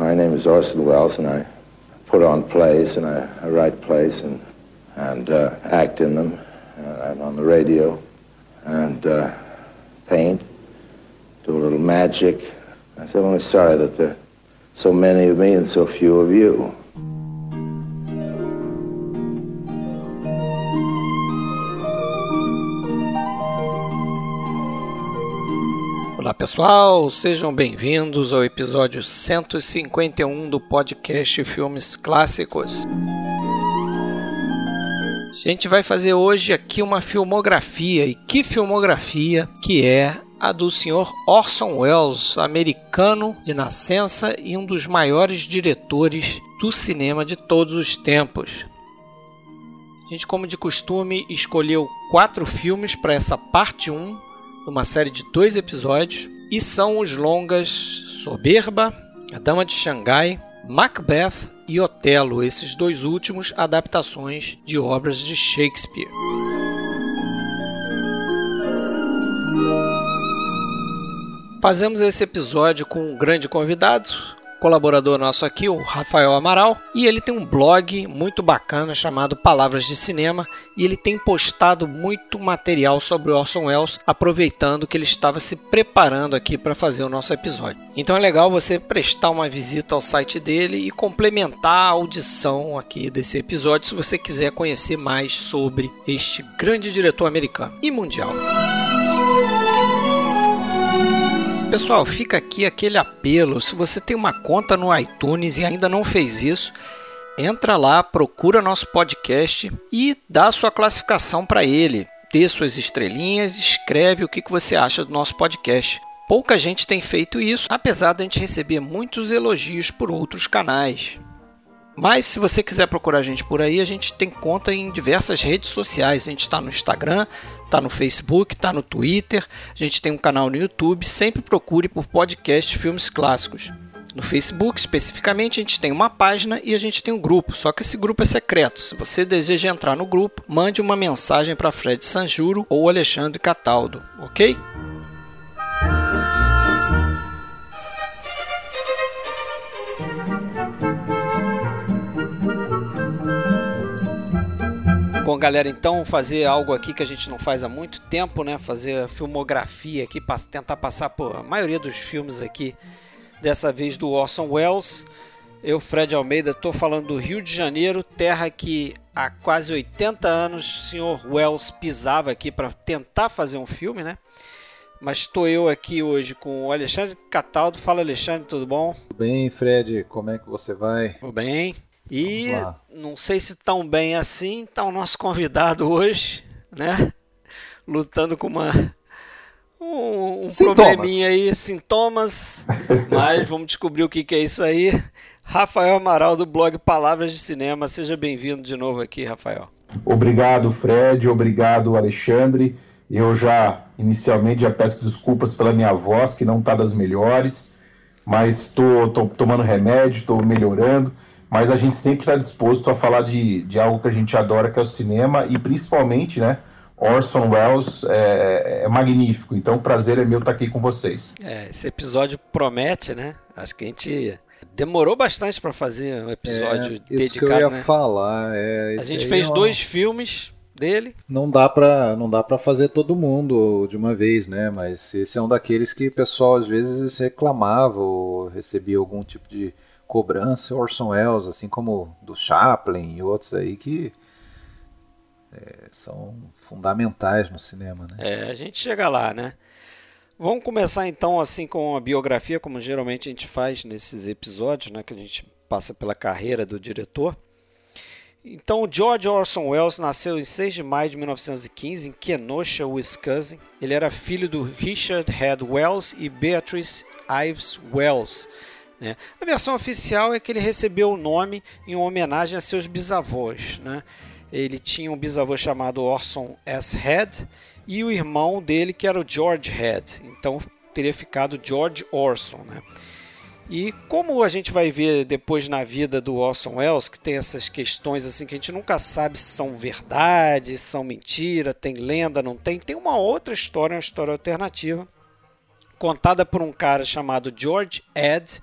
My name is Orson Welles, and I put on plays, and I, I write plays and, and uh, act in them. And I'm on the radio and uh, paint, do a little magic. I said, I'm only sorry that there are so many of me and so few of you. Pessoal, sejam bem-vindos ao episódio 151 do podcast Filmes Clássicos. A gente vai fazer hoje aqui uma filmografia, e que filmografia que é a do senhor Orson Welles, americano de nascença e um dos maiores diretores do cinema de todos os tempos. A gente, como de costume, escolheu quatro filmes para essa parte 1 uma série de dois episódios, e são os longas Soberba, A Dama de Xangai, Macbeth e Otelo, esses dois últimos adaptações de obras de Shakespeare. Fazemos esse episódio com um grande convidado, colaborador nosso aqui, o Rafael Amaral, e ele tem um blog muito bacana chamado Palavras de Cinema, e ele tem postado muito material sobre Orson Welles, aproveitando que ele estava se preparando aqui para fazer o nosso episódio. Então é legal você prestar uma visita ao site dele e complementar a audição aqui desse episódio se você quiser conhecer mais sobre este grande diretor americano e mundial. Pessoal, fica aqui aquele apelo. Se você tem uma conta no iTunes e ainda não fez isso, entra lá, procura nosso podcast e dá sua classificação para ele. Dê suas estrelinhas, escreve o que você acha do nosso podcast. Pouca gente tem feito isso, apesar de a gente receber muitos elogios por outros canais. Mas se você quiser procurar a gente por aí, a gente tem conta em diversas redes sociais. A gente está no Instagram, está no Facebook, está no Twitter, a gente tem um canal no YouTube. Sempre procure por podcast Filmes Clássicos. No Facebook, especificamente, a gente tem uma página e a gente tem um grupo, só que esse grupo é secreto. Se você deseja entrar no grupo, mande uma mensagem para Fred Sanjuro ou Alexandre Cataldo, ok? Bom, galera, então fazer algo aqui que a gente não faz há muito tempo, né? Fazer filmografia aqui, tentar passar por a maioria dos filmes aqui, dessa vez do Orson Welles. Eu, Fred Almeida, estou falando do Rio de Janeiro, terra que há quase 80 anos o senhor Wells pisava aqui para tentar fazer um filme, né? Mas estou eu aqui hoje com o Alexandre Cataldo. Fala, Alexandre, tudo bom? Tudo bem, Fred. Como é que você vai? Tudo bem. E não sei se tão bem assim está o nosso convidado hoje, né? Lutando com uma um, um probleminha aí, sintomas, mas vamos descobrir o que, que é isso aí. Rafael Amaral do blog Palavras de Cinema, seja bem-vindo de novo aqui, Rafael. Obrigado, Fred, obrigado, Alexandre. Eu já inicialmente já peço desculpas pela minha voz, que não está das melhores, mas estou tomando remédio, estou melhorando mas a gente sempre está disposto a falar de, de algo que a gente adora, que é o cinema, e principalmente, né, Orson Welles é, é magnífico. Então, o prazer é meu estar aqui com vocês. É, esse episódio promete, né? Acho que a gente demorou bastante para fazer um episódio é, dedicado. Isso que eu ia né? falar. É, a gente fez é uma... dois filmes dele. Não dá para não dá para fazer todo mundo de uma vez, né? Mas esse é um daqueles que o pessoal às vezes reclamava ou recebia algum tipo de cobrança Orson Welles, assim como do Chaplin e outros aí que é, são fundamentais no cinema, né? É, a gente chega lá, né? Vamos começar então assim com a biografia, como geralmente a gente faz nesses episódios, né, que a gente passa pela carreira do diretor. Então, George Orson Welles nasceu em 6 de maio de 1915 em Kenosha, Wisconsin. Ele era filho do Richard Head Wells e Beatrice Ives Wells. Né? A versão oficial é que ele recebeu o nome em homenagem a seus bisavós. Né? Ele tinha um bisavô chamado Orson S. Head e o irmão dele que era o George Head. Então teria ficado George Orson. Né? E como a gente vai ver depois na vida do Orson Welles, que tem essas questões assim que a gente nunca sabe se são verdade, se são mentira, tem lenda, não tem, tem uma outra história, uma história alternativa, contada por um cara chamado George Ed,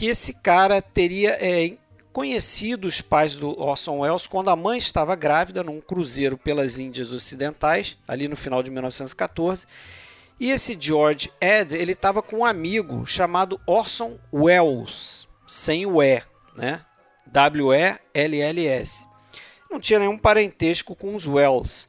que esse cara teria é, conhecido os pais do Orson Welles quando a mãe estava grávida num cruzeiro pelas Índias Ocidentais, ali no final de 1914. E esse George Ed, ele estava com um amigo chamado Orson Welles, sem o E, né? W-E-L-L-S. Não tinha nenhum parentesco com os Wells.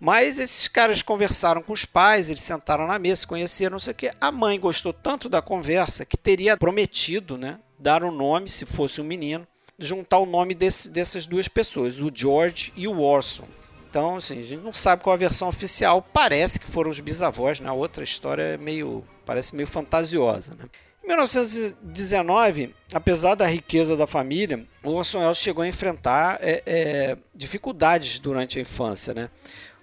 Mas esses caras conversaram com os pais, eles sentaram na mesa, se conheceram, não sei o quê. A mãe gostou tanto da conversa que teria prometido, né, dar o um nome, se fosse um menino, juntar o nome desse, dessas duas pessoas, o George e o Orson. Então, assim, a gente não sabe qual a versão oficial. Parece que foram os bisavós, né? A outra história é meio, parece meio fantasiosa, né? Em 1919, apesar da riqueza da família, Orson Welles chegou a enfrentar é, é, dificuldades durante a infância, né?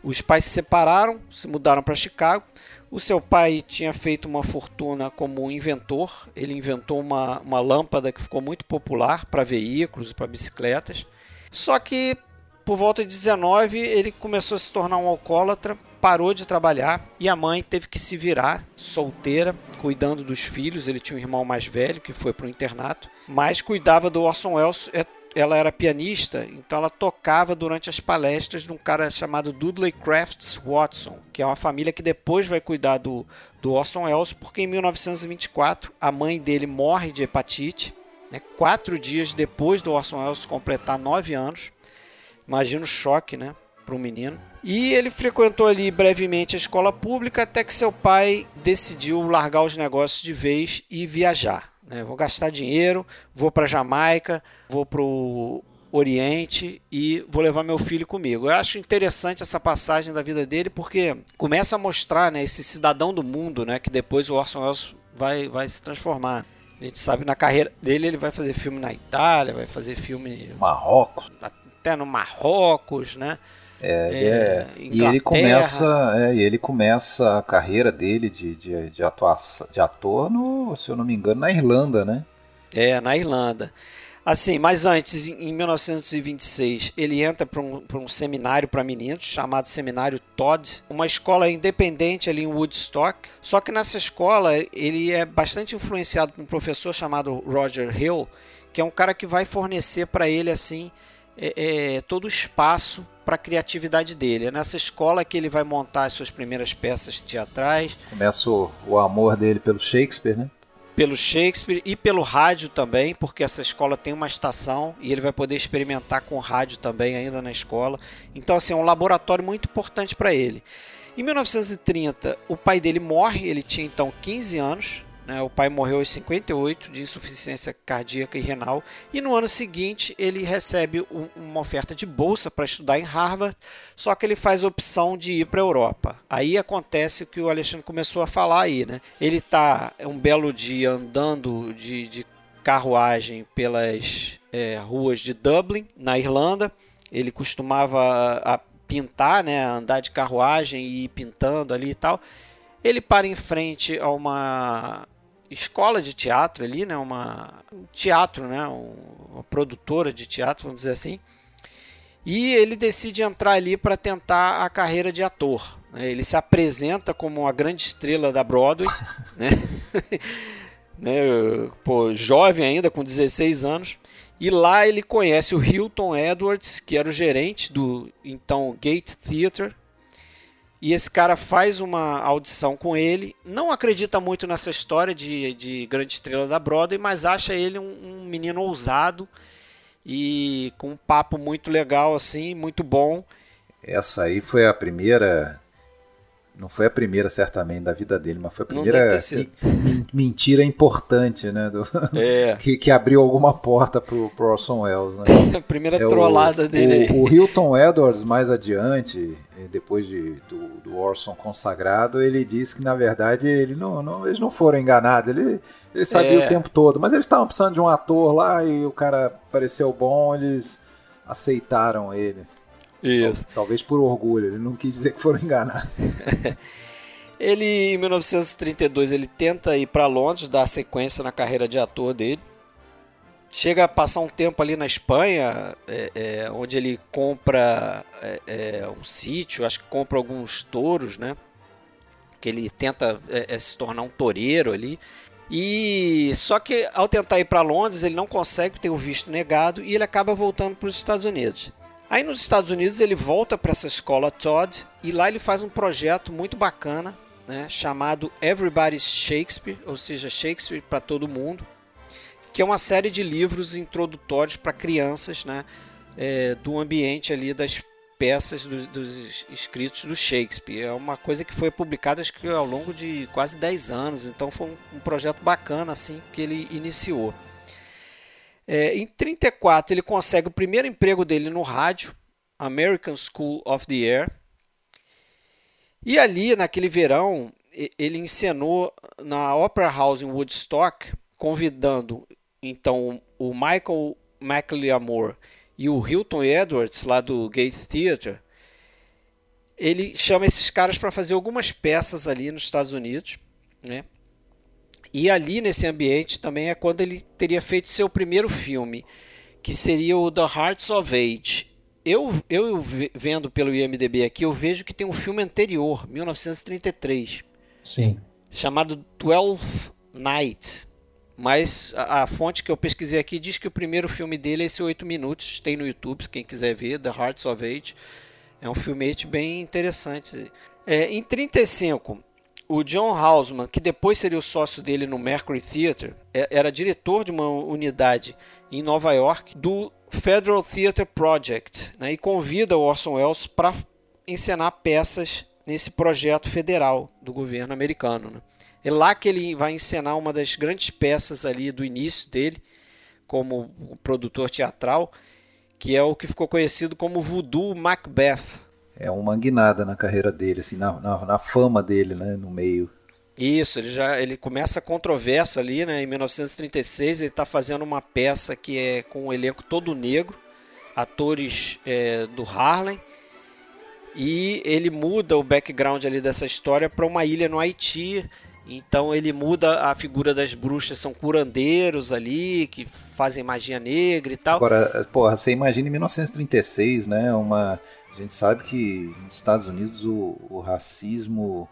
Os pais se separaram, se mudaram para Chicago. O seu pai tinha feito uma fortuna como inventor. Ele inventou uma, uma lâmpada que ficou muito popular para veículos para bicicletas. Só que por volta de 19 ele começou a se tornar um alcoólatra, parou de trabalhar e a mãe teve que se virar solteira, cuidando dos filhos. Ele tinha um irmão mais velho que foi para o internato, mas cuidava do Orson Welles é, ela era pianista, então ela tocava durante as palestras de um cara chamado Dudley Crafts Watson, que é uma família que depois vai cuidar do, do Orson Welles, porque em 1924 a mãe dele morre de hepatite, né, quatro dias depois do Orson Welles completar nove anos. Imagina o choque né, para um menino. E ele frequentou ali brevemente a escola pública até que seu pai decidiu largar os negócios de vez e viajar. Né? Vou gastar dinheiro, vou para Jamaica, vou para o Oriente e vou levar meu filho comigo. Eu acho interessante essa passagem da vida dele porque começa a mostrar né, esse cidadão do mundo né, que depois o Orson Welles vai, vai se transformar. A gente sabe na carreira dele ele vai fazer filme na Itália, vai fazer filme Marrocos, até no Marrocos, né? É, é, e ele começa, é, ele começa a carreira dele de, de, de, atuação, de ator, no, se eu não me engano, na Irlanda, né? É, na Irlanda. Assim, mas antes, em 1926, ele entra para um, um seminário para meninos, chamado Seminário Todd, uma escola independente ali em Woodstock. Só que nessa escola ele é bastante influenciado por um professor chamado Roger Hill, que é um cara que vai fornecer para ele assim é, é, todo o espaço para a criatividade dele. É nessa escola que ele vai montar as suas primeiras peças teatrais. Começa o, o amor dele pelo Shakespeare, né? Pelo Shakespeare e pelo rádio também, porque essa escola tem uma estação e ele vai poder experimentar com rádio também ainda na escola. Então, assim, é um laboratório muito importante para ele. Em 1930, o pai dele morre, ele tinha então 15 anos? O pai morreu aos 58 de insuficiência cardíaca e renal. E no ano seguinte ele recebe um, uma oferta de bolsa para estudar em Harvard, só que ele faz a opção de ir para a Europa. Aí acontece o que o Alexandre começou a falar aí. Né? Ele está um belo dia andando de, de carruagem pelas é, ruas de Dublin, na Irlanda. Ele costumava a pintar, né, andar de carruagem e ir pintando ali e tal. Ele para em frente a uma escola de teatro ali, né? Uma um teatro, né? Um, uma produtora de teatro, vamos dizer assim. E ele decide entrar ali para tentar a carreira de ator. Né? Ele se apresenta como uma grande estrela da Broadway, né? né? Pô, jovem ainda, com 16 anos. E lá ele conhece o Hilton Edwards, que era o gerente do então Gate Theatre, e esse cara faz uma audição com ele, não acredita muito nessa história de, de grande estrela da Broadway, mas acha ele um, um menino ousado e com um papo muito legal, assim, muito bom. Essa aí foi a primeira não foi a primeira, certamente, da vida dele, mas foi a primeira mentira importante, né? Do, é. que, que abriu alguma porta pro, pro Orson Welles, né? a primeira é trollada o, dele. O, o, Hilton Edwards, mais adiante, eh, depois de, do, do, Orson consagrado, ele disse que, na verdade, ele não, não eles não foram enganados. Ele, ele sabia é. o tempo todo, mas eles estavam precisando de um ator lá e o cara pareceu bom, eles aceitaram ele. Isso. Talvez por orgulho, ele não quis dizer que foram enganados. ele, em 1932, ele tenta ir para Londres, dar sequência na carreira de ator dele. Chega a passar um tempo ali na Espanha, é, é, onde ele compra é, é um sítio, acho que compra alguns touros, né? Que ele tenta é, é, se tornar um toureiro ali. E só que ao tentar ir para Londres, ele não consegue ter o visto negado e ele acaba voltando para os Estados Unidos. Aí nos Estados Unidos ele volta para essa escola Todd e lá ele faz um projeto muito bacana, né, chamado Everybody's Shakespeare, ou seja, Shakespeare para todo mundo, que é uma série de livros introdutórios para crianças, né, é, do ambiente ali das peças do, dos escritos do Shakespeare. É uma coisa que foi publicada acho que ao longo de quase 10 anos, então foi um, um projeto bacana assim que ele iniciou. É, em 34 ele consegue o primeiro emprego dele no rádio, American School of the Air. E ali naquele verão ele encenou na Opera House em Woodstock, convidando então o Michael McLeamore e o Hilton Edwards, lá do Gate Theatre, ele chama esses caras para fazer algumas peças ali nos Estados Unidos, né? E ali nesse ambiente também é quando ele teria feito seu primeiro filme, que seria o The Hearts of Age. Eu, eu vendo pelo IMDb aqui, eu vejo que tem um filme anterior, 1933. Sim. Chamado Twelfth Night. Mas a, a, fonte que eu pesquisei aqui diz que o primeiro filme dele é esse 8 minutos, tem no YouTube, quem quiser ver, The Hearts of Age. É um filmete bem interessante. É, em 35, o John Hausman, que depois seria o sócio dele no Mercury Theatre, é, era diretor de uma unidade em Nova York do Federal Theatre Project né, e convida o Orson Welles para encenar peças nesse projeto federal do governo americano. Né. É lá que ele vai encenar uma das grandes peças ali do início dele, como produtor teatral, que é o que ficou conhecido como Voodoo Macbeth. É uma guinada na carreira dele, assim, na, na, na fama dele, né, no meio. Isso, ele já ele começa a controvérsia ali, né? Em 1936 ele está fazendo uma peça que é com um elenco todo negro, atores é, do Harlem, e ele muda o background ali dessa história para uma ilha no Haiti, então ele muda a figura das bruxas, são curandeiros ali, que fazem magia negra e tal. Agora, porra, você imagina em 1936, né? Uma. Gente sabe que nos Estados Unidos o, o racismo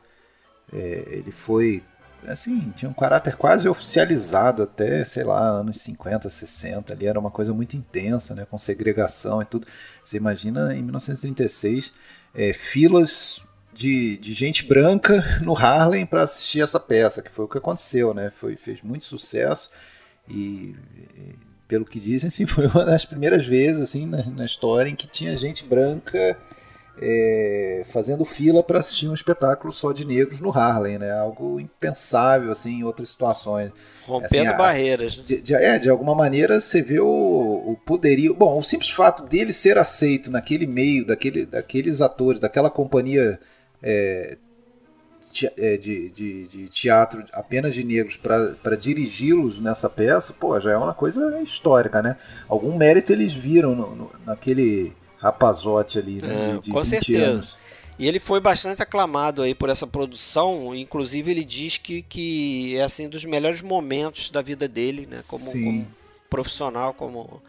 é, ele foi assim, tinha um caráter quase oficializado até, sei lá, anos 50, 60, ali era uma coisa muito intensa, né, com segregação e tudo. Você imagina em 1936, é, filas de, de gente branca no Harlem para assistir essa peça, que foi o que aconteceu, né? Foi, fez muito sucesso e, pelo que dizem, assim, foi uma das primeiras vezes assim na, na história em que tinha gente branca é, fazendo fila para assistir um espetáculo só de negros no Harlem, né? Algo impensável assim em outras situações. Rompendo assim, barreiras. Né? De, de, é, de alguma maneira você vê o, o poderio. Bom, o simples fato dele ser aceito naquele meio, daquele, daqueles atores, daquela companhia é, de, de, de, teatro apenas de negros para dirigi-los nessa peça, pô, já é uma coisa histórica, né? Algum mérito eles viram no, no, naquele rapazote ali, né? É, de, com certeza. Anos. E ele foi bastante aclamado aí por essa produção, inclusive ele diz que, que é assim dos melhores momentos da vida dele, né? Como, como profissional, como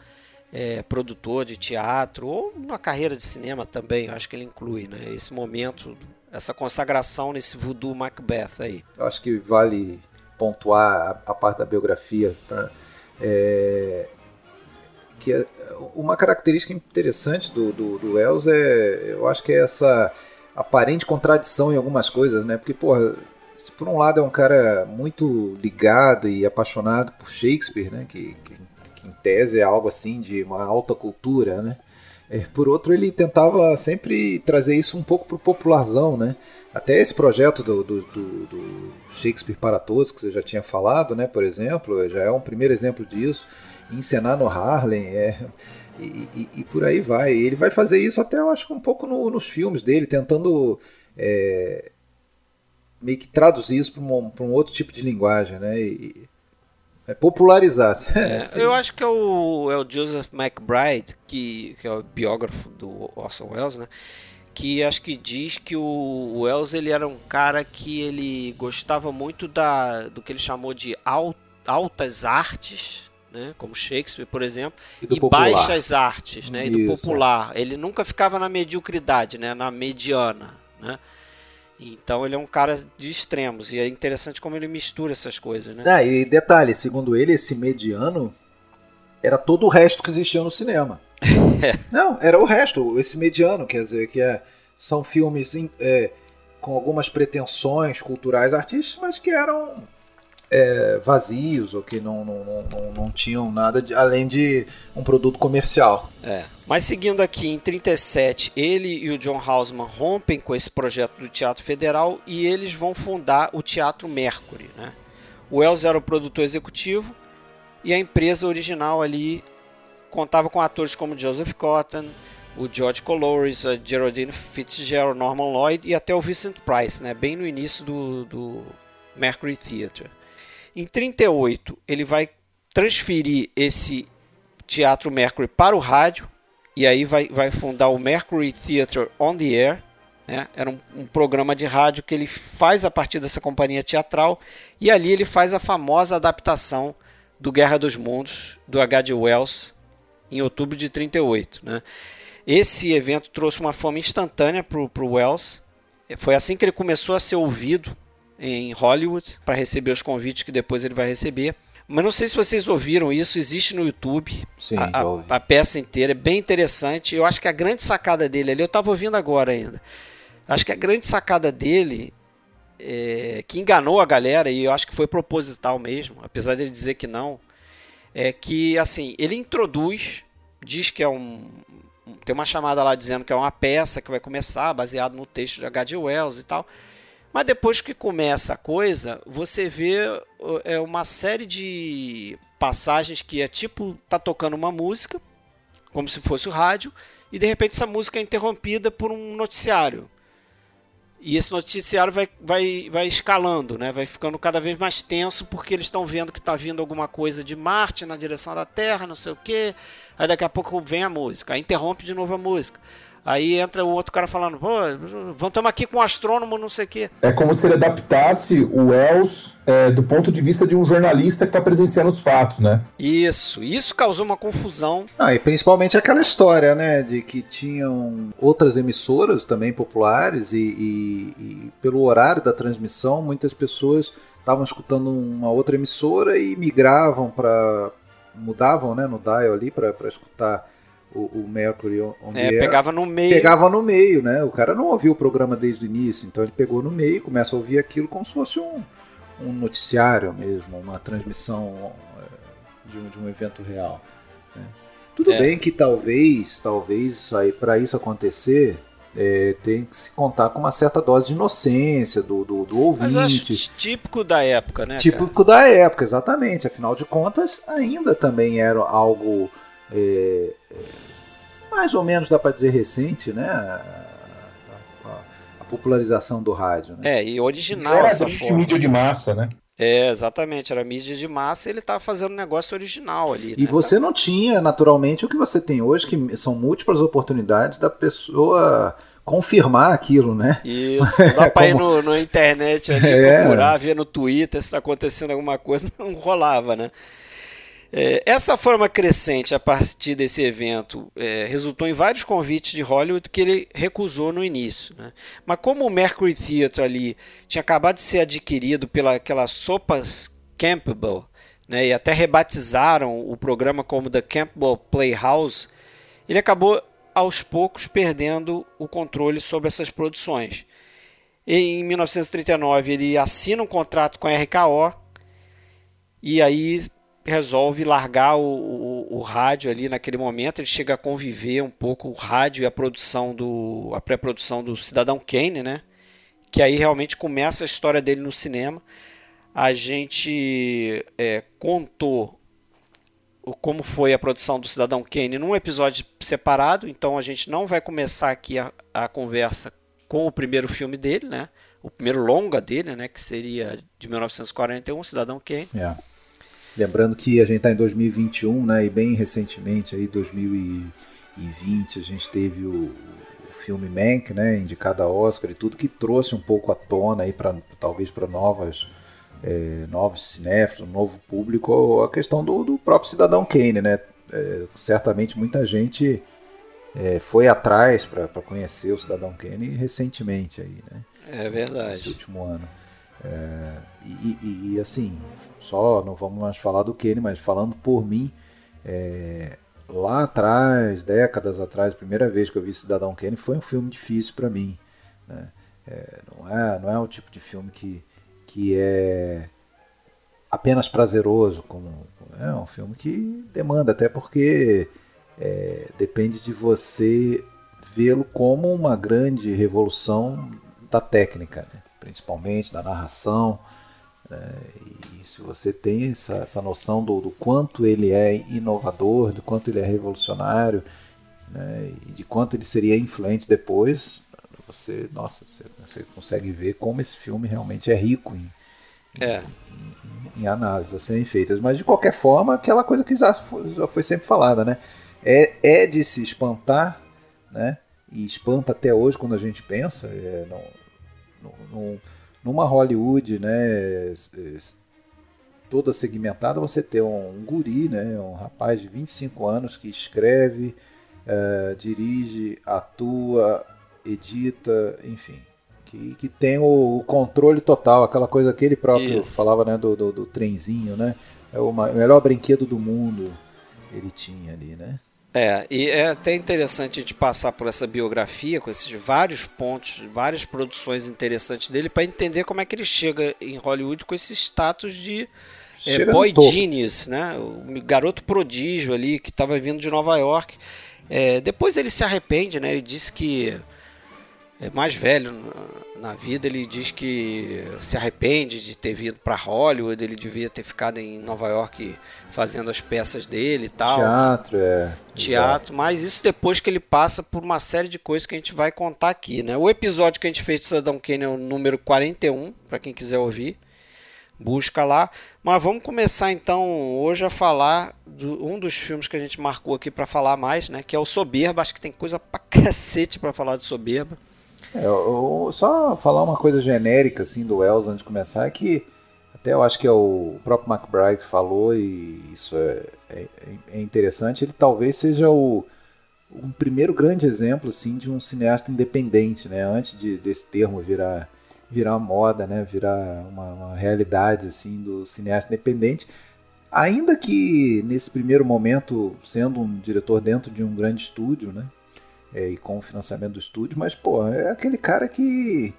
é, produtor de teatro ou uma carreira de cinema também, acho que ele inclui, né? Esse momento essa consagração nesse voodoo Macbeth aí. Eu acho que vale pontuar a, a parte da biografia. Tá? É, que é, uma característica interessante do, do, do Wells é, eu acho que é essa aparente contradição em algumas coisas, né? Porque, porra, se por um lado é um cara muito ligado e apaixonado por Shakespeare, né? Que, que, que em tese é algo assim de uma alta cultura, né? É, por outro, ele tentava sempre trazer isso um pouco para o popularzão, né? Até esse projeto do, do, do, do, Shakespeare para Todos, que você já tinha falado, né? Por exemplo, já é um primeiro exemplo disso. Encenar no Harlem, é, e, e, e, por aí vai. Ele vai fazer isso até, eu acho, um pouco no, nos filmes dele, tentando é, meio que traduzir isso para um, um, outro tipo de linguagem, né? E, é popularizar. É, eu acho que é o, é o Joseph McBride, que, que é o biógrafo do Orson Welles, né? Que acho que diz que o Welles ele era um cara que ele gostava muito da, do que ele chamou de altas artes, né? como Shakespeare, por exemplo, e, e baixas artes, né? e do popular. Ele nunca ficava na mediocridade, né? na mediana. Né? Então ele é um cara de extremos e é interessante como ele mistura essas coisas, né? Ah, e detalhe, segundo ele, esse mediano era todo o resto que existia no cinema. Não, era o resto, esse mediano, quer dizer, que é, são filmes é, com algumas pretensões culturais artísticas, mas que eram é, vazios ou que não, não, não, não tinham nada de, além de um produto comercial. É. Mas seguindo aqui, em 37, ele e o John Hausman rompem com esse projeto do Teatro Federal e eles vão fundar o Teatro Mercury. Né? O Wells era o produtor executivo e a empresa original ali contava com atores como Joseph Cotton, o George Coloris, a Geraldine Fitzgerald, Norman Lloyd e até o Vincent Price, né? bem no início do, do Mercury Theatre. Em 38, ele vai transferir esse Teatro Mercury para o rádio e aí vai, vai fundar o Mercury Theatre on the Air. Né? Era um, um programa de rádio que ele faz a partir dessa companhia teatral e ali ele faz a famosa adaptação do Guerra dos Mundos, do H.G. Wells, em outubro de 38. Né? Esse evento trouxe uma fama instantânea para o Wells. Foi assim que ele começou a ser ouvido em Hollywood para receber os convites que depois ele vai receber. Mas não sei se vocês ouviram isso, existe no YouTube Sim, a, a, a, peça inteira, é bem interessante. Eu acho que a grande sacada dele ali, eu estava ouvindo agora ainda, acho que a grande sacada dele, é, que enganou a galera, e eu acho que foi proposital mesmo, apesar dele dizer que não, é que assim, ele introduz, diz que é um. Tem uma chamada lá dizendo que é uma peça que vai começar, baseado no texto de H.G. Wells e tal. Mas depois que começa a coisa, você vê é, uma série de passagens que é tipo tá tocando uma música, como se fosse o rádio, e de repente essa música é interrompida por um noticiário. E esse noticiário vai, vai, vai escalando, né? vai ficando cada vez mais tenso, porque eles estão vendo que está vindo alguma coisa de Marte na direção da Terra, não sei o quê. Aí daqui a pouco vem a música, aí interrompe de novo a música. Aí entra o outro cara falando, pô, vamos aqui com um astrônomo, não sei o quê. É como se ele adaptasse o Wells é, do ponto de vista de um jornalista que está presenciando os fatos, né? Isso, isso causou uma confusão. Ah, e principalmente aquela história, né, de que tinham outras emissoras também populares e, e, e pelo horário da transmissão, muitas pessoas estavam escutando uma outra emissora e migravam para mudavam, né, no dial ali para escutar o, o Mercury onde é, pegava no meio. Pegava no meio, né? O cara não ouviu o programa desde o início, então ele pegou no meio, começa a ouvir aquilo como se fosse um, um noticiário mesmo, uma transmissão é, de um, de um evento real. Né? Tudo é. bem que talvez, talvez para isso acontecer, é, tem que se contar com uma certa dose de inocência do, do, do ouvinte. Mas eu acho típico da época, né? Típico cara? da época, exatamente. Afinal de contas, ainda também era algo é, é, mais ou menos dá para dizer recente, né? A, a, a, popularização do rádio. Né? É, e original era essa forma. mídia de massa, né? É, exatamente, era mídia de massa e ele estava fazendo um negócio original ali. E né? você não tinha, naturalmente, o que você tem hoje, que são múltiplas oportunidades da pessoa confirmar aquilo, né? Isso, não dá pra Como... ir no, na internet ali, é. procurar, ver no Twitter se está acontecendo alguma coisa, não rolava, né? É, essa forma crescente a partir desse evento é, resultou em vários convites de Hollywood que ele recusou no início. Né? Mas como o Mercury Theatre ali tinha acabado de ser adquirido pela aquela Sopas Campbell, né, e até rebatizaram o programa como The Campbell Playhouse, ele acabou aos poucos perdendo o controle sobre essas produções. E, em 1939 ele assina um contrato com a RKO e aí resolve largar o, o, o, rádio ali naquele momento. Ele chega a conviver um pouco o rádio e a produção do a pré-produção do Cidadão Kane, né? Que aí realmente começa a história dele no cinema. A gente é, contou como foi a produção do Cidadão Kane num episódio separado, então a gente não vai começar aqui a, a conversa com o primeiro filme dele, né? O primeiro longa dele, né? Que seria de 1941, Cidadão Kane. Yeah. Lembrando que a gente está em 2021, né? E bem recentemente, aí 2020, a gente teve o, o filme Mank, né? Indicado a Oscar e tudo que trouxe um pouco à tona aí para talvez para novas é, novos cinéfilos, um novo público, a questão do, do próprio cidadão Kane, né? É, certamente muita gente é, foi atrás para conhecer o cidadão Kane recentemente aí, né? É verdade. Esse último ano. É, e, e, e, assim, só não vamos mais falar do Kenny, mas falando por mim, é, lá atrás, décadas atrás, a primeira vez que eu vi Cidadão Kenny foi um filme difícil para mim. Né? É, não, é, não é o tipo de filme que, que é apenas prazeroso, como é um filme que demanda, até porque é, depende de você vê-lo como uma grande revolução da técnica, né? Principalmente da narração. Né? E se você tem essa, essa noção do, do, quanto ele é inovador, do quanto ele é revolucionário, né? e de quanto ele seria influente depois, você, nossa, você, você consegue ver como esse filme realmente é rico em, é. em, em, em análises a serem feitas. Mas de qualquer forma, aquela coisa que já foi, já foi sempre falada, né? É, é de se espantar, né? E espanta até hoje quando a gente pensa, é, no, no, numa Hollywood, né? Toda segmentada, você ter um, um guri, né? Um rapaz de 25 anos que escreve, uh, dirige, atua, edita, enfim, que, que tem o, o, controle total, aquela coisa que ele próprio Isso. falava, né, do, do, do, trenzinho, né? É o melhor brinquedo do mundo ele tinha ali, né? É, e é até interessante a gente passar por essa biografia, com esses vários pontos, várias produções interessantes dele, para entender como é que ele chega em Hollywood com esse status de é, boy genius, né? O garoto prodígio ali, que estava vindo de Nova York. É, depois ele se arrepende, né? Ele disse que mais velho na vida, ele diz que se arrepende de ter vindo para Hollywood, ele devia ter ficado em Nova York fazendo as peças dele e tal. Teatro, é. Teatro, mas isso depois que ele passa por uma série de coisas que a gente vai contar aqui, né? O episódio que a gente fez de Saddam Kane é o número 41, para quem quiser ouvir. Busca lá. Mas vamos começar então hoje a falar de um dos filmes que a gente marcou aqui para falar mais, né? Que é o Soberba. Acho que tem coisa pra cacete para falar de Soberba. É, eu, só falar uma coisa genérica assim do Wells antes de começar é que até eu acho que é o próprio McBride falou e isso é, é, é interessante. Ele talvez seja o um primeiro grande exemplo assim de um cineasta independente, né? Antes de, desse termo virar virar moda, né? Virar uma, uma realidade assim do cineasta independente. Ainda que nesse primeiro momento sendo um diretor dentro de um grande estúdio, né? É, e com o financiamento do estúdio, mas, pô, é aquele cara que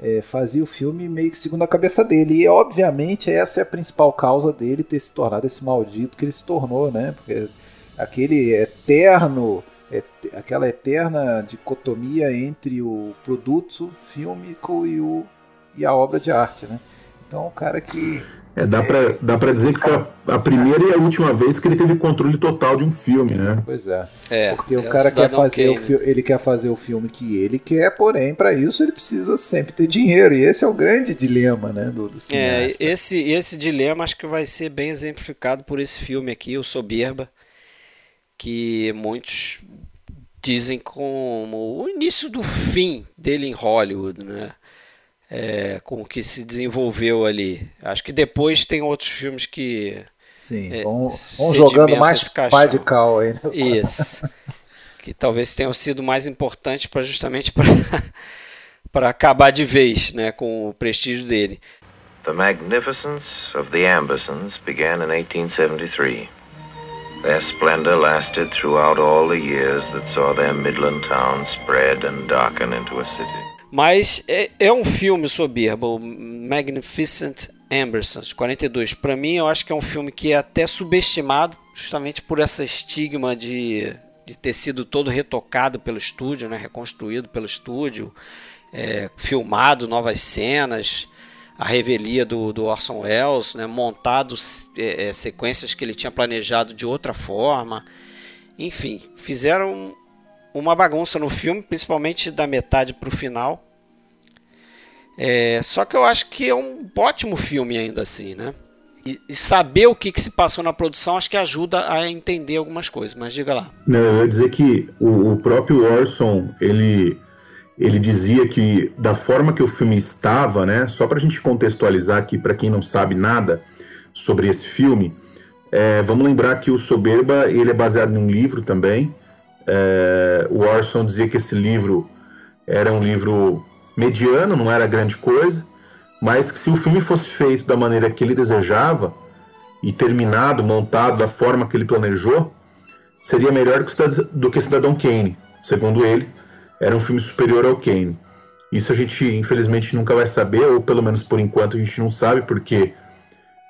é, fazia o filme meio que segundo a cabeça dele. E, obviamente, essa é a principal causa dele ter se tornado esse maldito que ele se tornou, né? Porque aquele eterno, et, aquela eterna dicotomia entre o produto fílmico e, o, e a obra de arte, né? Então, o cara que é, dá pra, dá pra dizer que foi a, a, primeira e a última vez que ele teve controle total de um filme, né? Pois é. é Porque é o cara quer fazer o fi- ele quer fazer o filme que ele quer, porém, para isso ele precisa sempre ter dinheiro. E esse é o grande dilema, né, do, do É, esse, esse dilema acho que vai ser bem exemplificado por esse filme aqui, o Soberba, que muitos dizem como o início do fim dele em Hollywood, né? É, com o que se desenvolveu ali. Acho que depois tem outros filmes que. Sim, é, vão, vão jogando mais pai de cal aí. Né? Isso. que talvez tenham sido mais importantes para justamente para acabar de vez né, com o prestígio dele. The magnificence of the Ambersons began in 1873. Their splendor lasted throughout all the years that saw their Midland town spread and darken into a city. Mas é, é um filme soberbo, Magnificent Ambersons, 42. Para mim, eu acho que é um filme que é até subestimado, justamente por essa estigma de, de ter sido todo retocado pelo estúdio, né? reconstruído pelo estúdio, é, filmado novas cenas, a revelia do, do Orson Welles, né? montado é, é, sequências que ele tinha planejado de outra forma. Enfim, fizeram uma bagunça no filme, principalmente da metade para o final. É, só que eu acho que é um ótimo filme ainda assim, né? E, e saber o que, que, se passou na produção acho que ajuda a entender algumas coisas, mas diga lá. Não, eu ia dizer que o, o próprio Orson, ele, ele dizia que da forma que o filme estava, né? Só para a gente contextualizar aqui, para quem não sabe nada sobre esse filme, é, vamos lembrar que o Soberba ele é baseado num livro também. É, o Orson dizia que esse livro era um livro mediano, não era grande coisa, mas que se o filme fosse feito da maneira que ele desejava e terminado, montado da forma que ele planejou, seria melhor do que Cidadão Kane. Segundo ele, era um filme superior ao Kane. Isso a gente, infelizmente, nunca vai saber, ou pelo menos por enquanto a gente não sabe, porque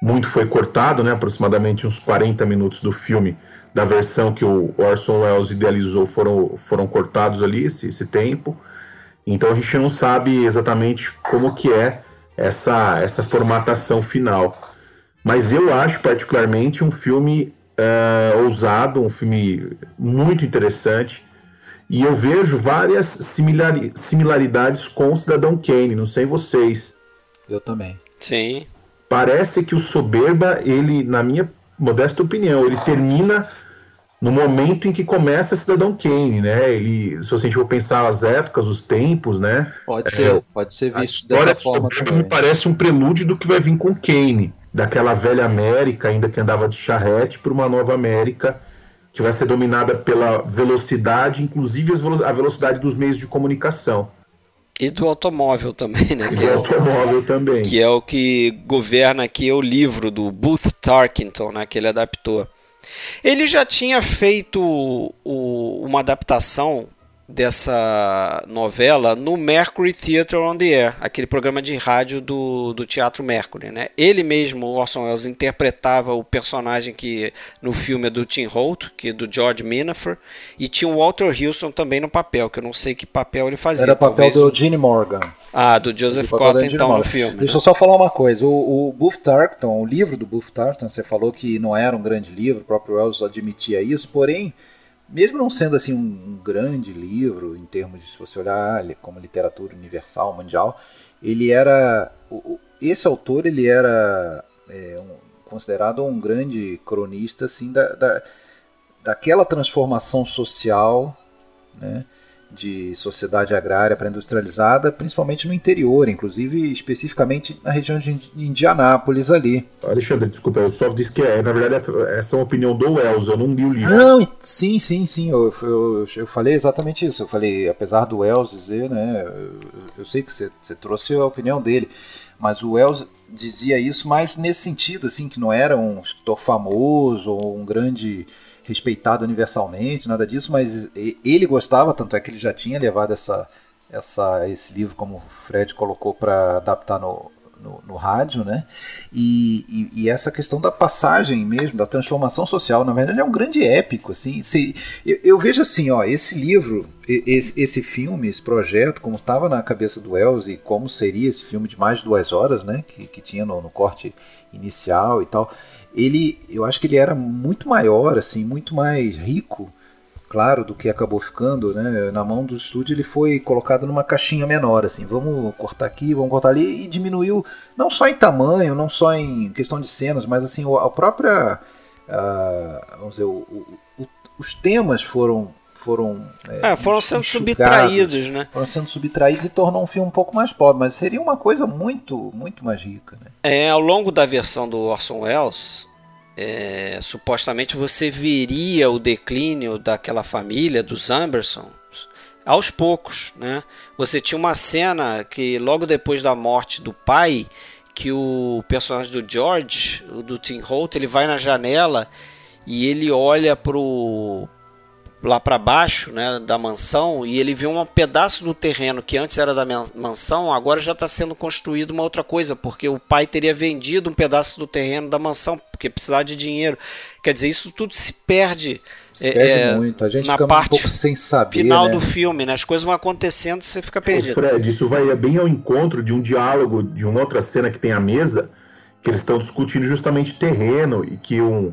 muito foi cortado, né? aproximadamente uns 40 minutos do filme, da versão que o Orson Welles idealizou, foram, foram cortados ali, esse, esse tempo. Então a gente não sabe exatamente como que é essa, essa formatação final. Mas eu acho particularmente um filme uh, ousado, um filme muito interessante, e eu vejo várias similaridades com o Cidadão Kane, não sei vocês. Eu também. Sim. Parece que o Soberba, ele, na minha modesta opinião, ele termina no momento em que começa Cidadão Kane, né? E se você for pensar as épocas, os tempos, né? Pode ser, é, pode ser visto dessa forma também. Me parece um prelúdio do que vai vir com Kane, daquela velha América ainda que andava de charrete para uma nova América que vai ser dominada pela velocidade, inclusive a velocidade dos meios de comunicação. E do automóvel também, né? E do é automóvel o, também. Que é o que governa aqui é o livro do Booth Tarkington, né? Que ele adaptou. Ele já tinha feito o, uma adaptação dessa novela no Mercury Theatre on the Air, aquele programa de rádio do, do Teatro Mercury. Né? Ele mesmo, Orson Welles, interpretava o personagem que no filme é do Tim Holt, que é do George Minafer, e tinha o Walter Houston também no papel, que eu não sei que papel ele fazia. Era o papel do Gene Morgan. Ah, do Joseph Cotton, então, Morgan. no filme. Deixa né? eu só falar uma coisa. O, o Booth Tarkton, o livro do Booth Tarkton, você falou que não era um grande livro, o próprio Wells admitia isso, porém mesmo não sendo assim um, grande livro em termos de se você olhar como literatura universal mundial, ele era esse autor ele era é, um, considerado um grande cronista assim da, da daquela transformação social, né, de sociedade agrária para industrializada, principalmente no interior, inclusive especificamente na região de Indianápolis ali. Alexandre, desculpa, eu só disse que é, na verdade essa é uma opinião do Wells, eu não li o livro. Não, sim, sim, sim, eu, eu, eu falei exatamente isso, eu falei, apesar do Wells dizer, né, eu, eu sei que você, você trouxe a opinião dele, mas o Wells dizia isso mais nesse sentido, assim, que não era um escritor famoso ou um grande respeitado universalmente, nada disso, mas ele gostava, tanto é que ele já tinha levado essa, essa, esse livro, como o Fred colocou, para adaptar no, no, no, rádio, né? E, e, e, essa questão da passagem mesmo, da transformação social, na verdade é um grande épico, assim. Se, eu, eu, vejo assim, ó, esse livro, esse, esse filme, esse projeto, como estava na cabeça do Wells e como seria esse filme de mais de duas horas, né? Que, que tinha no, no corte inicial e tal ele, eu acho que ele era muito maior, assim, muito mais rico, claro, do que acabou ficando, né? Na mão do estúdio ele foi colocado numa caixinha menor, assim, vamos cortar aqui, vamos cortar ali, e diminuiu não só em tamanho, não só em questão de cenas, mas assim, a própria, uh, vamos dizer, o, o, os temas foram foram é, é, foram sendo subtraídos, né? Foram sendo subtraídos e tornou um filme um pouco mais pobre, mas seria uma coisa muito muito mais rica, né? É, ao longo da versão do Orson Welles, é, supostamente você veria o declínio daquela família dos Amberson aos poucos, né? Você tinha uma cena que logo depois da morte do pai, que o personagem do George, do Tim Holt, ele vai na janela e ele olha pro lá para baixo né, da mansão e ele vê um pedaço do terreno que antes era da mansão, agora já está sendo construído uma outra coisa, porque o pai teria vendido um pedaço do terreno da mansão, porque precisava de dinheiro. Quer dizer, isso tudo se perde. Se perde é, muito, a gente na parte um pouco sem saber. Final né? do filme, né? As coisas vão acontecendo você fica perdido. Fred, isso vai bem ao encontro de um diálogo, de uma outra cena que tem à mesa, que eles estão discutindo justamente terreno e que um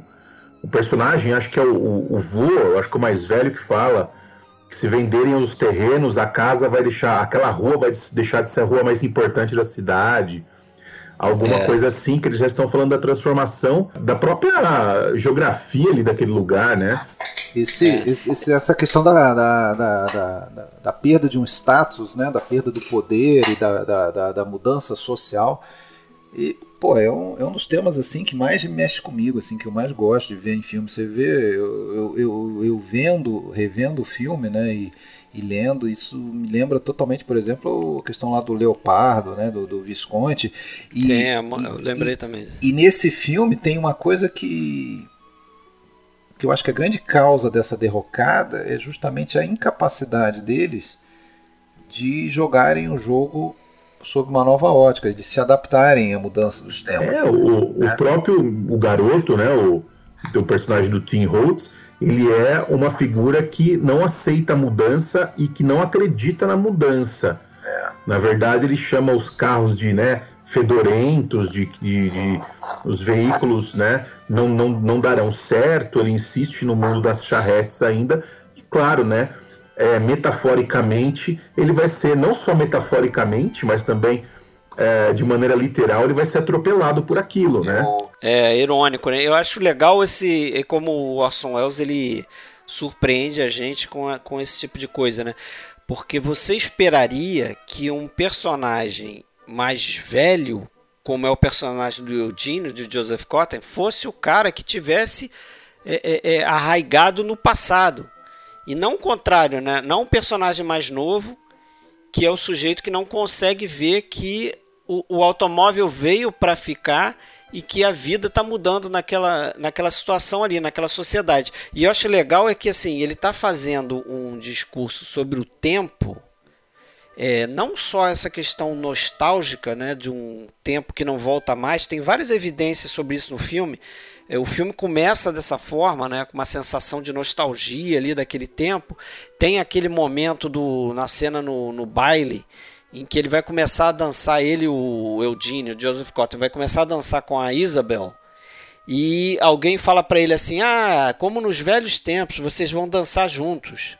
o personagem, acho que é o, o, o vô, acho que é o mais velho que fala que se venderem os terrenos, a casa vai deixar, aquela rua vai deixar de ser a rua mais importante da cidade. Alguma é. coisa assim, que eles já estão falando da transformação da própria geografia ali daquele lugar, né? Esse, é. esse essa questão da, da, da, da, da perda de um status, né? da perda do poder e da, da, da mudança social E, pô, é um, é um dos temas assim que mais mexe comigo, assim, que eu mais gosto de ver em filme. Você vê, eu, eu, eu, eu vendo, revendo o filme, né? E, e lendo, isso me lembra totalmente, por exemplo, a questão lá do Leopardo, né, do, do Visconde. E, é, eu lembrei e, também. E nesse filme tem uma coisa que que eu acho que a grande causa dessa derrocada é justamente a incapacidade deles de jogarem o jogo sob uma nova ótica, de se adaptarem à mudança dos tempos. É, o, o próprio o garoto, né, o, o personagem do Tim Holtz, ele é uma figura que não aceita a mudança e que não acredita na mudança. É. Na verdade, ele chama os carros de né, fedorentos, de, de, de, os veículos né, não, não, não darão certo. Ele insiste no mundo das charretes ainda. E claro, né, é, metaforicamente, ele vai ser, não só metaforicamente, mas também é, de maneira literal, ele vai ser atropelado por aquilo, né? É irônico, né? Eu acho legal esse, como o Orson Welles ele surpreende a gente com, a, com esse tipo de coisa, né? Porque você esperaria que um personagem mais velho, como é o personagem do Eugene, de Joseph Cotton, fosse o cara que tivesse é, é, é, arraigado no passado. E não o contrário, né? Não um personagem mais novo, que é o sujeito que não consegue ver que o, o automóvel veio para ficar e que a vida está mudando naquela, naquela situação ali, naquela sociedade. E eu acho legal é que assim ele está fazendo um discurso sobre o tempo, é, não só essa questão nostálgica, né, de um tempo que não volta mais. Tem várias evidências sobre isso no filme. É, o filme começa dessa forma, né, com uma sensação de nostalgia ali daquele tempo. Tem aquele momento do na cena no, no baile em que ele vai começar a dançar, ele, o Eugênio, o Joseph Cotton, vai começar a dançar com a Isabel. E alguém fala para ele assim: Ah, como nos velhos tempos, vocês vão dançar juntos.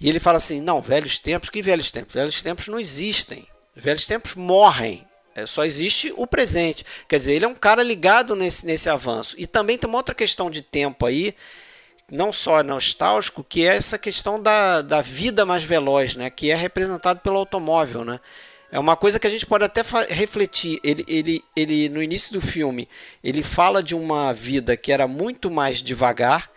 E ele fala assim: Não, velhos tempos, que velhos tempos? Velhos tempos não existem. Os velhos tempos morrem. É, só existe o presente. Quer dizer, ele é um cara ligado nesse, nesse avanço. E também tem uma outra questão de tempo aí não só nostálgico, que é essa questão da, da vida mais veloz, né? que é representado pelo automóvel. Né? É uma coisa que a gente pode até refletir. Ele, ele, ele, no início do filme, ele fala de uma vida que era muito mais devagar,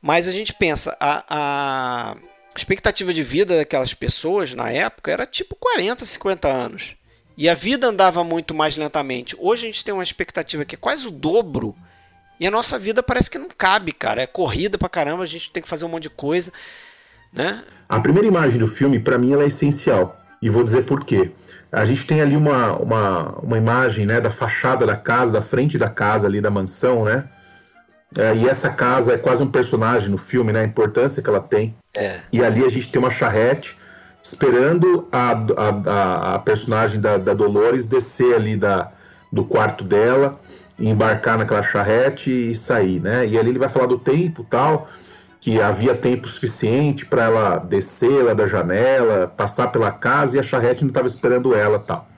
mas a gente pensa, a, a expectativa de vida daquelas pessoas na época era tipo 40, 50 anos. E a vida andava muito mais lentamente. Hoje a gente tem uma expectativa que é quase o dobro e a nossa vida parece que não cabe, cara. É corrida pra caramba, a gente tem que fazer um monte de coisa, né? A primeira imagem do filme, para mim, ela é essencial. E vou dizer por quê. A gente tem ali uma, uma, uma imagem né, da fachada da casa, da frente da casa ali da mansão, né? É, e essa casa é quase um personagem no filme, né? A importância que ela tem. É. E ali a gente tem uma charrete esperando a, a, a personagem da, da Dolores descer ali da, do quarto dela embarcar naquela charrete e sair, né? E ali ele vai falar do tempo tal, que havia tempo suficiente para ela descer lá da janela, passar pela casa e a charrete não estava esperando ela tal.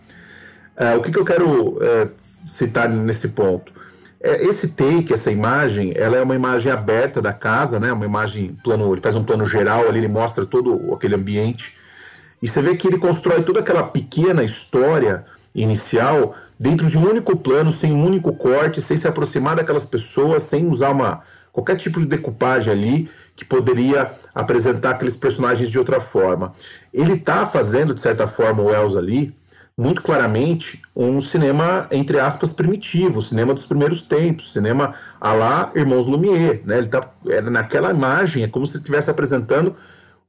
É, o que, que eu quero é, citar nesse ponto? É, esse take, essa imagem, ela é uma imagem aberta da casa, né? Uma imagem plano, ele faz um plano geral ali, ele mostra todo aquele ambiente e você vê que ele constrói toda aquela pequena história inicial dentro de um único plano, sem um único corte, sem se aproximar daquelas pessoas, sem usar uma qualquer tipo de decupagem ali que poderia apresentar aqueles personagens de outra forma. Ele está fazendo, de certa forma, o Wells ali, muito claramente, um cinema, entre aspas, primitivo, cinema dos primeiros tempos, cinema a lá Irmãos Lumière. Né? Ele tá, é, naquela imagem, é como se estivesse apresentando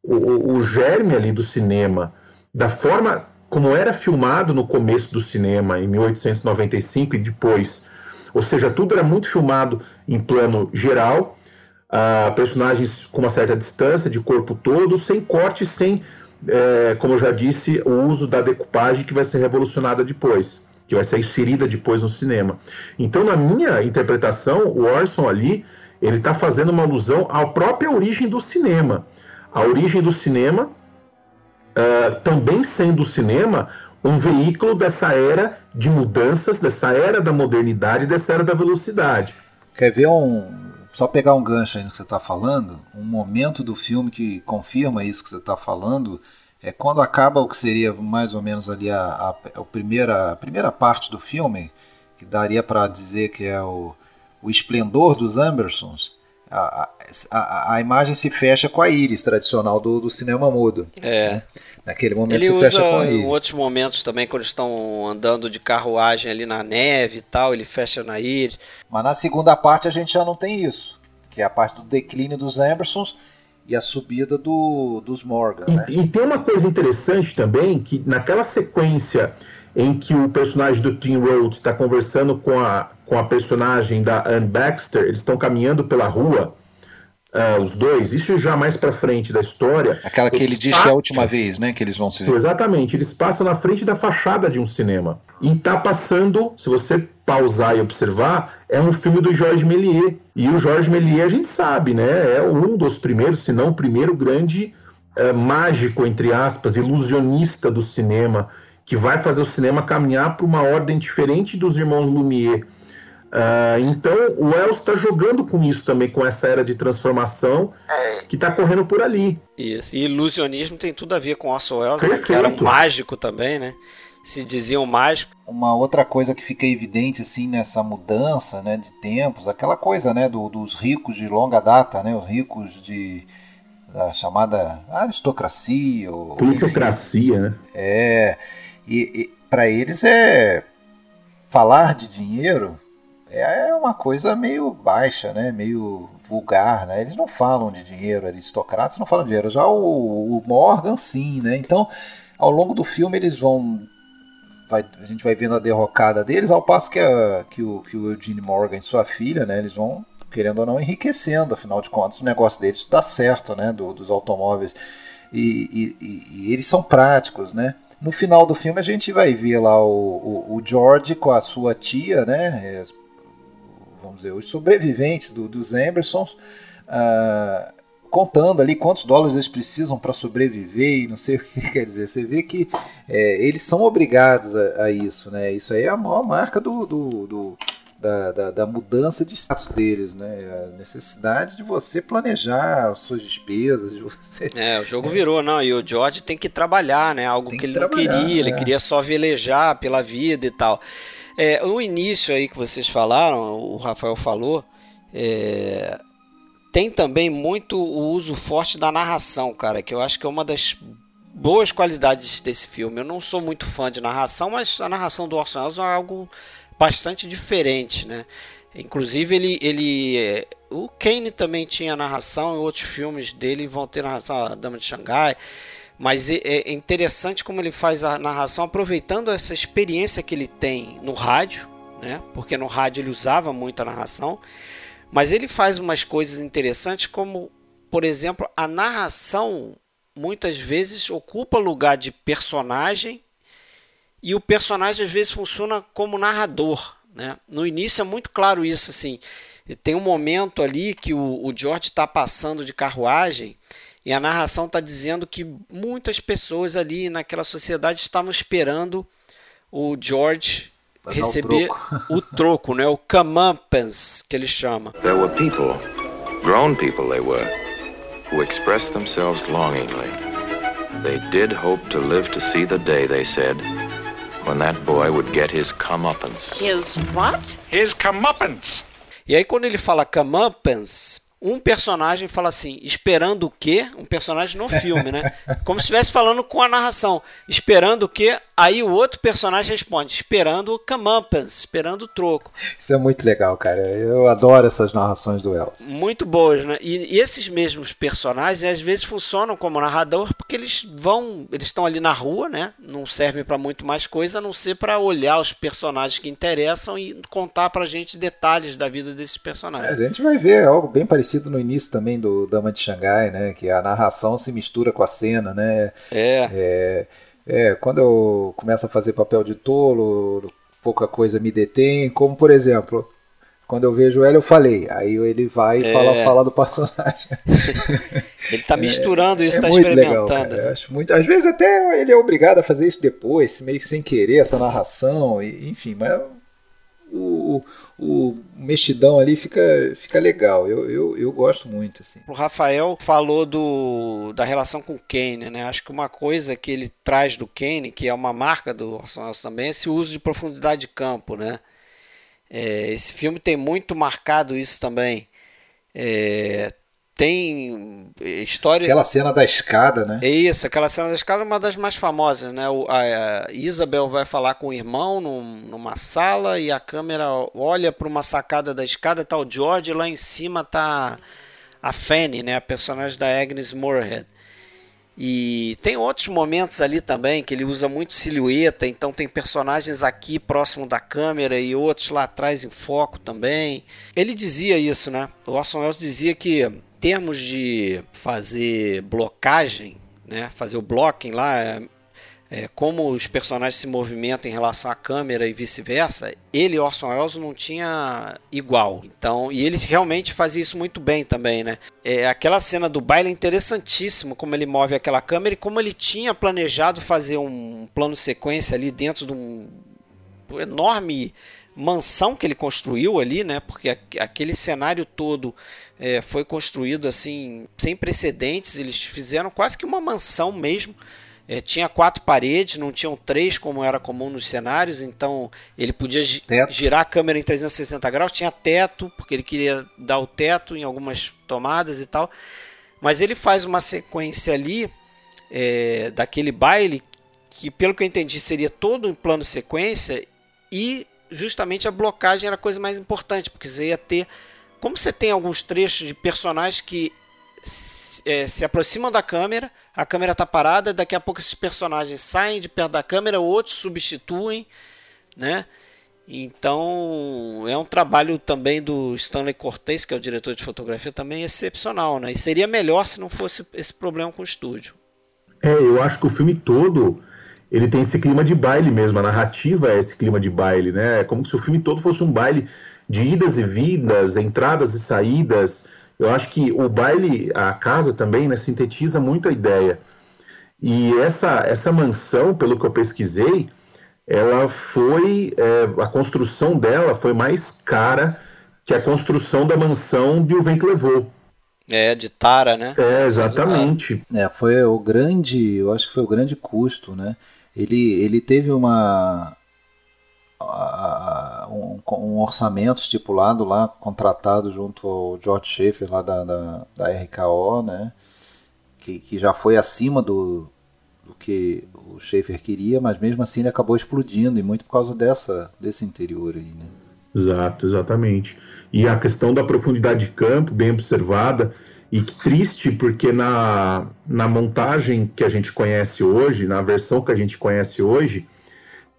o, o, germe ali do cinema, da forma como era filmado no começo do cinema, em 1895 e depois. Ou seja, tudo era muito filmado em plano geral, uh, personagens com uma certa distância, de corpo todo, sem corte, sem, é, como eu já disse, o uso da decupagem que vai ser revolucionada depois, que vai ser inserida depois no cinema. Então, na minha interpretação, o Orson ali, ele está fazendo uma alusão à própria origem do cinema. A origem do cinema uh, também sendo o cinema um veículo dessa era de mudanças, dessa era da modernidade, dessa era da velocidade. Quer ver um. Só pegar um gancho aí no que você está falando, um momento do filme que confirma isso que você está falando é quando acaba o que seria mais ou menos ali a, a, a primeira, a primeira parte do filme, que daria para dizer que é o, o esplendor dos Ambersons, a, a, a, imagem se fecha com a íris tradicional do, do cinema mudo. É. Né? Naquele momento ele se usa fecha com a íris. em outros momentos também, quando estão andando de carruagem ali na neve e tal, ele fecha na íris. Mas na segunda parte a gente já não tem isso, que é a parte do declínio dos Ambersons e a subida do, dos Morgan. E, né? e tem uma coisa interessante também, que naquela sequência em que o personagem do Tim Rhodes está conversando com a, com a personagem da Anne Baxter, eles estão caminhando pela rua, uh, os dois, isso já mais para frente da história. Aquela que ele diz que é a última vez, né, que eles vão se ver. Exatamente, eles passam na frente da fachada de um cinema. E tá passando, se você pausar e observar, é um filme do Georges Méliès. E o Georges Méliès, a gente sabe, né, é um dos primeiros, se não o primeiro grande uh, mágico, entre aspas, ilusionista do cinema, que vai fazer o cinema caminhar para uma ordem diferente dos irmãos Lumière. Uh, então o Wells está jogando com isso também, com essa era de transformação que está correndo por ali. Isso, e ilusionismo tem tudo a ver com Orson Welles, né, que era um mágico também, né? Se dizia um mágico. Uma outra coisa que fica evidente assim nessa mudança, né, de tempos, aquela coisa, né, do, dos ricos de longa data, né, os ricos de da chamada aristocracia, ou, Plutocracia, né? É, e, e para eles é falar de dinheiro é uma coisa meio baixa, né? Meio vulgar, né? Eles não falam de dinheiro, aristocratas não falam de dinheiro. Já o, o Morgan, sim, né? Então, ao longo do filme eles vão vai, a gente vai vendo a derrocada deles, ao passo que, a, que, o, que o Eugene Morgan e sua filha, né? Eles vão querendo ou não enriquecendo, afinal de contas o negócio deles dá certo, né? Do, dos automóveis e, e, e eles são práticos, né? No final do filme a gente vai ver lá o, o, o George com a sua tia, né? Vamos dizer, os sobreviventes do, dos Emersons, uh, contando ali quantos dólares eles precisam para sobreviver e não sei o que quer dizer. Você vê que é, eles são obrigados a, a, isso, né? Isso aí é a maior marca do, do, do da, da, da, mudança de status deles, né? A necessidade de você planejar as suas despesas, de você. É, o jogo é. virou, não. E o George tem que trabalhar, né? Algo que, que, ele não queria, é. ele queria só velejar pela vida e tal. É, o início aí que vocês falaram, o Rafael falou, é, tem também muito o uso forte da narração, cara, que eu acho que é uma das boas qualidades desse filme. Eu não sou muito fã de narração, mas a narração do Orson Welles é algo bastante diferente, né? Inclusive ele, ele o Kane também tinha narração em outros filmes dele vão ter narração a Dama de Xangai, mas é, é interessante como ele faz a narração aproveitando essa experiência que ele tem no rádio, né? Porque no rádio ele usava muito a narração, mas ele faz umas coisas interessantes como, por exemplo, a narração muitas vezes ocupa lugar de personagem e o personagem às vezes funciona como narrador. Né? No início é muito claro isso. assim Tem um momento ali que o, o George está passando de carruagem e a narração está dizendo que muitas pessoas ali naquela sociedade estavam esperando o George receber o troco. o troco, né? o comeuppance que ele chama. There were people, grown people they were, who expressed themselves longingly. They did hope to live to see the day, they said, when that boy would get his comeuppance. His what? His comeuppance. E aí quando ele fala comeuppance, um personagem fala assim, esperando o quê? Um personagem no filme, né? Como se estivesse falando com a narração. Esperando o quê? Aí o outro personagem responde, esperando o comeuppance, esperando o troco. Isso é muito legal, cara. Eu adoro essas narrações do Elvis. Muito boas, né? E, e esses mesmos personagens às vezes funcionam como narrador porque eles vão, eles estão ali na rua, né? Não servem para muito mais coisa a não ser para olhar os personagens que interessam e contar pra gente detalhes da vida desses personagens. É, a gente vai ver algo bem parecido no início também do Dama de Xangai, né? Que a narração se mistura com a cena, né? É. é é, quando eu começo a fazer papel de tolo, pouca coisa me detém, como por exemplo, quando eu vejo ele, eu falei. Aí ele vai e é. fala, fala do personagem. ele está misturando é, isso, está é experimentando. Legal, acho muito, às vezes até ele é obrigado a fazer isso depois, meio que sem querer, essa narração, e, enfim, mas o, o, mexidão ali fica, fica legal. Eu, eu, eu gosto muito. Assim. O Rafael falou do, da relação com o Kane, né? Acho que uma coisa que ele traz do Kane, que é uma marca do Orson Welles também, é esse uso de profundidade de campo, né? É, esse filme tem muito marcado isso também. É, tem história. Aquela cena da escada, né? É isso, aquela cena da escada é uma das mais famosas, né? A, a Isabel vai falar com o irmão num, numa sala e a câmera olha para uma sacada da escada, tá o George, e lá em cima tá a Fanny, né? A personagem da Agnes Moorehead. E tem outros momentos ali também que ele usa muito silhueta, então tem personagens aqui próximo da câmera e outros lá atrás em foco também. Ele dizia isso, né? O Orson Welles dizia que termos de fazer blocagem, né, fazer o blocking lá, é, é, como os personagens se movimentam em relação à câmera e vice-versa, ele, Orson Welles, não tinha igual. Então, e ele realmente fazia isso muito bem também, né? É, aquela cena do baile é interessantíssimo, como ele move aquela câmera e como ele tinha planejado fazer um plano sequência ali dentro de um enorme mansão que ele construiu ali, né? Porque aquele cenário todo é, foi construído assim sem precedentes. Eles fizeram quase que uma mansão mesmo. É, tinha quatro paredes, não tinham três como era comum nos cenários, então ele podia teto. girar a câmera em 360 graus. Tinha teto, porque ele queria dar o teto em algumas tomadas e tal. Mas ele faz uma sequência ali é, daquele baile que, pelo que eu entendi, seria todo em plano sequência e justamente a blocagem era a coisa mais importante, porque você ia ter. Como você tem alguns trechos de personagens que é, se aproximam da câmera, a câmera está parada, daqui a pouco esses personagens saem de perto da câmera, outros substituem, né? Então é um trabalho também do Stanley Cortez, que é o diretor de fotografia, também excepcional, né? E seria melhor se não fosse esse problema com o estúdio. É, eu acho que o filme todo ele tem esse clima de baile mesmo, a narrativa é esse clima de baile, né? É como se o filme todo fosse um baile de idas e vindas, entradas e saídas. Eu acho que o baile, a casa também, né, sintetiza muito a ideia. E essa, essa mansão, pelo que eu pesquisei, ela foi. É, a construção dela foi mais cara que a construção da mansão de O Vento Levou. É, de Tara, né? É, exatamente. É, foi o grande. Eu acho que foi o grande custo, né? Ele, ele teve uma um, um, orçamento estipulado lá, contratado junto ao George Schaefer lá da, da, da RKO, né? Que, que já foi acima do, do que o Schaefer queria, mas mesmo assim ele acabou explodindo, e muito por causa dessa, desse interior aí, né? Exato, exatamente. E a questão da profundidade de campo, bem observada, e que triste porque na, na montagem que a gente conhece hoje, na versão que a gente conhece hoje,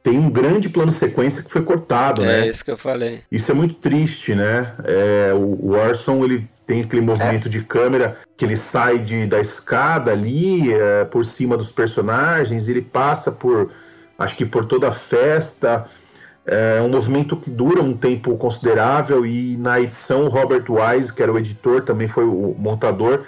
tem um grande plano sequência que foi cortado, é, né? É isso que eu falei. Isso é muito triste, né? É, o, o Orson, ele tem aquele movimento é. de câmera que ele sai de, da escada ali, é, por cima dos personagens, ele passa por, acho que por toda a festa, é um movimento que dura um tempo considerável e na edição Robert Wise, que era o editor, também foi o montador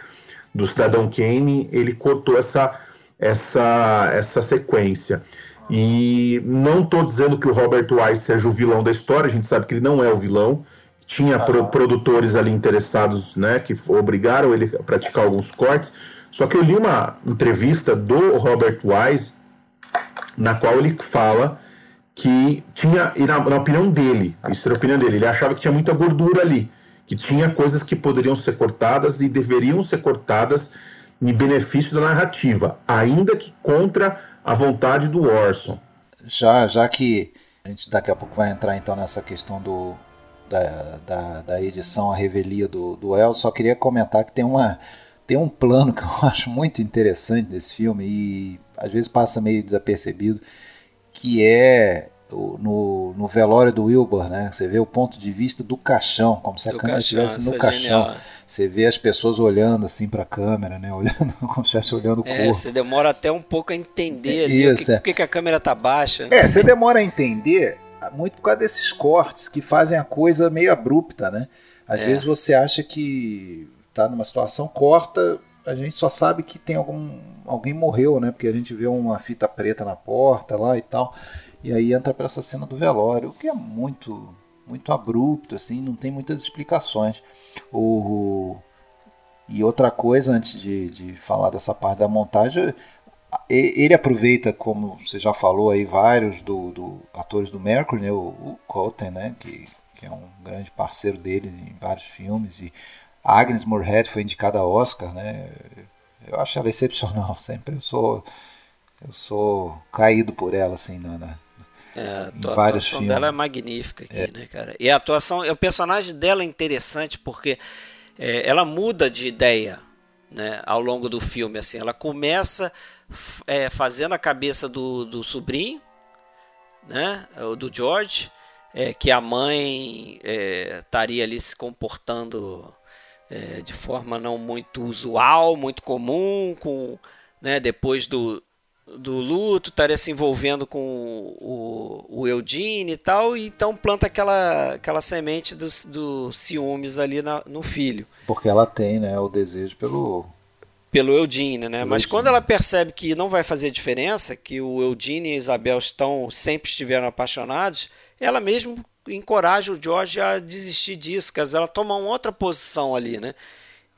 do Cidadão Kane, ele cortou essa, essa, essa sequência. E não estou dizendo que o Robert Wise seja o vilão da história, a gente sabe que ele não é o vilão. Tinha pro, produtores ali interessados, né, que obrigaram ele a praticar alguns cortes. Só que eu li uma entrevista do Robert Wise, na qual ele fala que tinha, na, na, opinião dele, isso era a opinião dele, ele achava que tinha muita gordura ali, que tinha coisas que poderiam ser cortadas e deveriam ser cortadas em benefício da narrativa, ainda que contra a vontade do Orson. Já, já que a gente daqui a pouco vai entrar então nessa questão do, da, da, da edição, a revelia do, do El, só queria comentar que tem, uma, tem um plano que eu acho muito interessante desse filme e às vezes passa meio desapercebido, que é no, no velório do Wilbur, né? Você vê o ponto de vista do caixão, como se a do câmera estivesse no é caixão. Genial. Você vê as pessoas olhando assim para a câmera, né? Olhando como se estivesse olhando o é, corpo. Você demora até um pouco a entender ali Isso, o que, é. que, a câmera tá baixa. É, você demora a entender muito por causa desses cortes que fazem a coisa meio abrupta, né? Às é. vezes você acha que tá numa situação corta, a gente só sabe que tem algum alguém morreu, né? Porque a gente vê uma fita preta na porta lá e tal. E aí entra para essa cena do velório, o que é muito muito abrupto, assim, não tem muitas explicações. O, e outra coisa, antes de, de falar dessa parte da montagem, ele aproveita, como você já falou aí, vários do, do atores do Mercury, né, o, o Colton, né, que, que é um grande parceiro dele em vários filmes, e a Agnes Moorehead foi indicada a Oscar, né, eu acho ela excepcional, sempre eu sou eu sou caído por ela, assim, na, na é, a atuação filmes. dela é magnífica aqui, é. né, cara? E a atuação, o personagem dela é interessante porque é, ela muda de ideia, né, ao longo do filme, assim, ela começa é, fazendo a cabeça do, do sobrinho, né, do George, é, que a mãe é, estaria ali se comportando é, de forma não muito usual, muito comum, com, né, depois do, do luto, estaria se envolvendo com o, o Eugene e tal, e então planta aquela, aquela semente dos do ciúmes ali na, no filho. Porque ela tem, né, o desejo pelo pelo Eugene, né? Pelo Mas Eugene. quando ela percebe que não vai fazer diferença, que o Eugene e a Isabel estão sempre estiveram apaixonados, ela mesmo encoraja o George a desistir disso, quer dizer, ela toma uma outra posição ali, né?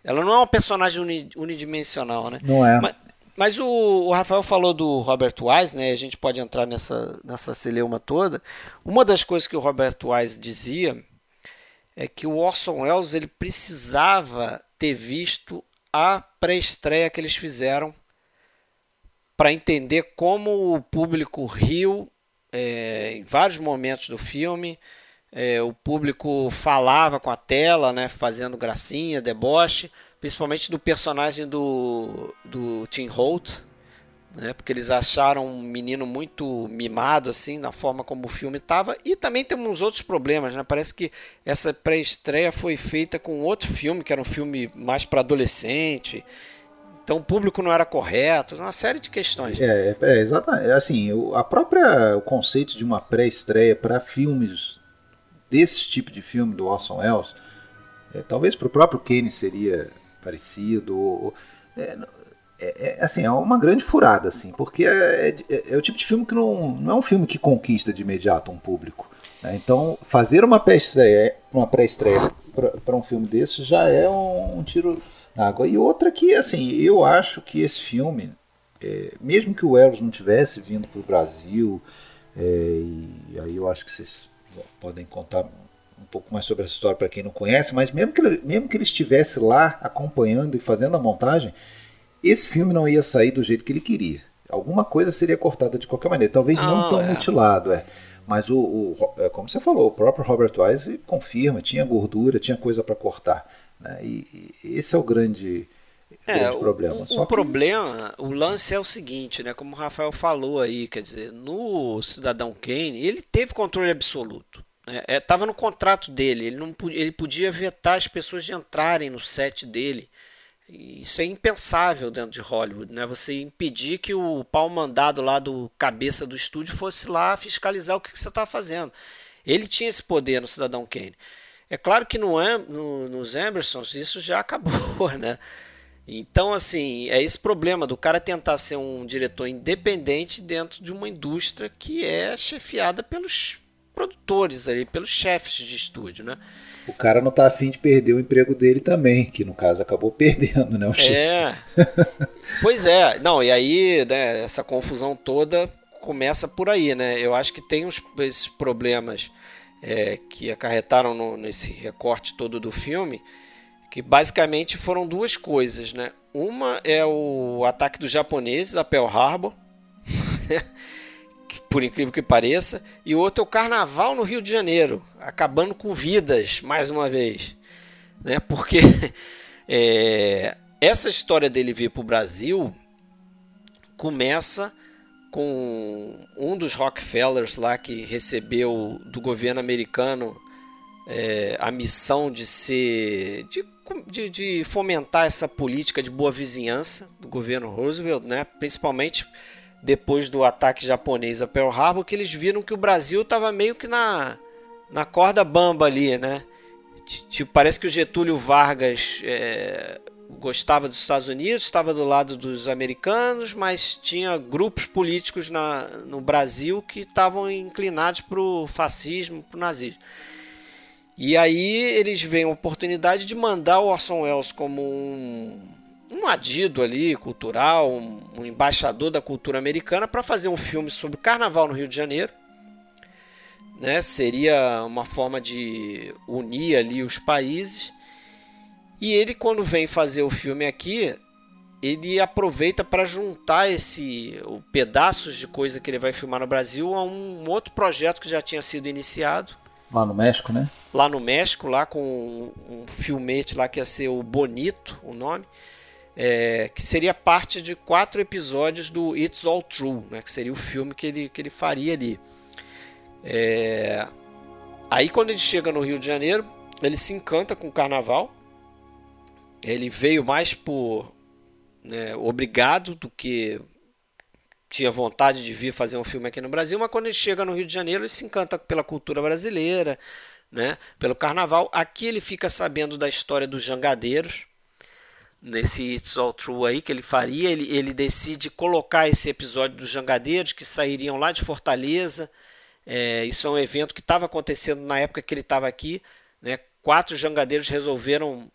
Ela não é um personagem unidimensional, né? Não é. Mas, mas o, o, Rafael falou do Robert Wise, né? A gente pode entrar nessa, nessa celeuma toda. Uma das coisas que o Robert Wise dizia é que o Orson Welles ele precisava ter visto a pré-estreia que eles fizeram para entender como o público riu é, em vários momentos do filme. É, o público falava com a tela, né, fazendo gracinha, deboche principalmente do personagem do, do Tim Holt, né? Porque eles acharam um menino muito mimado assim na forma como o filme estava e também tem uns outros problemas, né? Parece que essa pré-estreia foi feita com outro filme que era um filme mais para adolescente. Então o público não era correto, uma série de questões. É, é, é exatamente. Assim, a própria o conceito de uma pré-estreia para filmes desse tipo de filme do Orson Welles, é, talvez para o próprio Kane seria parecido. É, é, é, assim, é uma grande furada, assim, porque é, é, é, o tipo de filme que não, não é um filme que conquista de imediato um público. Né? Então, fazer uma pré-estreia pré para um filme desse já é um, um tiro na água. E outra que, assim, eu acho que esse filme, é, mesmo que o Eros não tivesse vindo para o Brasil, e aí eu acho que vocês podem contar um pouco mais sobre essa história para quem não conhece, mas mesmo que, ele, mesmo que ele estivesse lá acompanhando e fazendo a montagem, esse filme não ia sair do jeito que ele queria. Alguma coisa seria cortada de qualquer maneira, talvez não, não tão é. mutilado, é. Mas o, o, é como você falou, o próprio Robert Wise confirma, tinha gordura, tinha coisa para cortar. Né? E, e, esse é o grande, é, grande problema. O, o que... problema, o lance é o seguinte, né? Como o Rafael falou aí, quer dizer, no Cidadão Kane, ele teve controle absoluto. Estava é, é no contrato dele, ele, não, ele podia vetar as pessoas de entrarem no set dele. Isso é impensável dentro de Hollywood, né? Você impedir que o pau mandado lá do cabeça do estúdio fosse lá fiscalizar o que, que você está fazendo. Ele tinha esse poder no Cidadão Kane. É claro que no, no, nos Emersons isso já acabou, né? Então, assim, é esse problema do cara tentar ser um diretor independente dentro de uma indústria que é chefiada pelos produtores ali, pelos chefes de estúdio, né? O cara não tá afim de perder o emprego dele também, que no caso acabou perdendo, né? O chefe. É. pois é. Não, e aí, né, essa confusão toda começa por aí, né? Eu acho que tem uns, esses problemas é, que acarretaram no, nesse recorte todo do filme, que basicamente foram duas coisas, né? Uma é o ataque dos japoneses a Pearl Harbor, por incrível que pareça, e outro é o Carnaval no Rio de Janeiro, acabando com vidas mais uma vez, né? Porque é, essa história dele vir para o Brasil começa com um dos Rockefellers lá que recebeu do governo americano é, a missão de ser de, de, de, fomentar essa política de boa vizinhança do governo Roosevelt, né? Principalmente depois do ataque japonês a Pearl Harbor, que eles viram que o Brasil estava meio que na, na corda bamba ali, né? Tipo, parece que o Getúlio Vargas é, gostava dos Estados Unidos, estava do lado dos americanos, mas tinha grupos políticos na, no Brasil que estavam inclinados para o fascismo, para o nazismo. E aí eles veem a oportunidade de mandar o Orson Welles como um, um adido ali cultural, um, um embaixador da cultura americana para fazer um filme sobre carnaval no Rio de Janeiro. Né? Seria uma forma de unir ali os países. E ele quando vem fazer o filme aqui, ele aproveita para juntar esse o pedaços de coisa que ele vai filmar no Brasil a um outro projeto que já tinha sido iniciado Lá no México, né? Lá no México, lá com um, um filmete lá que ia ser o Bonito, o nome, é, que seria parte de quatro episódios do It's All True, né? Que seria o filme que ele, que ele faria ali. É, aí quando ele chega no Rio de Janeiro, ele se encanta com o Carnaval. Ele veio mais por né, obrigado do que tinha vontade de vir fazer um filme aqui no Brasil, mas quando ele chega no Rio de Janeiro, ele se encanta pela cultura brasileira, né, pelo carnaval. Aqui ele fica sabendo da história dos jangadeiros, nesse It's All True aí que ele faria. Ele, ele decide colocar esse episódio dos jangadeiros que sairiam lá de Fortaleza. É, isso é um evento que estava acontecendo na época que ele estava aqui. Né? Quatro jangadeiros resolveram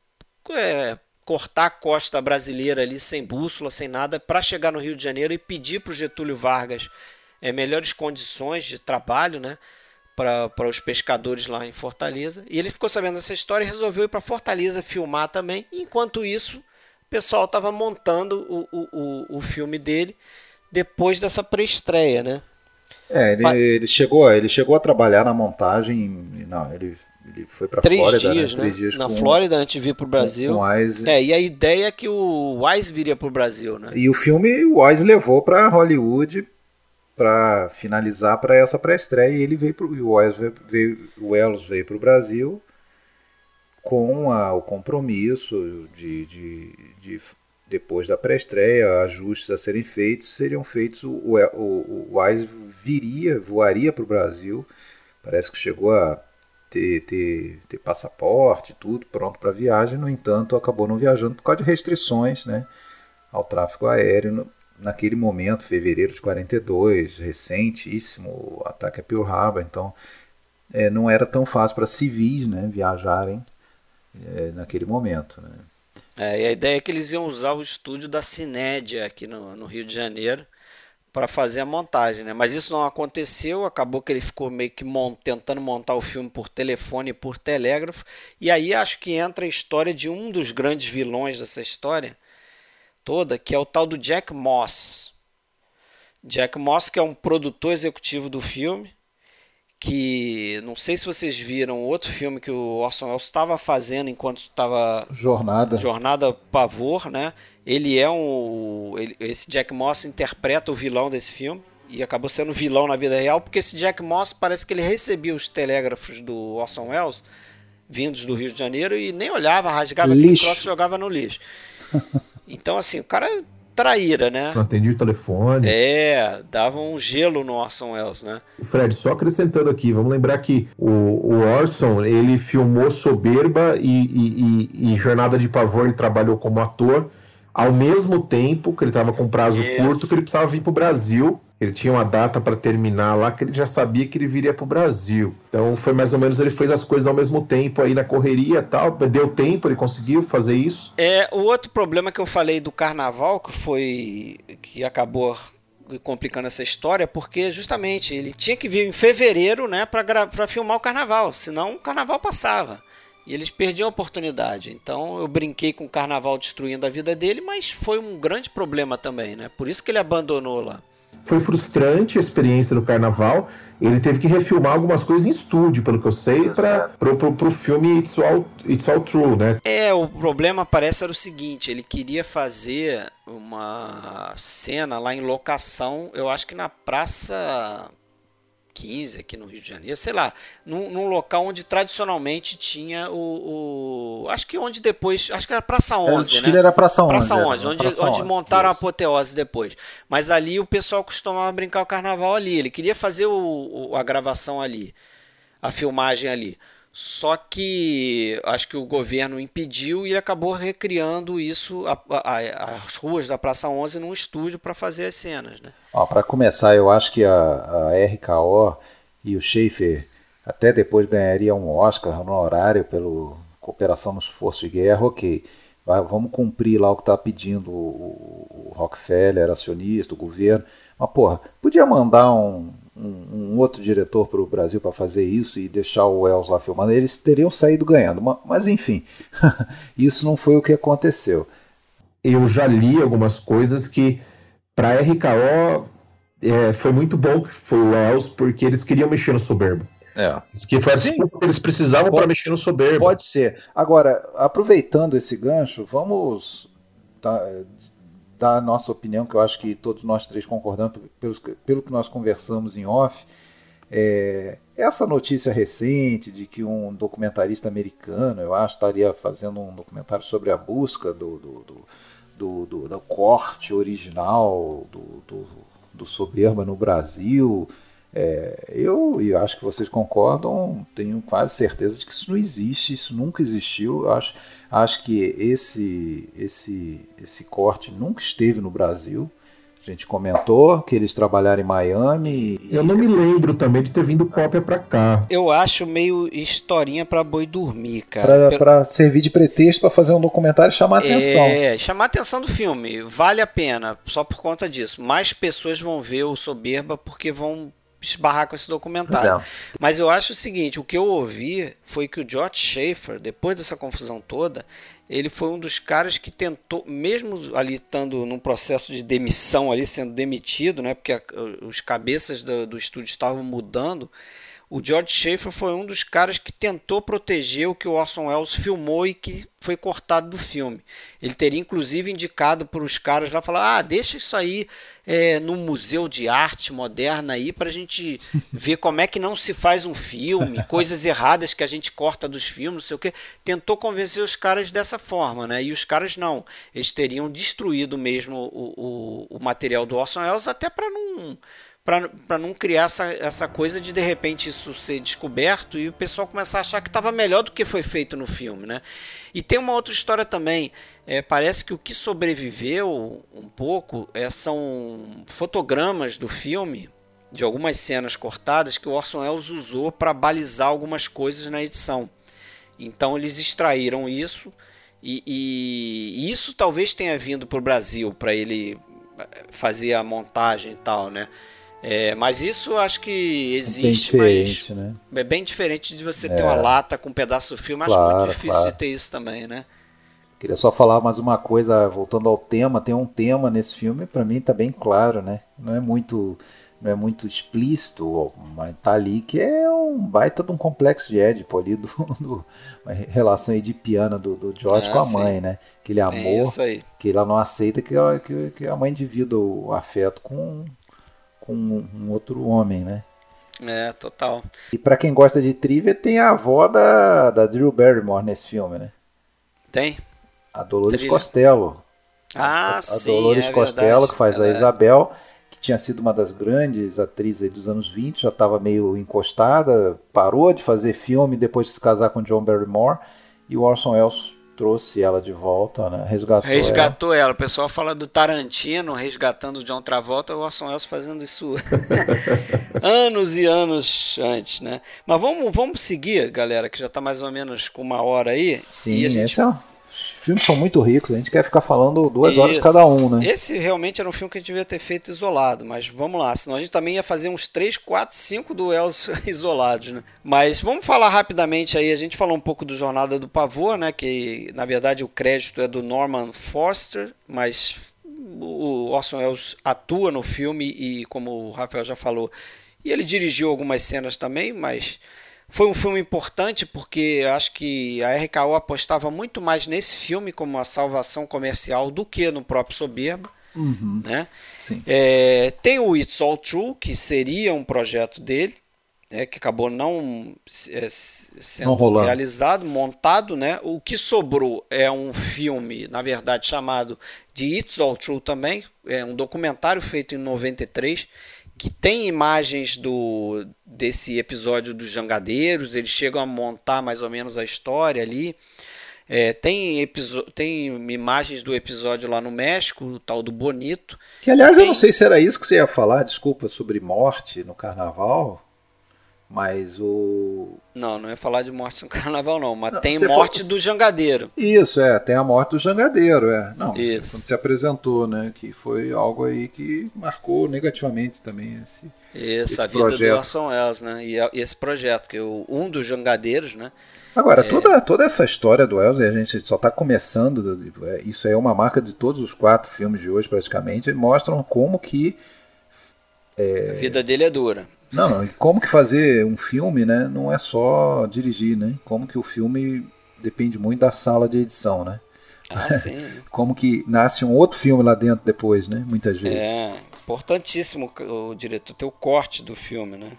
é, cortar a costa brasileira ali sem bússola, sem nada, para chegar no Rio de Janeiro e pedir para o Getúlio Vargas é, melhores condições de trabalho, né? Para os pescadores lá em Fortaleza. E ele ficou sabendo dessa história e resolveu ir para Fortaleza filmar também. Enquanto isso, o pessoal estava montando o, o, o, o filme dele depois dessa pré-estreia, né? É, ele, ele, chegou, ele chegou a trabalhar na montagem. Não, ele ele foi para Flórida, né? dias, né? Três dias Na com, Flórida antes de vir para o Brasil. Com Wise. É, e a ideia é que o Wise viria para o Brasil, né? E o filme o Wise levou para Hollywood para finalizar para essa pré-estreia e ele veio pro, o Wise veio, o Wells veio para o Brasil com a, o compromisso de, de, de depois da pré-estreia, ajustes a serem feitos, seriam feitos, o, o, o Wise viria, voaria para o Brasil, parece que chegou a ter, ter, ter passaporte, tudo pronto para viagem. No entanto, acabou não viajando por causa de restrições né, ao tráfego aéreo. No, naquele momento, fevereiro de 42, recentíssimo ataque a Pearl Harbor. Então, é, não era tão fácil para civis né, viajarem é, naquele momento. Né. É, a ideia é que eles iam usar o estúdio da Cinédia aqui no, no Rio de Janeiro para fazer a montagem, né? Mas isso não aconteceu, acabou que ele ficou meio que mont tentando montar o filme por telefone e por telégrafo. E aí acho que entra a história de um dos grandes vilões dessa história toda, que é o tal do Jack Moss. Jack Moss, que é um produtor executivo do filme, que não sei se vocês viram outro filme que o Orson Welles estava fazendo enquanto estava Jornada Jornada Pavor, né? Ele é um ele, esse Jack Moss interpreta o vilão desse filme e acabou sendo vilão na vida real porque esse Jack Moss parece que ele recebia os telégrafos do Orson Welles vindos do Rio de Janeiro e nem olhava, rasgava lixo. aquele troço e jogava no lixo. Então assim, o cara traíra, né? Não atendia o telefone. É, dava um gelo no Orson Welles, né? Fred, só acrescentando aqui, vamos lembrar que o, o Orson, ele filmou Soberba e, e, e, e Jornada de Pavor, ele trabalhou como ator, ao mesmo tempo que ele estava com prazo Isso. curto, que ele precisava vir para o Brasil ele tinha uma data para terminar lá que ele já sabia que ele viria para o Brasil. Então foi mais ou menos ele fez as coisas ao mesmo tempo aí na correria tal. Deu tempo, ele conseguiu fazer isso. É o outro problema que eu falei do Carnaval que foi que acabou complicando essa história, porque justamente ele tinha que vir em fevereiro, né, para filmar o Carnaval, senão o Carnaval passava. E eles perdiam a oportunidade. Então eu brinquei com o carnaval destruindo a vida dele, mas foi um grande problema também, né? Por isso que ele abandonou lá. Foi frustrante a experiência do carnaval. Ele teve que refilmar algumas coisas em estúdio, pelo que eu sei, para pro, pro, pro filme It's All, It's All True, né? É, o problema parece era o seguinte: ele queria fazer uma cena lá em locação, eu acho que na Praça 15 aqui no Rio de Janeiro, sei lá, num, num local onde tradicionalmente tinha o, o, Acho que onde depois. Acho que era Praça 11, é, né? Era Praça 11. Praça 11, onde, Praça onde 11, montaram isso. a apoteose depois. Mas ali o pessoal costumava brincar o carnaval ali. Ele queria fazer o, o, a gravação ali, a filmagem ali. Só que acho que o governo impediu e acabou recriando isso, a, a, as ruas da Praça 11, num estúdio para fazer as cenas. Né? Para começar, eu acho que a, a RKO e o Schaefer até depois ganharia um Oscar honorário pelo cooperação no esforço de guerra, ok. Vai, vamos cumprir lá o que está pedindo o, o, Rockefeller, acionista, o governo. Mas, porra, podia mandar um, um, um outro diretor para o Brasil para fazer isso e deixar o Wells lá filmando. Eles teriam saído ganhando. Mas, enfim, isso não foi o que aconteceu. Eu já li algumas coisas que, para RKO, é, foi muito bom que foi o Wells, porque eles queriam mexer no soberbo. É, isso que foi a desculpa que eles precisavam para mexer no soberbo. Pode ser. Agora, aproveitando esse gancho, vamos dar, dar a nossa opinião, que eu acho que todos nós três concordamos, pelo, pelo que nós conversamos em off. É, essa notícia recente de que um documentarista americano, eu acho, estaria fazendo um documentário sobre a busca do, do, do, do, do, do corte original do, do, do Soberba no Brasil. É, eu, e acho que vocês concordam, tenho quase certeza de que isso não existe, isso nunca existiu. Eu acho, acho que esse, esse, esse corte nunca esteve no Brasil. A gente comentou que eles trabalharam em Miami. Eu não me lembro também de ter vindo cópia para cá. Eu acho meio historinha para boi dormir, cara. Para servir de pretexto para fazer um documentário e chamar é, atenção. É, chamar atenção do filme. Vale a pena, só por conta disso. Mais pessoas vão ver o Soberba porque vão esbarrar com esse documentário. É. Mas eu acho o seguinte, o que eu ouvi foi que o George Schaefer, depois dessa confusão toda, ele foi um dos caras que tentou, mesmo ali estando num processo de demissão ali, sendo demitido, né, porque a, os cabeças do, do estúdio estavam mudando, o George Schaefer foi um dos caras que tentou proteger o que o Orson Welles filmou e que foi cortado do filme. Ele teria inclusive indicado para os caras lá falar: ah, deixa isso aí é, no museu de arte moderna aí para a gente ver como é que não se faz um filme, coisas erradas que a gente corta dos filmes, não sei o que. Tentou convencer os caras dessa forma, né? E os caras não, eles teriam destruído mesmo o, o, o material do Orson Welles até para não para não criar essa, essa coisa de de repente isso ser descoberto e o pessoal começar a achar que estava melhor do que foi feito no filme, né? E tem uma outra história também. É, parece que o que sobreviveu um pouco é, são fotogramas do filme de algumas cenas cortadas que o Orson Welles usou para balizar algumas coisas na edição. Então eles extraíram isso e, e, isso talvez tenha vindo para o Brasil para ele eh, fazer a montagem e tal, né? É, mas isso acho que existe, é bem diferente, né? é bem diferente de você é. ter uma lata com um pedaço do filme. Claro, acho muito difícil claro. de ter isso também, né? Queria só falar mais uma coisa, voltando ao tema, tem um tema nesse filme, para mim tá bem claro, né? Não é muito não é muito explícito, mas tá ali que é um baita de um complexo de Édipo ali, do, do, uma relação edipiana do, do George é, com a sim. mãe, né? Aquele amor é que ela não aceita que, que, que a mãe divida o afeto com, com um outro homem, né? É, total. E para quem gosta de trivia, tem a avó da, da Drew Barrymore nesse filme, né? Tem. A Dolores Trilha. Costello. Ah, a, a sim. Dolores é Costello, que faz Ela a é. Isabel, que tinha sido uma das grandes atrizes dos anos 20, já estava meio encostada, parou de fazer filme depois de se casar com John Barrymore, e o Orson Welles trouxe ela de volta, né? Resgatou, resgatou ela. ela. O pessoal fala do Tarantino resgatando o John Travolta, o Orson Welles fazendo isso anos e anos antes, né? Mas vamos, vamos seguir, galera, que já está mais ou menos com uma hora aí. Sim, a gente... é filmes são muito ricos, a gente quer ficar falando duas Isso. horas cada um, né? Esse realmente era um filme que a gente devia ter feito isolado, mas vamos lá, senão a gente também ia fazer uns 3, 4, 5 duelos isolados, né? Mas vamos falar rapidamente aí, a gente falou um pouco do Jornada do Pavor, né? Que na verdade o crédito é do Norman Foster, mas o Orson Welles atua no filme e, como o Rafael já falou, e ele dirigiu algumas cenas também, mas foi um filme importante porque acho que a RKO apostava muito mais nesse filme como uma salvação comercial do que no próprio Soberba. Uhum. Né? É, tem o It's All True, que seria um projeto dele, né, que acabou não é, sendo não realizado, montado. Né? O que sobrou é um filme, na verdade, chamado de It's All True também, é um documentário feito em 93 que tem imagens do desse episódio dos jangadeiros, eles chegam a montar mais ou menos a história ali. É, tem, tem imagens do episódio lá no México, o tal do Bonito. Que aliás tem... eu não sei se era isso que você ia falar, desculpa, sobre morte no carnaval. Mas o. Não, não ia falar de morte no carnaval, não. Mas não, tem morte do jangadeiro. Isso, é, tem a morte do jangadeiro, é. Não, Isso. quando se apresentou, né? Que foi algo aí que marcou negativamente também esse. Isso, esse a vida projeto. do Orson Welles, né? E, e esse projeto, que é um dos jangadeiros, né? Agora, é... toda, toda essa história do Wells, a gente só está começando, é, isso é uma marca de todos os quatro filmes de hoje praticamente, mostram como que... É... A vida dele é dura. Não, não, como que fazer um filme, né, não é só dirigir, né, como que o filme depende muito da sala de edição, né. Ah, sim. como que nasce um outro filme lá dentro depois, né, muitas vezes. É, importantíssimo o diretor ter o corte do filme, né.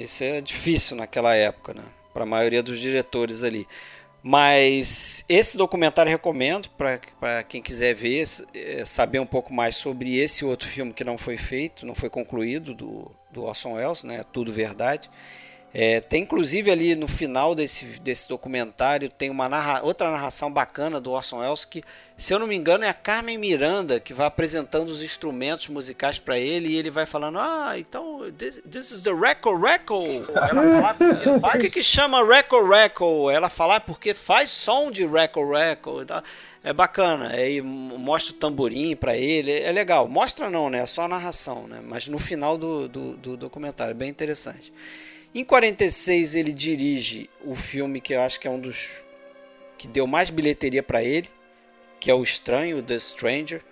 Isso é difícil naquela época, né para a maioria dos diretores ali. Mas esse documentário recomendo para quem quiser ver, é, saber um pouco mais sobre esse outro filme que não foi feito, não foi concluído, do, do Orson Welles, né? Tudo Verdade. É, tem inclusive ali no final desse, desse documentário tem uma narra outra narração bacana do Orson Welles que, se eu não me engano, é a Carmen Miranda que vai apresentando os instrumentos musicais para ele e ele vai falando: Ah, então this, this is the record record. Por que, que chama record record? Ela fala ah, porque faz som de record record. É bacana, aí mostra o tamborim para ele, é legal. Mostra não, né? É só a narração, né? Mas no final do, do, do documentário, bem interessante. Em 46 ele dirige o filme que eu acho que é um dos que deu mais bilheteria para ele, que é o Estranho, The Stranger.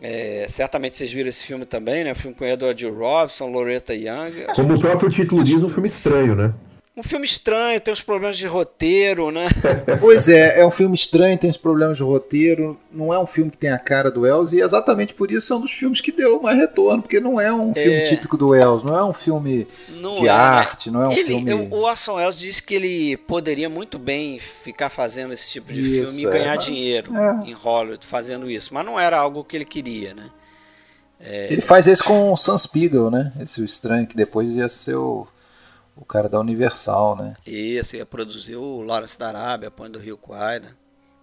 É, certamente vocês viram esse filme também, né? O filme com Edward Robson, Loretta Young. Como o próprio título diz, um filme estranho, né? Um filme estranho, tem uns problemas de roteiro, né? Pois é, é um filme estranho, tem uns problemas de roteiro, não é um filme que tem a cara do Wells, e exatamente por isso é um dos filmes que deu mais retorno, porque não é um é... filme típico do Wells, não é um filme não de é, arte, não é um ele, filme... O Orson Welles disse que ele poderia muito bem ficar fazendo esse tipo de isso, filme e ganhar é, dinheiro é. em Hollywood fazendo isso, mas não era algo que ele queria, né? É. Ele faz esse com o Sam Spiegel, né? Esse estranho que depois ia ser o o cara da Universal, né? Isso, ia produzir o Lawrence da Arábia, Põe do Rio Kwai, né?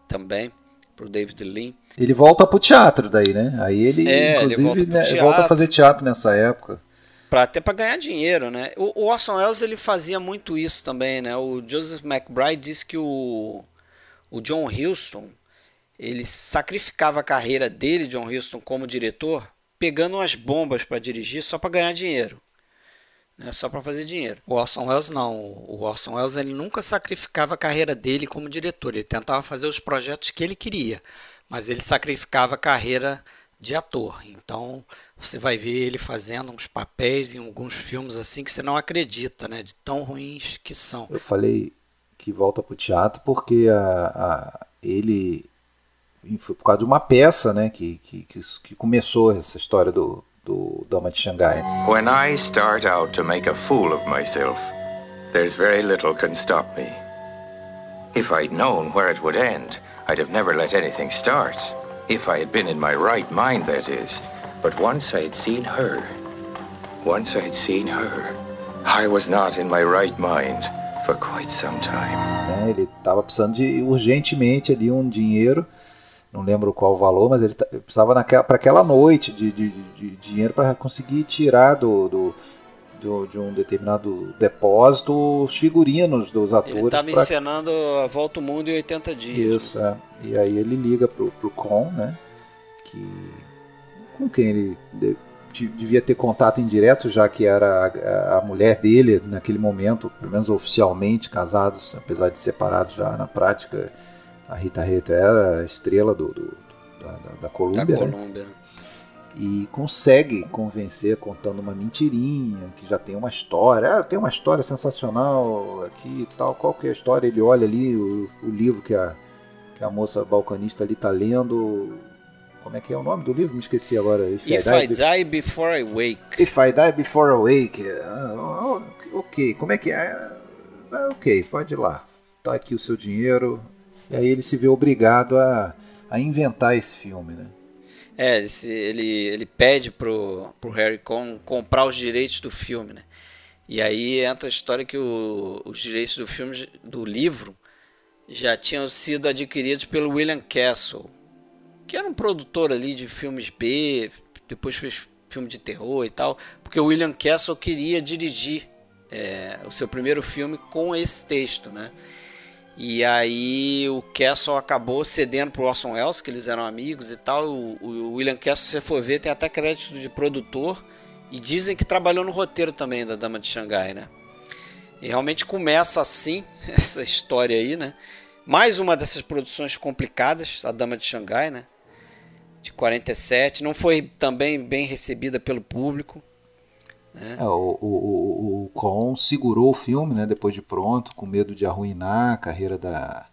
Também, pro David Lean. Ele volta pro teatro daí, né? Aí ele, é, inclusive, ele volta, né, volta, a fazer teatro nessa época. Pra, até para ganhar dinheiro, né? O, o Orson Welles, ele fazia muito isso também, né? O Joseph McBride disse que o, o John Huston, ele sacrificava a carreira dele, John Huston, como diretor, pegando umas bombas para dirigir só para ganhar dinheiro né, só para fazer dinheiro. O Orson Welles não. O Orson Welles ele nunca sacrificava a carreira dele como diretor. Ele tentava fazer os projetos que ele queria, mas ele sacrificava a carreira de ator. Então você vai ver ele fazendo uns papéis em alguns filmes assim que você não acredita, né, de tão ruins que são. Eu falei que volta para o teatro porque a, a, ele foi por causa de uma peça, né, que, que, que começou essa história do do Dama de Xangai. When I start out to make a fool of myself, there's very little can stop me. If I'd known where it would end, I'd have never let anything start. If I had been in my right mind, that is. But once I had seen her, once I had seen her, I was not in my right mind for quite some time. É, ele estava precisando de urgentemente ali um dinheiro não lembro qual o valor, mas ele precisava para aquela noite de, de, de dinheiro para conseguir tirar do, do, do, de um determinado depósito os figurinos dos atores. Ele estava pra... encenando a Volta ao Mundo em 80 dias. Isso, é. E aí ele liga pro, pro Con, né? Que, com quem ele devia ter contato indireto, já que era a, a, mulher dele naquele momento, pelo menos oficialmente casados, apesar de separados já na prática a Rita Reto era a estrela do, do da, da, da Colômbia. Da Colômbia. Né? E consegue convencer contando uma mentirinha, que já tem uma história. Ah, tem uma história sensacional aqui e tal. Qual que é a história? Ele olha ali o, o livro que a, que a moça balcanista ali está lendo. Como é que é o nome do livro? Me esqueci agora. If, If I, die, I, die, Before I Wake. If I Die Before I Wake. Ah, ok, como é que é? Ah, ok, pode ir lá. Tá aqui o seu dinheiro, e aí ele se vê obrigado a, a inventar esse filme, né? É, ele, ele pede pro, pro Harry Con comprar os direitos do filme, né? E aí entra a história que o, os direitos do filme, do livro, já tinham sido adquiridos pelo William Castle, que era um produtor ali de filmes B, depois fez filme de terror e tal, porque o William Castle queria dirigir é, o seu primeiro filme com esse texto, né? E aí o Castle acabou cedendo pro Orson Welles, que eles eram amigos e tal. O, o William Castle, se você for ver, tem até crédito de produtor. E dizem que trabalhou no roteiro também da Dama de Xangai, né? E realmente começa assim, essa história aí, né? Mais uma dessas produções complicadas, a Dama de Xangai, né? De 47. Não foi também bem recebida pelo público. Né? É, o, o, o, o Con segurou o filme, né, depois de pronto, com medo de arruinar a carreira da.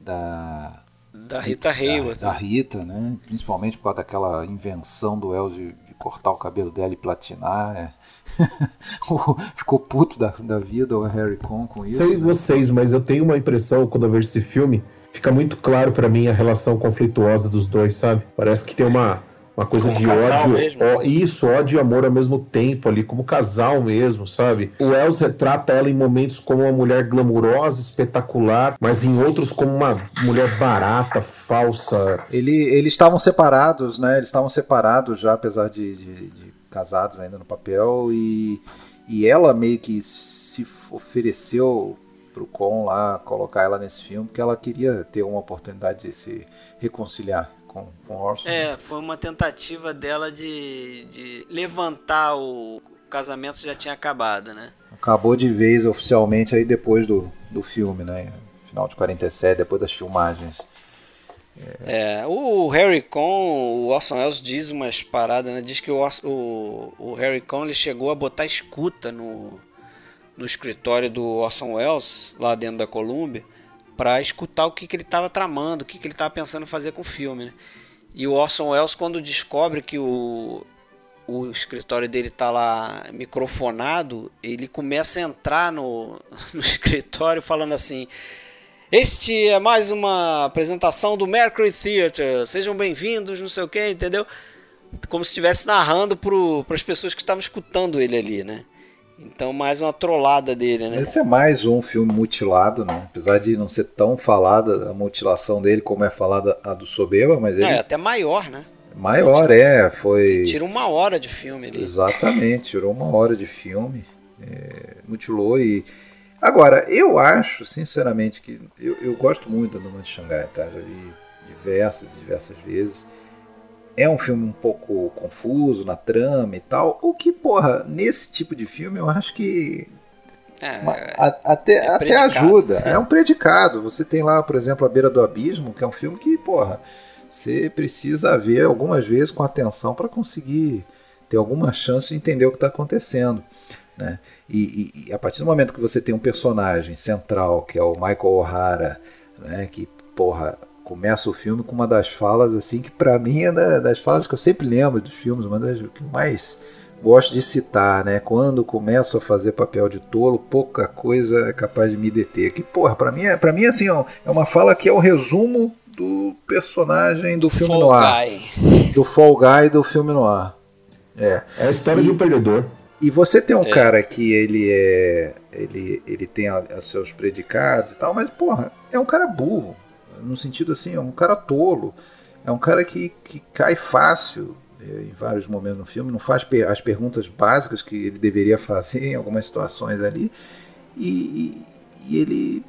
da da Rita Hayworth. Da, da, Rita, né? Principalmente por causa daquela invenção do El de, de cortar o cabelo dela e platinar. É. Ficou puto da, da vida o Harry Con com isso. Sei né? vocês, mas eu tenho uma impressão quando eu vejo esse filme, fica muito claro para mim a relação conflituosa dos dois, sabe? Parece que tem uma uma coisa como de ódio. Ó, isso, ódio e amor ao mesmo tempo ali, como casal mesmo, sabe? O Els retrata ela em momentos como uma mulher glamurosa, espetacular, mas em outros como uma mulher barata, falsa. Ele, eles estavam separados, né? Eles estavam separados já, apesar de, de, de casados ainda no papel, e, e ela meio que se ofereceu pro Con lá colocar ela nesse filme, porque ela queria ter uma oportunidade de se reconciliar com, com Orson. É, foi uma tentativa dela de, de levantar o, o casamento já tinha acabado, né? Acabou de vez oficialmente aí depois do, do filme, né? Final de 47, depois das filmagens. É, o Harry Con, o Orson Welles diz umas paradas, né? Diz que o, o, o Harry Con ele chegou a botar escuta no, no escritório do Orson Welles, lá dentro da Columbia, para escutar o que, que ele estava tramando, o que, que ele estava pensando fazer com o filme. Né? E o Orson Welles, quando descobre que o, o escritório dele está lá microfonado, ele começa a entrar no, no escritório falando assim: Este é mais uma apresentação do Mercury Theatre, sejam bem-vindos, não sei o que, entendeu? Como se estivesse narrando para as pessoas que estavam escutando ele ali, né? Então, mais uma trollada dele, né? Esse é mais um filme mutilado, né? Apesar de não ser tão falada a mutilação dele como é falada a do Soberba, mas ele. É, até maior, né? Maior, é. Foi. tira uma hora de filme ali. Exatamente, tirou uma hora de filme. É, mutilou e. Agora, eu acho, sinceramente, que. Eu, eu gosto muito da Numa de Xangai, tá? Já vi diversas e diversas vezes é um filme um pouco confuso na trama e tal. O que, porra, nesse tipo de filme eu acho que. É, a, até, é até ajuda. É. é um predicado. Você tem lá, por exemplo, A Beira do Abismo, que é um filme que, porra, você precisa ver algumas vezes com atenção para conseguir ter alguma chance de entender o que está acontecendo. Né? E, e, e, a partir do momento que você tem um personagem central, que é o Michael O'Hara, né, que, porra, começa o filme com uma das falas assim que para mim é das falas que eu sempre lembro dos filmes, uma das que mais gosto de citar, né? Quando começo a fazer papel de tolo, pouca coisa é capaz de me deter. Que porra, para mim é para mim assim, ó, é uma fala que é o resumo do personagem do filme Fall noir. Guy. Do Fall Guy do filme noir. É. É a história e, de um perdedor. E você tem um é. cara que ele é ele ele tem os seus predicados e tal, mas porra, é um cara burro no sentido assim, é um cara tolo, é um cara que, que cai fácil é, em vários momentos no filme, não faz per as perguntas básicas que ele deveria fazer em algumas situações ali, e, e, e ele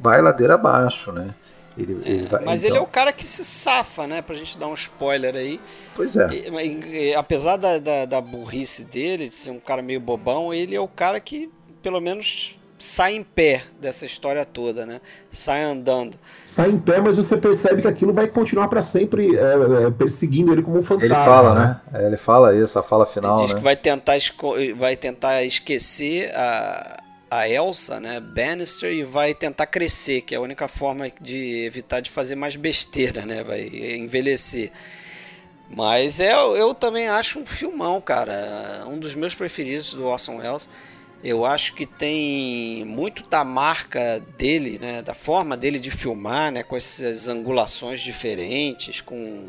vai ladeira abaixo, né? Ele, é, ele vai, mas então... ele é o cara que se safa, né? Pra gente dar um spoiler aí. Pois é. E, apesar da, da, da burrice dele, de ser um cara meio bobão, ele é o cara que, pelo menos, sai em pé dessa história toda, né? Sai andando. Sai em pé, mas você percebe que aquilo vai continuar para sempre é, é, perseguindo ele como um fantasma. Ele fala, né? né? Ele fala isso, a fala final. Ele diz né? que vai tentar, vai tentar esquecer a, a Elsa, né? Bannister, e vai tentar crescer, que é a única forma de evitar de fazer mais besteira, né? Vai envelhecer. Mas é, eu também acho um filmão, cara. Um dos meus preferidos do Orson Welles. Eu acho que tem muito da marca dele, né, da forma dele de filmar, né, com essas angulações diferentes, com,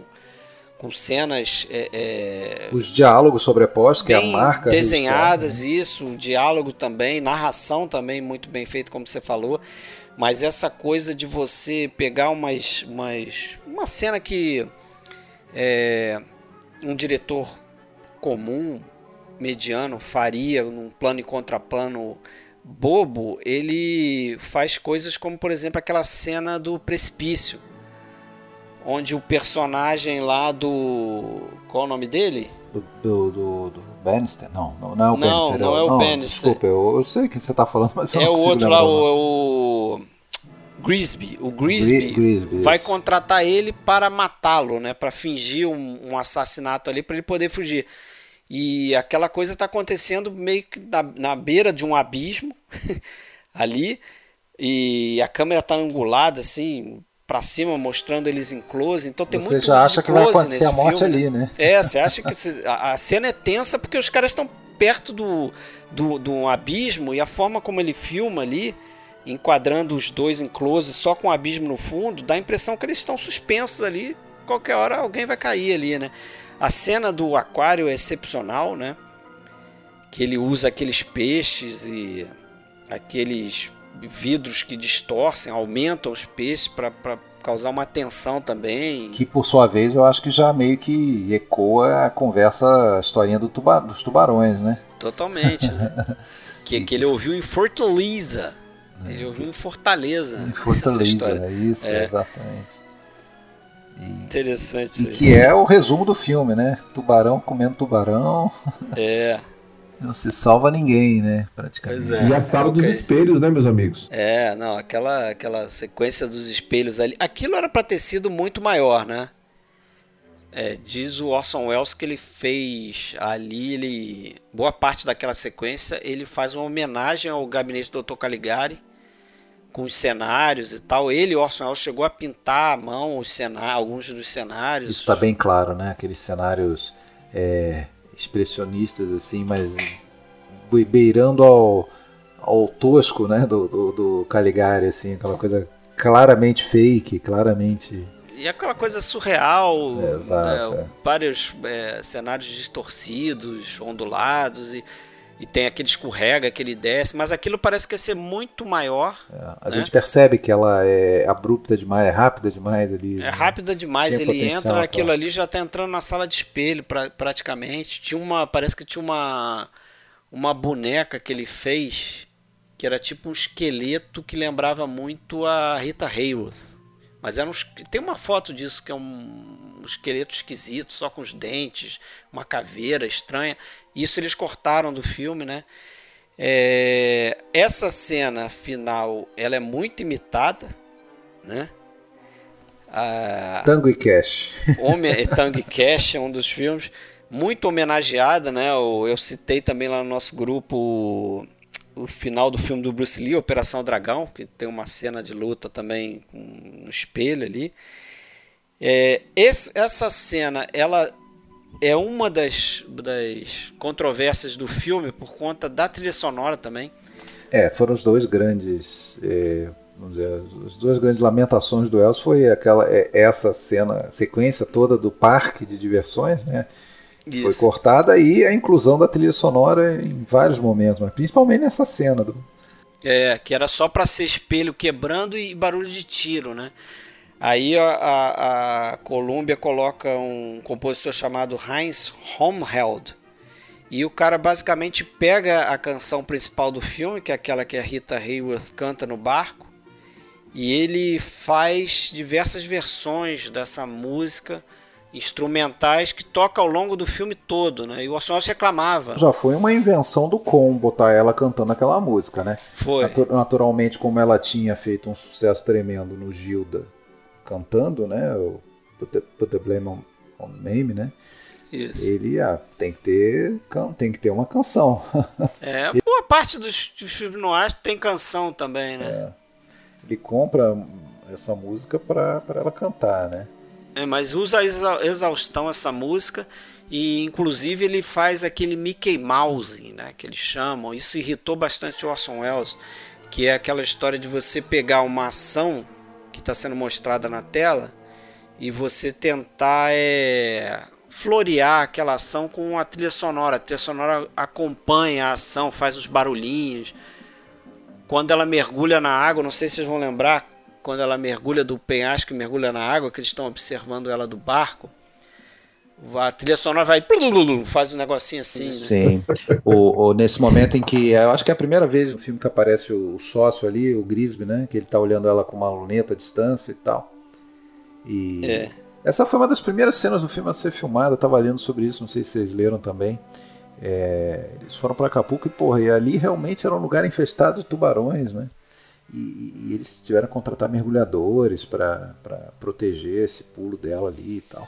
com cenas. É, é, Os diálogos sobrepostos, que é a marca. Desenhadas, né? isso, o diálogo também, narração também muito bem feito, como você falou. Mas essa coisa de você pegar umas, umas, uma cena que é, um diretor comum mediano faria num plano e contraplano bobo, ele faz coisas como, por exemplo, aquela cena do precipício, onde o personagem lá do. Qual é o nome dele? Do, do, do, do Bannister? Não, não, não é o não, Bannister. Não, não é o não, Bannister. Desculpa, eu, eu sei que você está falando, mas eu É o outro lá, o, o Grisby. O Grisby, Grisby vai contratar ele para matá-lo, né? Para fingir um, um, assassinato ali para ele poder fugir. E aquela coisa está acontecendo meio que na, na beira de um abismo ali. E a câmera está angulada assim para cima, mostrando eles em close. Então tem você muito já acha que vai acontecer a morte filme, ali, né? É, você acha que você, a, a, cena é tensa porque os caras estão perto do, do, do abismo e a forma como ele filma ali enquadrando os dois em close, só com o abismo no fundo, dá a impressão que eles estão suspensos ali. Qualquer hora alguém vai cair ali, né? A cena do aquário é excepcional, né? Que ele usa aqueles peixes e aqueles vidros que distorcem, aumentam os peixes para causar uma tensão também. Que por sua vez eu acho que já meio que ecoa a conversa, a historinha do tuba, dos tubarões, né? Totalmente, né? que, que ele ouviu em Fortaleza. Ele ouviu em Fortaleza. Em Fortaleza, isso, é. exatamente. E, Interessante. E que é o resumo do filme, né? Tubarão comendo tubarão. É. Não se salva ninguém, né? Praticamente. É. E a sala okay. dos espelhos, né, meus amigos? É, não, aquela, aquela sequência dos espelhos ali. Aquilo era para ter sido muito maior, né? É, diz o Orson Welles que ele fez ali, ele boa parte daquela sequência ele faz uma homenagem ao gabinete do Dr. Caligari com os cenários e tal. Ele, Orson Welles, chegou a pintar à mão os cenários, alguns dos cenários. Isso está bem claro, né? Aqueles cenários é, expressionistas, assim, mas beirando ao, ao tosco, né? Do, do, do Caligari, assim, aquela coisa claramente fake, claramente e aquela coisa surreal, é, exato, né? é. vários é, cenários distorcidos, ondulados e e tem aquele escorrega, aquele desce, mas aquilo parece que ia ser muito maior. É, a né? gente percebe que ela é abrupta demais, é rápida demais ali. É né? rápida demais, ele entra, aquilo ali já está entrando na sala de espelho pra, praticamente. Tinha uma, parece que tinha uma uma boneca que ele fez que era tipo um esqueleto que lembrava muito a Rita Hayworth. Mas era um, tem uma foto disso que é um, um esqueleto esquisito, só com os dentes, uma caveira estranha. Isso eles cortaram do filme, né? É, essa cena final, ela é muito imitada, né? A, Tango e Cash. Homem, é, Tango e Cash é um dos filmes muito homenageada, né? Eu, eu citei também lá no nosso grupo o final do filme do Bruce Lee, Operação Dragão, que tem uma cena de luta também no espelho ali. É, esse, essa cena, ela é uma das, das controvérsias do filme por conta da trilha sonora também. É, foram os dois grandes, é, vamos dizer, as duas grandes lamentações do Elcio foi aquela é, essa cena, sequência toda do parque de diversões, né? Isso. Foi cortada e a inclusão da trilha sonora em vários momentos, mas principalmente nessa cena. Do... É, que era só para ser espelho quebrando e barulho de tiro, né? Aí a, a, a Columbia coloca um compositor chamado Heinz Homheld. E o cara basicamente pega a canção principal do filme, que é aquela que a Rita Hayworth canta no barco, e ele faz diversas versões dessa música instrumentais que toca ao longo do filme todo, né? E o Orson Welles reclamava. Já foi uma invenção do Com botar ela cantando aquela música, né? Foi. naturalmente, como ela tinha feito um sucesso tremendo no Gilda cantando, né? O Put the, Put the Blame on, on Name, né? Isso. Ele ah, tem que ter tem que ter uma canção. É, boa parte dos, dos filmes noirs tem canção também, né? É. Ele compra essa música para ela cantar, né? É, mas usa a exaustão essa música e inclusive ele faz aquele Mickey Mouse, né, que eles chamam. Isso irritou bastante o Orson Welles, que é aquela história de você pegar uma ação que está sendo mostrada na tela e você tentar é, florear aquela ação com a trilha sonora. A trilha sonora acompanha a ação, faz os barulhinhos. Quando ela mergulha na água, não sei se vocês vão lembrar, quando ela mergulha do penhasco e mergulha na água, que eles estão observando ela do barco, a trilha sonora vai faz um negocinho assim. Né? Sim. o, o, nesse momento em que eu acho que é a primeira vez no filme que aparece o, o sócio ali, o Grisby, né? Que ele tá olhando ela com uma luneta à distância e tal. E é. essa foi uma das primeiras cenas do filme a ser filmada. Eu tava lendo sobre isso, não sei se vocês leram também. É, eles foram para Acapulco e, porra, e ali realmente era um lugar infestado de tubarões, né? E, e eles tiveram que contratar mergulhadores para proteger esse pulo dela ali e tal.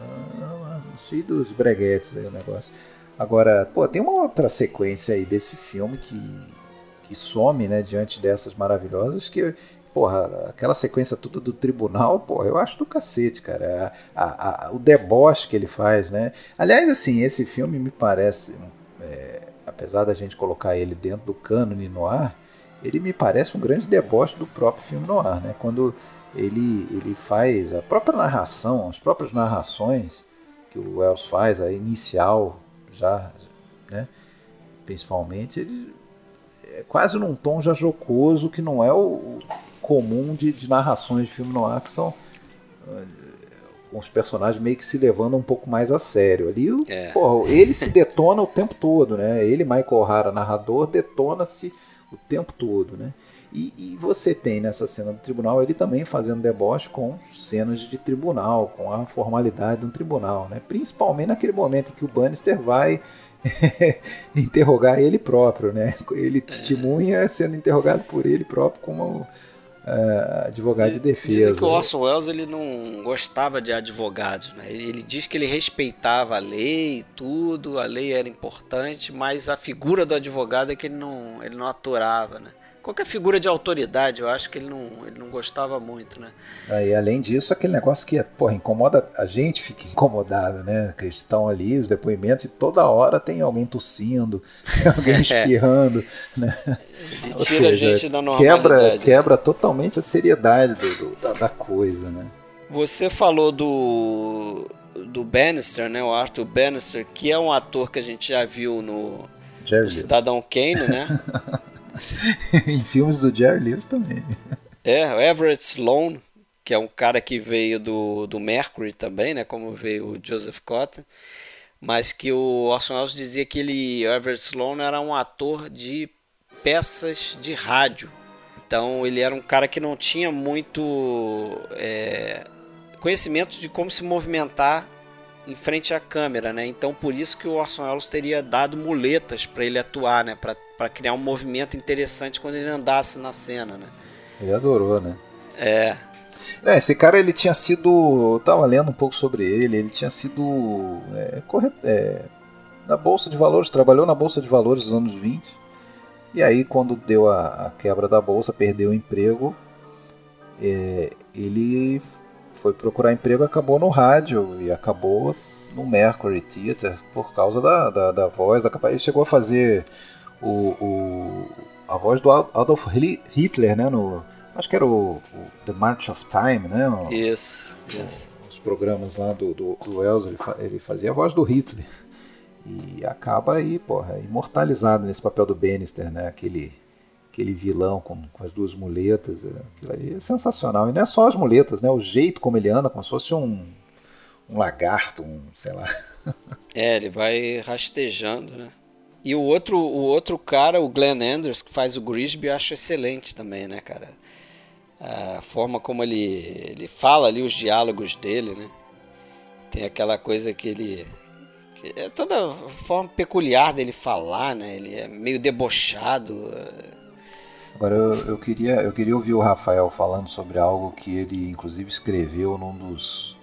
Ah, cheio dos breguetes aí o negócio. Agora, pô, tem uma outra sequência aí desse filme que, que some, né, diante dessas maravilhosas, que, porra, aquela sequência toda do tribunal, porra, eu acho do cacete, cara. A, a, a, o deboche que ele faz, né? Aliás, assim, esse filme me parece, é, apesar da gente colocar ele dentro do cânone no ar, ele me parece um grande deboche do próprio filme no ar, né? Quando ele, ele faz a própria narração, as próprias narrações que o Wells faz, a inicial já, né? Principalmente, ele é quase num tom já jocoso que não é o comum de, de narrações de filme no ar que são com os personagens meio que se levando um pouco mais a sério. Ali, é. porra, ele se detona o tempo todo, né? Ele, Michael O'Hara, narrador, detona-se o tempo todo, né? E, e, você tem nessa cena do tribunal ele também fazendo deboche com cenas de tribunal, com a formalidade de um tribunal, né? Principalmente naquele momento em que o Bannister vai interrogar ele próprio, né? Ele testemunha sendo interrogado por ele próprio como uh, advogado de defesa. Dizem que o Orson Welles ele não gostava de advogados, né? Ele diz que ele respeitava a lei e tudo, a lei era importante, mas a figura do advogado é que ele não, ele não aturava, né? Qualquer figura de autoridade, eu acho que ele não, ele não gostava muito, né? Aí, além disso, aquele negócio que, porra, incomoda, a gente fica incomodado, né? Que estão ali, os depoimentos, e toda hora tem alguém tossindo, alguém é. espirrando, né? Ele tira seja, a gente da normalidade. Quebra, quebra totalmente a seriedade do, do da, da coisa, né? Você falou do do Bannister, né? O Arthur Bannister, que é um ator que a gente já viu no, no Cidadão Kane, né? em filmes do Jerry Lewis também. É, o Everett Sloan, que é um cara que veio do, do Mercury também, né? Como veio o Joseph Cotton. Mas que o Orson Welles dizia que ele, o Everett Sloan era um ator de peças de rádio. Então ele era um cara que não tinha muito é, conhecimento de como se movimentar em frente à câmera, né? Então por isso que o Orson Welles teria dado muletas para ele atuar, né? Para criar um movimento interessante quando ele andasse na cena, né? Ele adorou, né? É. é esse cara ele tinha sido, eu tava lendo um pouco sobre ele, ele tinha sido é, corre, é, na bolsa de valores, trabalhou na bolsa de valores nos anos 20. E aí quando deu a, a quebra da bolsa, perdeu o emprego, é, ele foi procurar emprego acabou no rádio e acabou no Mercury Theatre por causa da, da, da voz. Ele chegou a fazer o, o, a voz do Adolf Hitler, né? No, acho que era o, o The March of Time, né? Isso, isso. Os programas lá do, do, do Wells, ele, ele fazia a voz do Hitler. E acaba aí, porra, imortalizado nesse papel do Bannister, né? Aquele aquele vilão com, com, as duas muletas, é, aquilo aí é sensacional. E não é só as muletas, né? O jeito como ele anda, como se fosse um, um lagarto, um, sei lá. É, ele vai rastejando, né? E o outro, o outro cara, o Glenn Anders, que faz o Grisby, eu acho excelente também, né, cara? A forma como ele, ele fala ali, os diálogos dele, né? Tem aquela coisa que ele. Que é toda forma peculiar dele falar, né? Ele é meio debochado. Agora eu, eu, queria, eu queria ouvir o Rafael falando sobre algo que ele inclusive escreveu num dos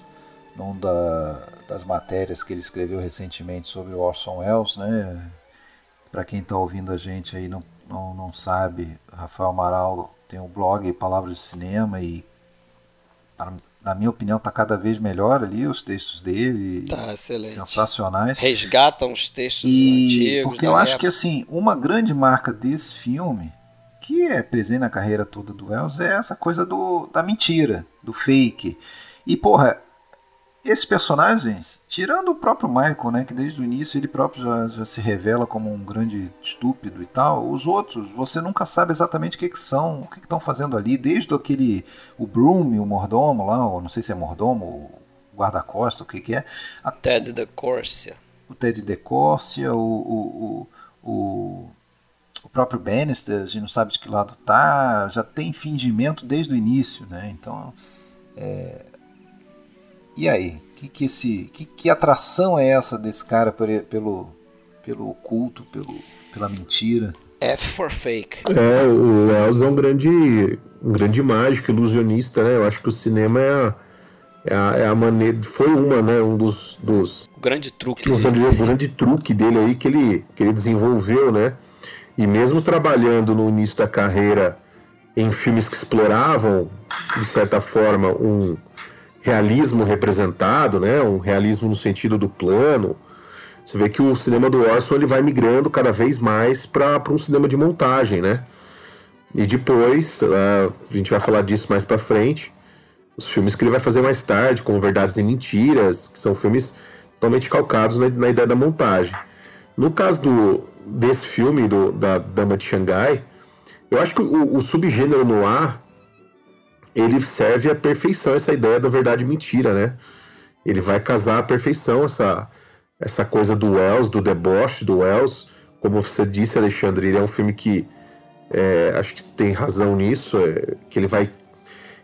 num da, das matérias que ele escreveu recentemente sobre o Orson Welles, né? Para quem está ouvindo a gente aí não, não, não sabe, Rafael Amaral tem o um blog Palavras de Cinema e na minha opinião está cada vez melhor ali os textos dele, tá, excelente. sensacionais. Resgatam os textos e, antigos. Porque eu época. acho que assim uma grande marca desse filme que é presente na carreira toda do Wells é essa coisa do, da mentira, do fake. E, porra, esses personagens, tirando o próprio Michael, né, que desde o início ele próprio já, já se revela como um grande estúpido e tal, os outros, você nunca sabe exatamente o que, que são, o que estão fazendo ali, desde aquele, o Broom, o mordomo lá, ou não sei se é mordomo, guarda-costa, o que, que é? A, Ted de Corsia. O Ted de Corsia, o, o, o, o, o próprio Bannister, a gente não sabe de que lado tá, já tem fingimento desde o início, né? Então, é... e aí? Que, que, esse, que, que atração é essa desse cara pelo, pelo oculto, pelo, pela mentira? F for fake. É, o Wells é um grande, um grande mágico, ilusionista, né? Eu acho que o cinema é a, é a, é a maneira. Foi uma, né? Um dos. dos o grande truque. Dele. O grande truque dele aí que ele, que ele desenvolveu, né? E mesmo trabalhando no início da carreira em filmes que exploravam, de certa forma, um realismo representado, né? Um realismo no sentido do plano, você vê que o cinema do Orson ele vai migrando cada vez mais para um cinema de montagem, né? E depois, uh, a gente vai falar disso mais para frente, os filmes que ele vai fazer mais tarde, como Verdades e Mentiras, que são filmes totalmente calcados na, na ideia da montagem. No caso do, desse filme, do, da Dama de Xangai, eu acho que o, o subgênero noir, ele serve à perfeição essa ideia da verdade e mentira, né? Ele vai casar à perfeição essa essa coisa do Wells, do deboche do Wells. Como você disse, Alexandre, ele é um filme que é, acho que tem razão nisso, é, que ele vai,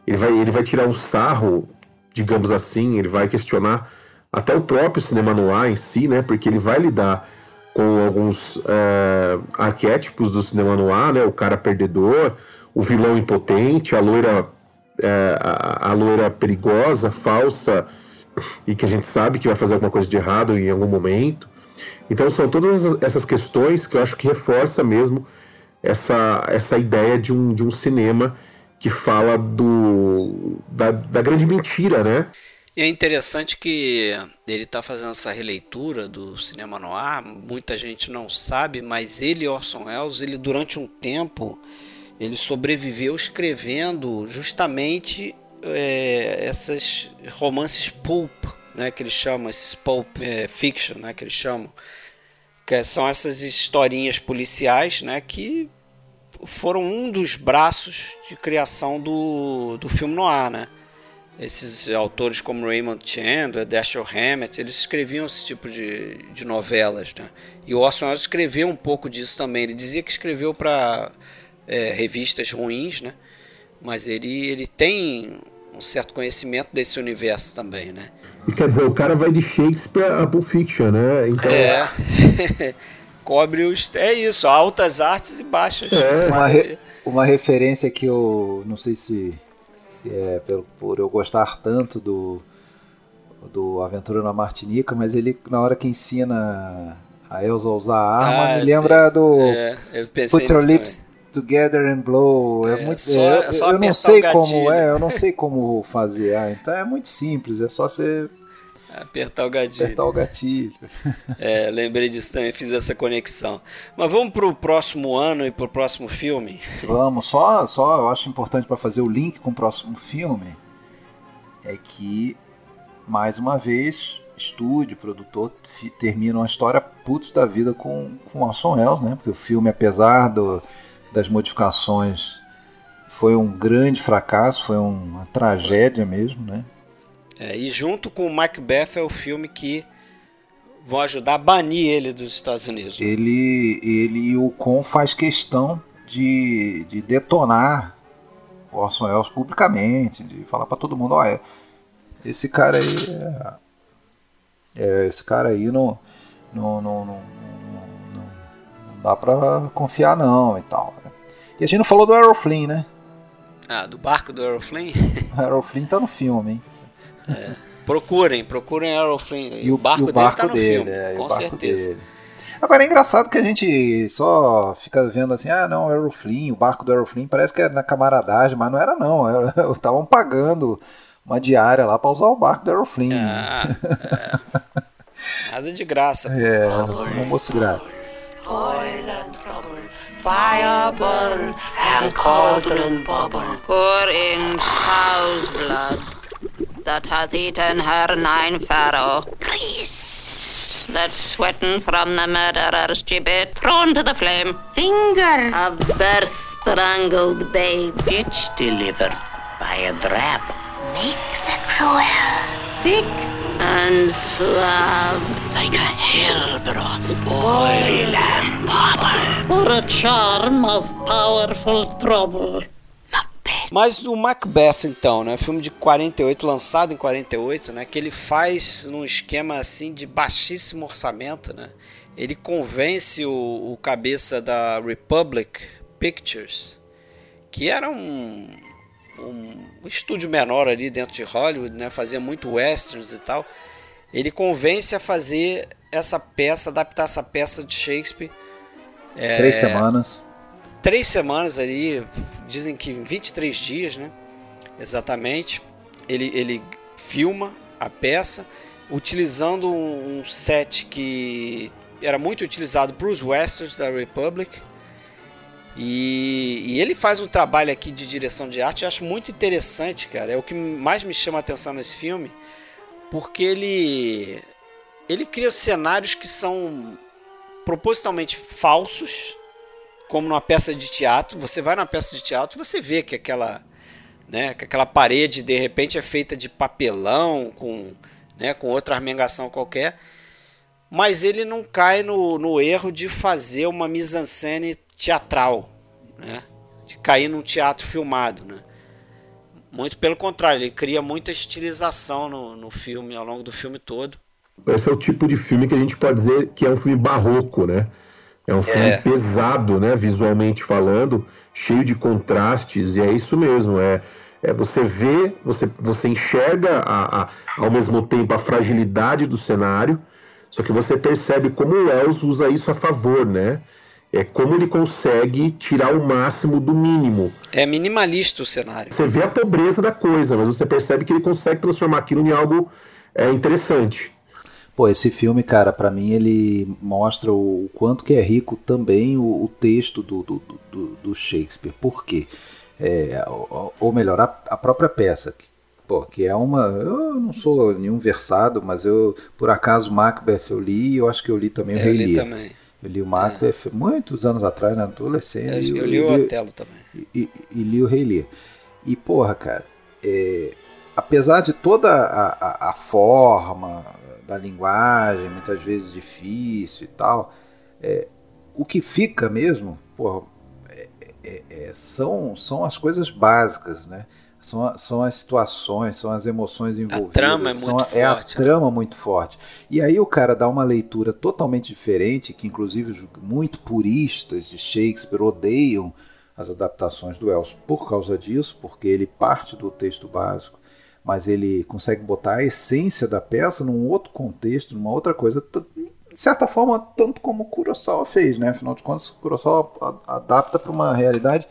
ele vai, ele vai tirar um sarro, digamos assim, ele vai questionar até o próprio cinema noir em si, né? Porque ele vai lidar com alguns é, arquétipos do cinema noir, né? O cara perdedor, o vilão impotente, a loira, é, a, a loira perigosa, falsa, e que a gente sabe que vai fazer alguma coisa de errado em algum momento. Então são todas essas questões que eu acho que reforça mesmo essa, essa ideia de um, de um cinema que fala do, da, da grande mentira, né? E é interessante que ele está fazendo essa releitura do cinema noir. Muita gente não sabe, mas ele, Orson Welles, ele durante um tempo ele sobreviveu escrevendo justamente é, essas romances pulp, né, que eles chamam, esses pulp é, fiction, né, que eles chamam, que são essas historinhas policiais, né, que foram um dos braços de criação do, do filme noir, né? Esses autores como Raymond Chandler, Dashiell Hammett, eles escreviam esse tipo de, de novelas, né? E o Orson Welles escreveu um pouco disso também. Ele dizia que escreveu para é, revistas ruins, né? Mas ele, ele tem um certo conhecimento desse universo também, né? E quer dizer, o cara vai de Shakespeare a Pulp Fiction, né? Então... É. Cobre os. É isso, altas artes e baixas. É. Uma, re... uma referência que eu não sei se, se é por, por eu gostar tanto do, do Aventura na Martinica, mas ele, na hora que ensina a Elsa a usar a arma, ah, me lembra do é, Put Your Lips também. Together and Blow. É, é muito. Só, é, é só eu não sei como é, eu não sei como fazer. Ah, então é muito simples, é só você apertar o gatilho. Apertar o gatilho. É, lembrei disso também, fiz essa conexão. Mas vamos para o próximo ano e para o próximo filme? Vamos, só, só eu acho importante para fazer o link com o próximo filme é que, mais uma vez, estúdio, produtor, termina uma história putz da vida com, com Orson Welles, né? Porque o filme, apesar do, das modificações foi um grande fracasso, foi uma tragédia mesmo, né? É, e junto com o Macbeth é o filme que vão ajudar a banir ele dos Estados Unidos. Ele, ele o Con faz questão de, de detonar o Orson Welles publicamente, de falar para todo mundo, olha, esse cara aí é, é, esse cara aí não, não, não, não, não, não dá para confiar não e tal. E a gente não falou do Errol Flynn, né? Ah, do barco do Errol Flynn? O Errol Flynn tá no filme, hein? É. Procurem, procurem Errol Flynn. E o, barco, e o barco dele tá no dele, filme, é, com certeza. Dele. Agora é engraçado que a gente só fica vendo assim, ah não, Errol Flynn, o barco do Errol Flynn parece que era na camaradagem, mas não era não, estavam pagando uma diária lá para usar o barco do Errol Flynn. Ah, é. Nada de graça. É, um almoço grátis. fire burn and cauldron bubble, pouring cow's blood that has eaten her nine pharaoh. Grease! That's sweating from the murderer's gibbet, thrown to the flame. Finger! A birth strangled babe. Ditch delivered by a drap. Make the cruel thick and suave. Like a hell broth, boil and bubble. Or a charm of powerful trouble. Mas o Macbeth, então, né? Filme de 48, lançado em 48, né? Que ele faz num esquema assim de baixíssimo orçamento, né? Ele convence o, o cabeça da Republic Pictures, que era um, um estúdio menor ali dentro de Hollywood, né? Fazia muito westerns e tal. Ele convence a fazer essa peça, adaptar essa peça de Shakespeare. É, Três semanas três semanas ali, dizem que 23 dias, né? Exatamente. Ele, ele filma a peça utilizando um, set que era muito utilizado para os westerns da Republic. E, e, ele faz um trabalho aqui de direção de arte, eu acho muito interessante, cara. É o que mais me chama a atenção nesse filme, porque ele ele cria cenários que são propositalmente falsos, como numa peça de teatro. Você vai numa peça de teatro você vê que aquela, né, que aquela parede de repente é feita de papelão com, né, com outra armengação qualquer. Mas ele não cai no, no erro de fazer uma mise-en-scène teatral, né? de cair num teatro filmado. Né? Muito pelo contrário, ele cria muita estilização no, no filme, ao longo do filme todo. Esse é o tipo de filme que a gente pode dizer que é um filme barroco, né? É um filme é. pesado, né, visualmente falando, cheio de contrastes, e é isso mesmo, é, é você vê, você, você enxerga a, a, ao mesmo tempo a fragilidade do cenário, só que você percebe como o Wells usa isso a favor, né? É como ele consegue tirar o máximo do mínimo. É minimalista o cenário. Você vê a pobreza da coisa, mas você percebe que ele consegue transformar aquilo em algo é, interessante. Pô, esse filme, cara, para mim ele mostra o, quanto que é rico também o, o texto do, do, do, do, Shakespeare. Por quê? É, ou, ou, melhor, a, a, própria peça. Que, pô, que é uma. Eu não sou nenhum versado, mas eu, por acaso, Macbeth eu li e eu acho que eu li também o Rei Lear. também. Eu li o Macbeth é. muitos anos atrás, na adolescência. Eu, eu, li, eu li o Otelo também. E, e, e, li o Rei Lear. E, porra, cara, é, apesar de toda a, a, a forma, da linguagem, muitas vezes difícil e tal. É, o que fica mesmo, porra, é, é, é, são, são as coisas básicas, né? São, são as situações, são as emoções envolvidas. A trama é muito forte. É a trama muito forte. E aí o cara dá uma leitura totalmente diferente, que inclusive muito puristas de Shakespeare odeiam as adaptações do Wells por causa disso, porque ele parte do texto básico mas ele consegue botar a essência da peça num outro contexto, numa outra coisa, de certa forma, tanto como o Kurosawa fez, né? Afinal de contas, o Kurosawa adapta para uma realidade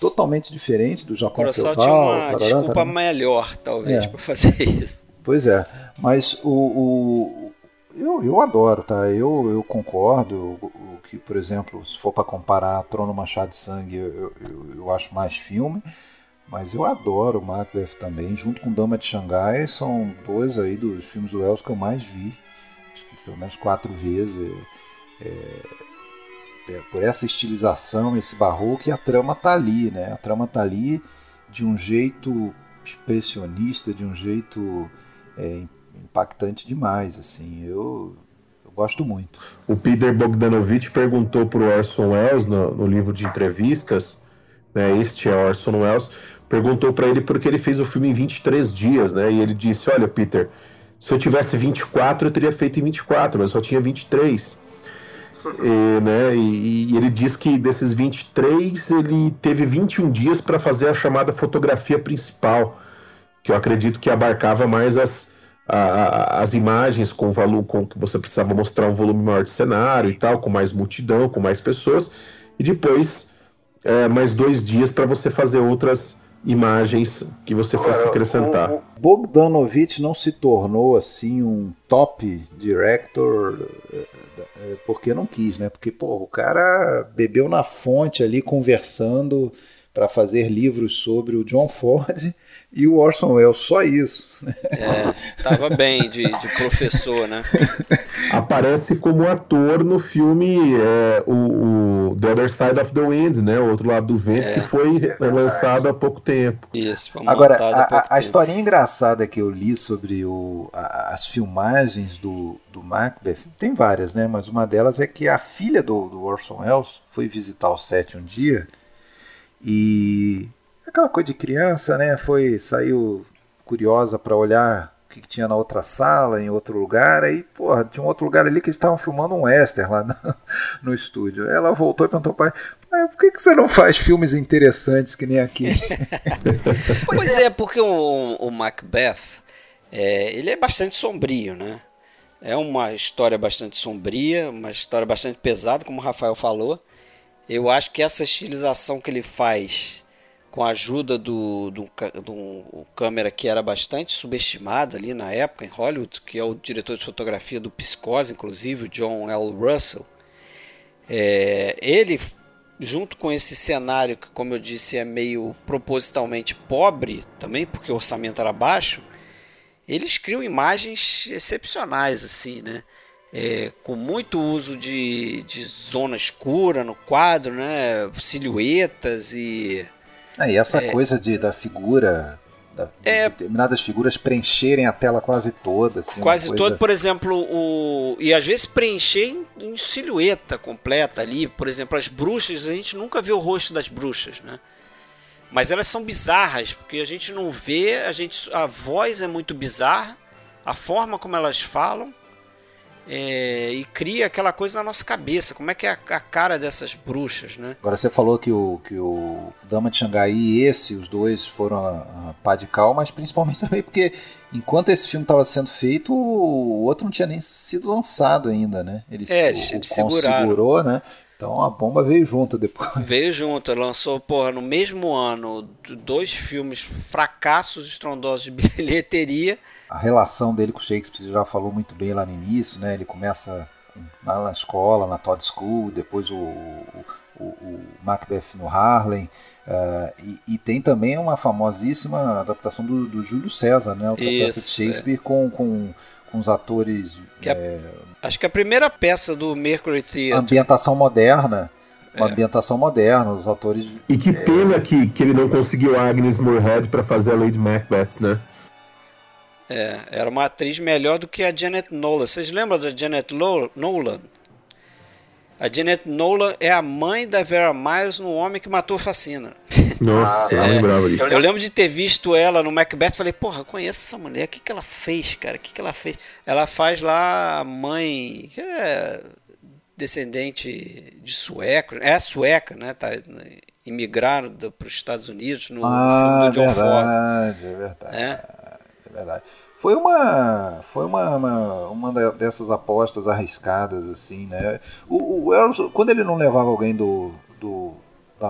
totalmente diferente do Japão Kurosawa feudal. tinha uma tarará, desculpa tarará. melhor, talvez, é. para fazer isso. Pois é, mas o, o eu, eu adoro, tá? Eu, eu concordo o que, por exemplo, se for para comparar Trono Machado de Sangue, eu, eu, eu acho mais filme. Mas eu adoro Macbeth também, junto com Dama de Xangai, são dois aí dos filmes do Wells que eu mais vi, pelo menos quatro vezes. É, é, por essa estilização, esse barroco, e a trama tá ali, né? A trama tá ali de um jeito expressionista, de um jeito é, impactante demais, assim, eu, eu gosto muito. O Peter Bogdanovich perguntou para o Orson Welles no, no livro de entrevistas, né, este é Orson Welles, perguntou para ele porque ele fez o filme em 23 dias, né? E ele disse: Olha, Peter, se eu tivesse 24, eu teria feito em 24, mas só tinha 23. E, né, e, e ele diz que desses 23, ele teve 21 dias para fazer a chamada fotografia principal, que eu acredito que abarcava mais as, a, as imagens com volume com que você precisava mostrar um volume maior de cenário e tal, com mais multidão, com mais pessoas, e depois é, mais dois dias para você fazer outras imagens que você fosse acrescentar. O, Bogdanovich não se tornou assim um top director eh, eh, porque não quis, né? Porque pô, o cara bebeu na fonte ali conversando para fazer livros sobre o John Ford e o Orson Welles, só isso. É, tava bem de, de professor, né? Aparece como ator no filme é, o, o, The Other Side of the Wind, né? O outro lado do vento, é. que foi lançado há pouco tempo. Isso, foi Agora, a, a, historinha engraçada que eu li sobre o, a, as filmagens do, do Macbeth, tem várias, né? Mas uma delas é que a filha do, do Orson Welles foi visitar o set um dia e aquela coisa de criança, né? Foi saiu curiosa para olhar o que, que, tinha na outra sala, em outro lugar. Aí, porra, tinha um outro lugar ali que eles estavam filmando um western lá no, no estúdio. Ela voltou e perguntou ao pai: por que, que você não faz filmes interessantes que nem aqui? pois é, porque o, o Macbeth é, ele é bastante sombrio, né? É uma história bastante sombria, uma história bastante pesada, como o Rafael falou. Eu acho que essa estilização que ele faz com a ajuda do, do, do, câmera que era bastante subestimado ali na época em Hollywood, que é o diretor de fotografia do Psicose, inclusive, o John L. Russell. É, ele, junto com esse cenário que, como eu disse, é meio propositalmente pobre também, porque o orçamento era baixo, eles criam imagens excepcionais, assim, né? É, com muito uso de, de zona escura no quadro, né? Silhuetas e é, e essa é. coisa de, da figura, da, é, determinadas figuras preencherem a tela quase toda. Assim, quase coisa... toda, por exemplo, o, e às vezes preencher em, em, silhueta completa ali. Por exemplo, as bruxas, a gente nunca vê o rosto das bruxas, né? Mas elas são bizarras, porque a gente não vê, a, gente, a voz é muito bizarra, a forma como elas falam é, e cria aquela coisa na nossa cabeça. Como é que é a, a, cara dessas bruxas, né? Agora você falou que o, que o Dama de Xangai e esse, os dois foram a, a pá de cal, mas principalmente também porque enquanto esse filme estava sendo feito, o outro não tinha nem sido lançado ainda, né? Ele, é, o, eles segurou, né? Então a bomba veio junto depois. Veio junto, lançou, porra, no mesmo ano, dois filmes fracassos estrondosos de bilheteria a relação dele com Shakespeare já falou muito bem lá no início, né? Ele começa na, escola, na Todd School, depois o, o, o Macbeth no Harlem. Uh, e, e, tem também uma famosíssima adaptação do, do Júlio César, né? O peça de Shakespeare é. com, com, com os atores. Que é, acho que a primeira peça do Mercury Theatre. Ambientação moderna. Uma é. ambientação moderna, os atores. E que pena que, que ele não conseguiu a Agnes Moorehead para fazer a Lady Macbeth, né? É, era uma atriz melhor do que a Janet Nolan. Vocês lembram da Janet Nolan? A Janet Nolan é a mãe da Vera Miles no Homem que Matou Facina. Nossa, é, eu lembrava disso. Eu lembro de ter visto ela no Macbeth e falei, porra, conheço essa mulher. O que, que ela fez, cara? O que, que ela fez? Ela faz lá a mãe, que é descendente de sueco. É sueca, né? Tá, imigraram para os Estados Unidos no, ah, filme do John verdade, Ford. É verdade, é? verdade. Foi uma, foi uma, uma, uma dessas apostas arriscadas, assim, né? O, o Elson, quando ele não levava alguém do. do da,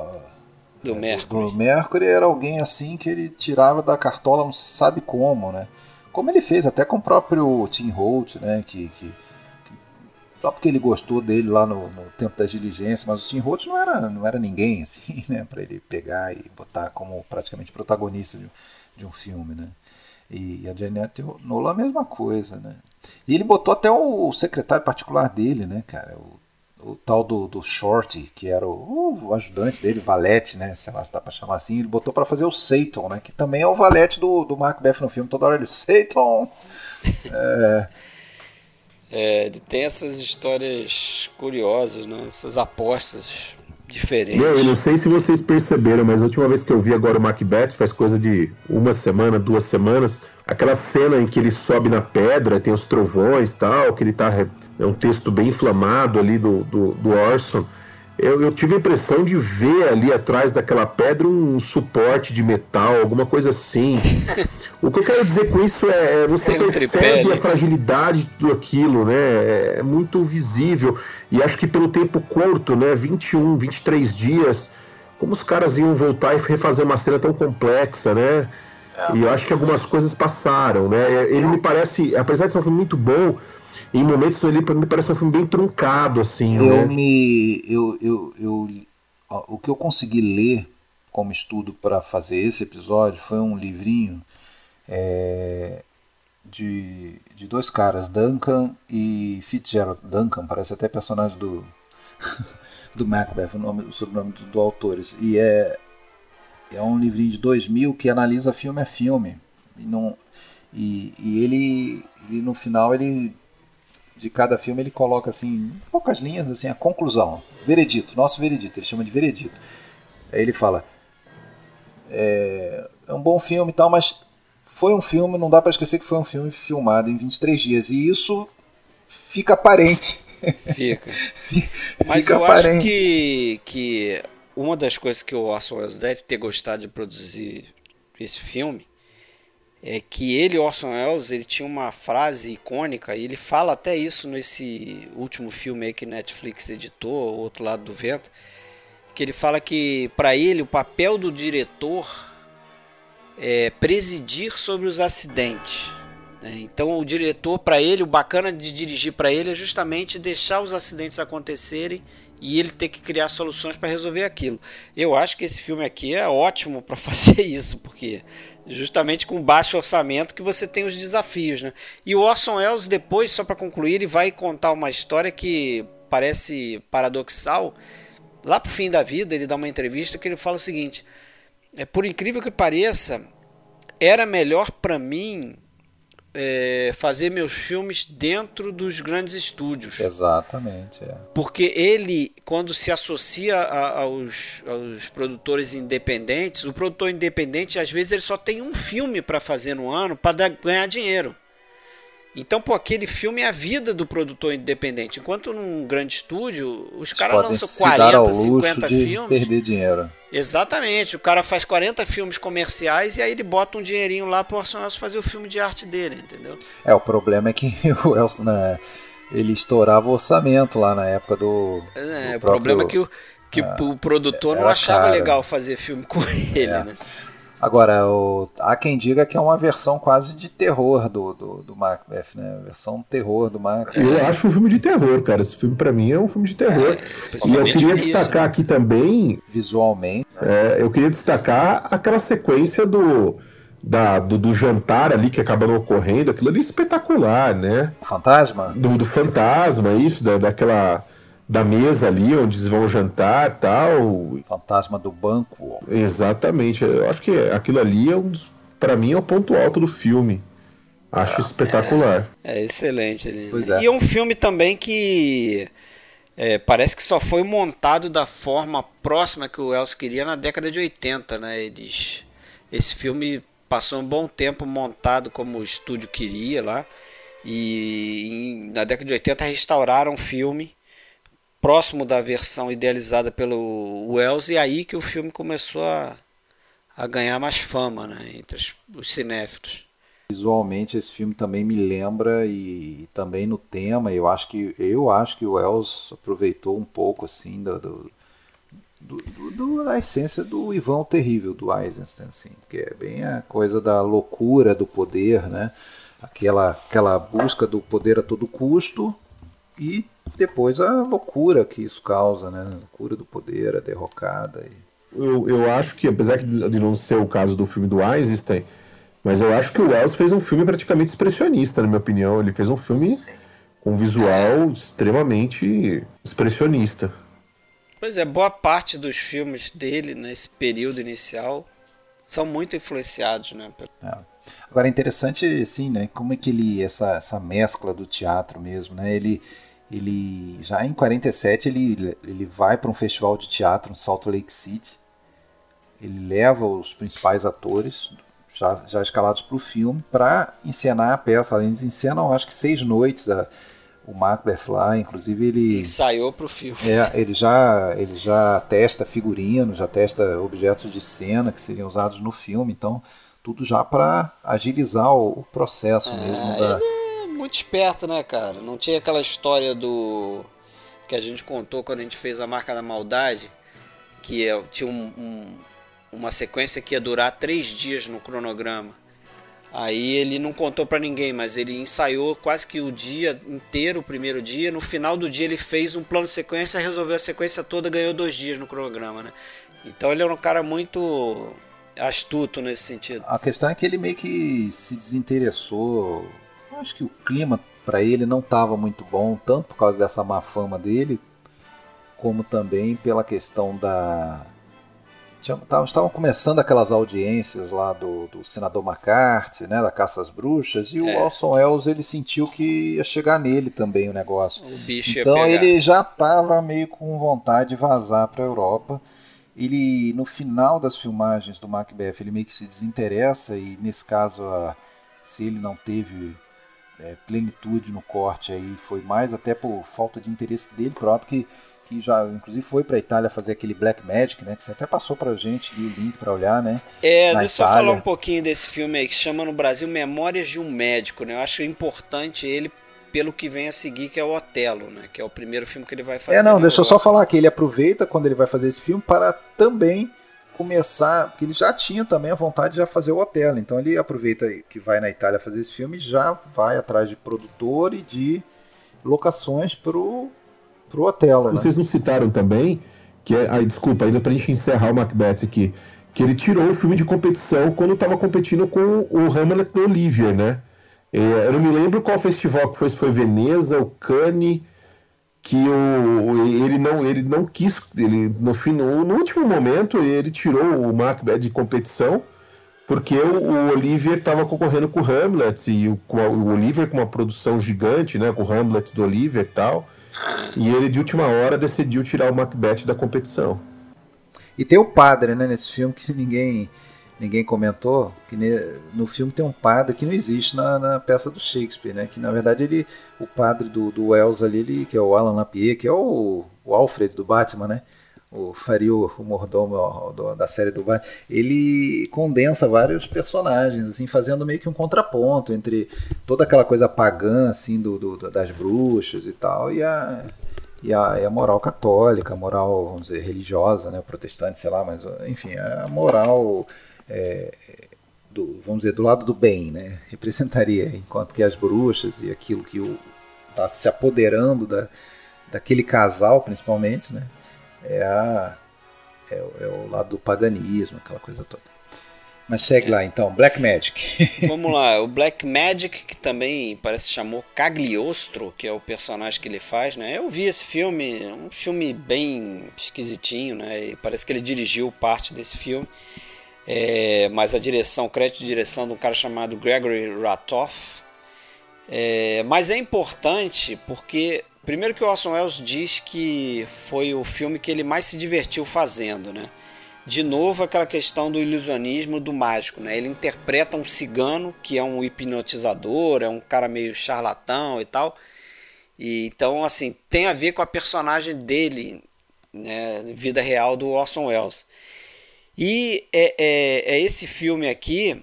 do é, Mercury. Do Mercury era alguém assim que ele tirava da cartola, não se sabe como, né? Como ele fez até com o próprio Tim Holt, né? Que, que, só porque ele gostou dele lá no, no tempo das diligências, mas o Tim Holt não era, não era ninguém assim, né? Para ele pegar e botar como praticamente protagonista de, de um filme, né? E a Janet Nolan a mesma coisa, né? E ele botou até o secretário particular dele, né, cara? O, o tal do, do Short, que era o, o, ajudante dele, Valete, né? Sei lá se dá pra chamar assim. Ele botou para fazer o Satan, né? Que também é o Valete do, do Macbeth no filme. Toda hora ele, Satan! É... é, ele tem essas histórias curiosas, né? Essas apostas diferente. Não, eu não sei se vocês perceberam, mas a última vez que eu vi agora o Macbeth, faz coisa de uma semana, duas semanas, aquela cena em que ele sobe na pedra, tem os trovões tal, que ele tá. É um texto bem inflamado ali do, do, do Orson eu, eu, tive a impressão de ver ali atrás daquela pedra um suporte de metal, alguma coisa assim. o que eu quero dizer com isso é, é você Tem percebe a fragilidade do aquilo, né? É, é muito visível. E acho que pelo tempo curto, né? 21, 23 dias, como os caras iam voltar e refazer uma cena tão complexa, né? É. E eu acho que algumas coisas passaram, né? Ele me parece, apesar de ser um filme muito bom, em momentos ele me parece um filme bem truncado, assim. Eu né? me. Eu, eu, eu, o que eu consegui ler como estudo para fazer esse episódio foi um livrinho é, de, de dois caras, Duncan e Fitzgerald. Duncan parece até personagem do, do Macbeth, o, nome, o sobrenome do, do autores. E é, é um livrinho de 2000 que analisa filme a filme. E, não, e, e ele, ele, no final, ele de cada filme ele coloca assim, poucas linhas, assim, a conclusão, veredito, nosso veredito, ele chama de veredito. Aí ele fala, é, é um bom filme e tal, mas foi um filme, não dá para esquecer que foi um filme filmado em 23 dias. E isso fica aparente. Fica. Mas eu aparente. acho que, que uma das coisas que o Orson Welles deve ter gostado de produzir esse filme é que ele, Orson Welles, ele tinha uma frase icônica, e ele fala até isso nesse último filme que Netflix editou, O Outro Lado do Vento, que ele fala que para ele o papel do diretor é, presidir sobre os acidentes. Né? Então, o diretor, para ele, o bacana de dirigir para ele é justamente deixar os acidentes acontecerem e ele ter que criar soluções para resolver aquilo. Eu acho que esse filme aqui é ótimo para fazer isso, porque justamente com baixo orçamento que você tem os desafios, né? E o Orson Welles depois, só para concluir, ele vai contar uma história que parece paradoxal. Lá pro fim da vida, ele dá uma entrevista que ele fala o seguinte: é, por incrível que pareça, era melhor para mim é, fazer meus filmes dentro dos grandes estúdios. Exatamente. É. Porque ele, quando se associa a, aos, aos, produtores independentes, o produtor independente às vezes ele só tem um filme para fazer no ano para ganhar dinheiro. Então, pô, aquele filme é a vida do produtor independente. Enquanto num grande estúdio, os caras lançam 40, 50 filmes. perder dinheiro. Exatamente. O cara faz 40 filmes comerciais e aí ele bota um dinheirinho lá pro Orson Welles fazer o filme de arte dele, entendeu? É, o problema é que o Elson, né, ele estourava o orçamento lá na época do. É, do o problema é que o, que é, o produtor não achava caro. legal fazer filme com ele, é. né? Agora, o, há quem diga que é uma versão quase de terror do, do, do Macbeth, né? Versão terror do Macbeth. Eu acho um filme de terror, cara. Esse filme para mim é um filme de terror. É, e eu queria destacar isso, aqui também. Visualmente. É, eu queria destacar aquela sequência do. Da, do, do, jantar ali que acaba ocorrendo, aquilo ali é espetacular, né? Fantasma? Do, do fantasma, isso, da, daquela da mesa ali onde eles vão jantar tal. Fantasma do banco. Exatamente. Eu acho que aquilo ali é um dos. Pra mim é o ponto alto do filme. Acho ah, espetacular. É, é excelente. Né? É. E é um filme também que. É, parece que só foi montado da forma próxima que o Wells queria na década de 80, né? Eles, esse filme passou um bom tempo montado como o estúdio queria lá. E em, na década de 80 restauraram o filme próximo da versão idealizada pelo Wells e aí que o filme começou a, a ganhar mais fama né, entre os, os cinéfilos. Visualmente esse filme também me lembra e, e, também no tema eu acho que eu acho que o Wells aproveitou um pouco assim do, do, do, do da essência do Ivan Terrível do Eisenstein assim, que é bem a coisa da loucura do poder, né? Aquela aquela busca do poder a todo custo e depois a loucura que isso causa, né? A loucura do poder, a derrocada. E... Eu, eu acho que, apesar de não ser o caso do filme do Einstein, mas eu acho que o Wells fez um filme praticamente expressionista, na minha opinião. Ele fez um filme com um visual extremamente expressionista. Pois é, boa parte dos filmes dele nesse período inicial são muito influenciados, né? É. Agora é interessante, sim, né? Como é que ele essa essa mescla do teatro mesmo, né? Ele ele já em 47 ele, ele vai para um festival de teatro em Salt Lake City. Ele leva os principais atores já, já escalados para o filme para encenar a peça. Eles encenam acho que seis noites a, o Macbeth lá, inclusive ele ensaiou para o filme. É, ele já ele já testa figurino, já testa objetos de cena que seriam usados no filme, então tudo já para agilizar o, processo é, mesmo da ele muito esperto, né, cara? Não tinha aquela história do. que a gente contou quando a gente fez a marca da maldade, que é, tinha um, um, uma sequência que ia durar três dias no cronograma. Aí ele não contou para ninguém, mas ele ensaiou quase que o dia inteiro, o primeiro dia. No final do dia ele fez um plano de sequência, resolveu a sequência toda, ganhou dois dias no cronograma, né? Então ele era um cara muito astuto nesse sentido. A questão é que ele meio que se desinteressou. Eu acho que o clima para ele não estava muito bom, tanto por causa dessa má fama dele, como também pela questão da estavam começando aquelas audiências lá do, do senador McCarthy, né, da caça às bruxas, e é. o Orson Welles ele sentiu que ia chegar nele também o negócio. O bicho então ele já estava meio com vontade de vazar para a Europa. Ele no final das filmagens do Macbeth ele meio que se desinteressa e nesse caso a, se ele não teve é, plenitude no corte aí foi mais até por falta de interesse dele próprio que que já inclusive foi para Itália fazer aquele Black Magic, né? Que você até passou pra gente o link para olhar, né? É, deixa eu falar um pouquinho desse filme aí que chama no Brasil Memórias de um Médico, né? Eu acho importante ele pelo que vem a seguir, que é o Otelo, né? Que é o primeiro filme que ele vai fazer. É, não, deixa eu só falar que ele aproveita quando ele vai fazer esse filme para também começar, porque ele já tinha também a vontade de já fazer o Otelo, então ele aproveita que vai na Itália fazer esse filme já vai atrás de produtor e de locações pro pro Otelo. Né? Vocês não citaram também que é, desculpa, ainda pra gente encerrar o Macbeth aqui, que ele tirou o filme de competição quando estava competindo com o Hamlet do Olivier, né? É, eu não me lembro qual festival que foi, se foi Veneza, o Cannes, que o, ele não ele não quis, ele no, fim, no, no último momento ele tirou o Macbeth de competição porque o, o Olivier estava concorrendo com o Hamlet e o, o Olivier com uma produção gigante, né, com o Hamlet do Olivier e tal. E ele, de última hora, decidiu tirar o Macbeth da competição. E tem o padre, né, nesse filme que ninguém ninguém comentou, que no filme tem um padre que não existe na, na, peça do Shakespeare, né? Que na verdade ele, o padre do, do Wells ali, ele, que é o Alan Lapierre, que é o, o Alfred do Batman, né? o Fario, o mordomo do, da série do Batman, ele condensa vários personagens, assim, fazendo meio que um contraponto entre toda aquela coisa pagã, assim, do, do das bruxas e tal, e a, e a, e a, moral católica, a moral, vamos dizer, religiosa, né, protestante, sei lá, mas, enfim, a moral, é, do, vamos dizer, do lado do bem, né, representaria, enquanto que as bruxas e aquilo que está se apoderando da, daquele casal, principalmente, né, é, a, é, é o lado do paganismo, aquela coisa toda. Mas segue é. lá então, Black Magic. Vamos lá, o Black Magic, que também parece que chamou Cagliostro, que é o personagem que ele faz, né? Eu vi esse filme, um filme bem esquisitinho, né? E parece que ele dirigiu parte desse filme. É, mas a direção, o crédito de direção de um cara chamado Gregory Ratoff. É, mas é importante porque Primeiro que o Orson Welles diz que foi o filme que ele mais se divertiu fazendo, né? De novo aquela questão do ilusionismo do mágico, né? Ele interpreta um cigano que é um hipnotizador, é um cara meio charlatão e tal. E então assim tem a ver com a personagem dele, né? Vida real do Orson Welles. E é, é, é esse filme aqui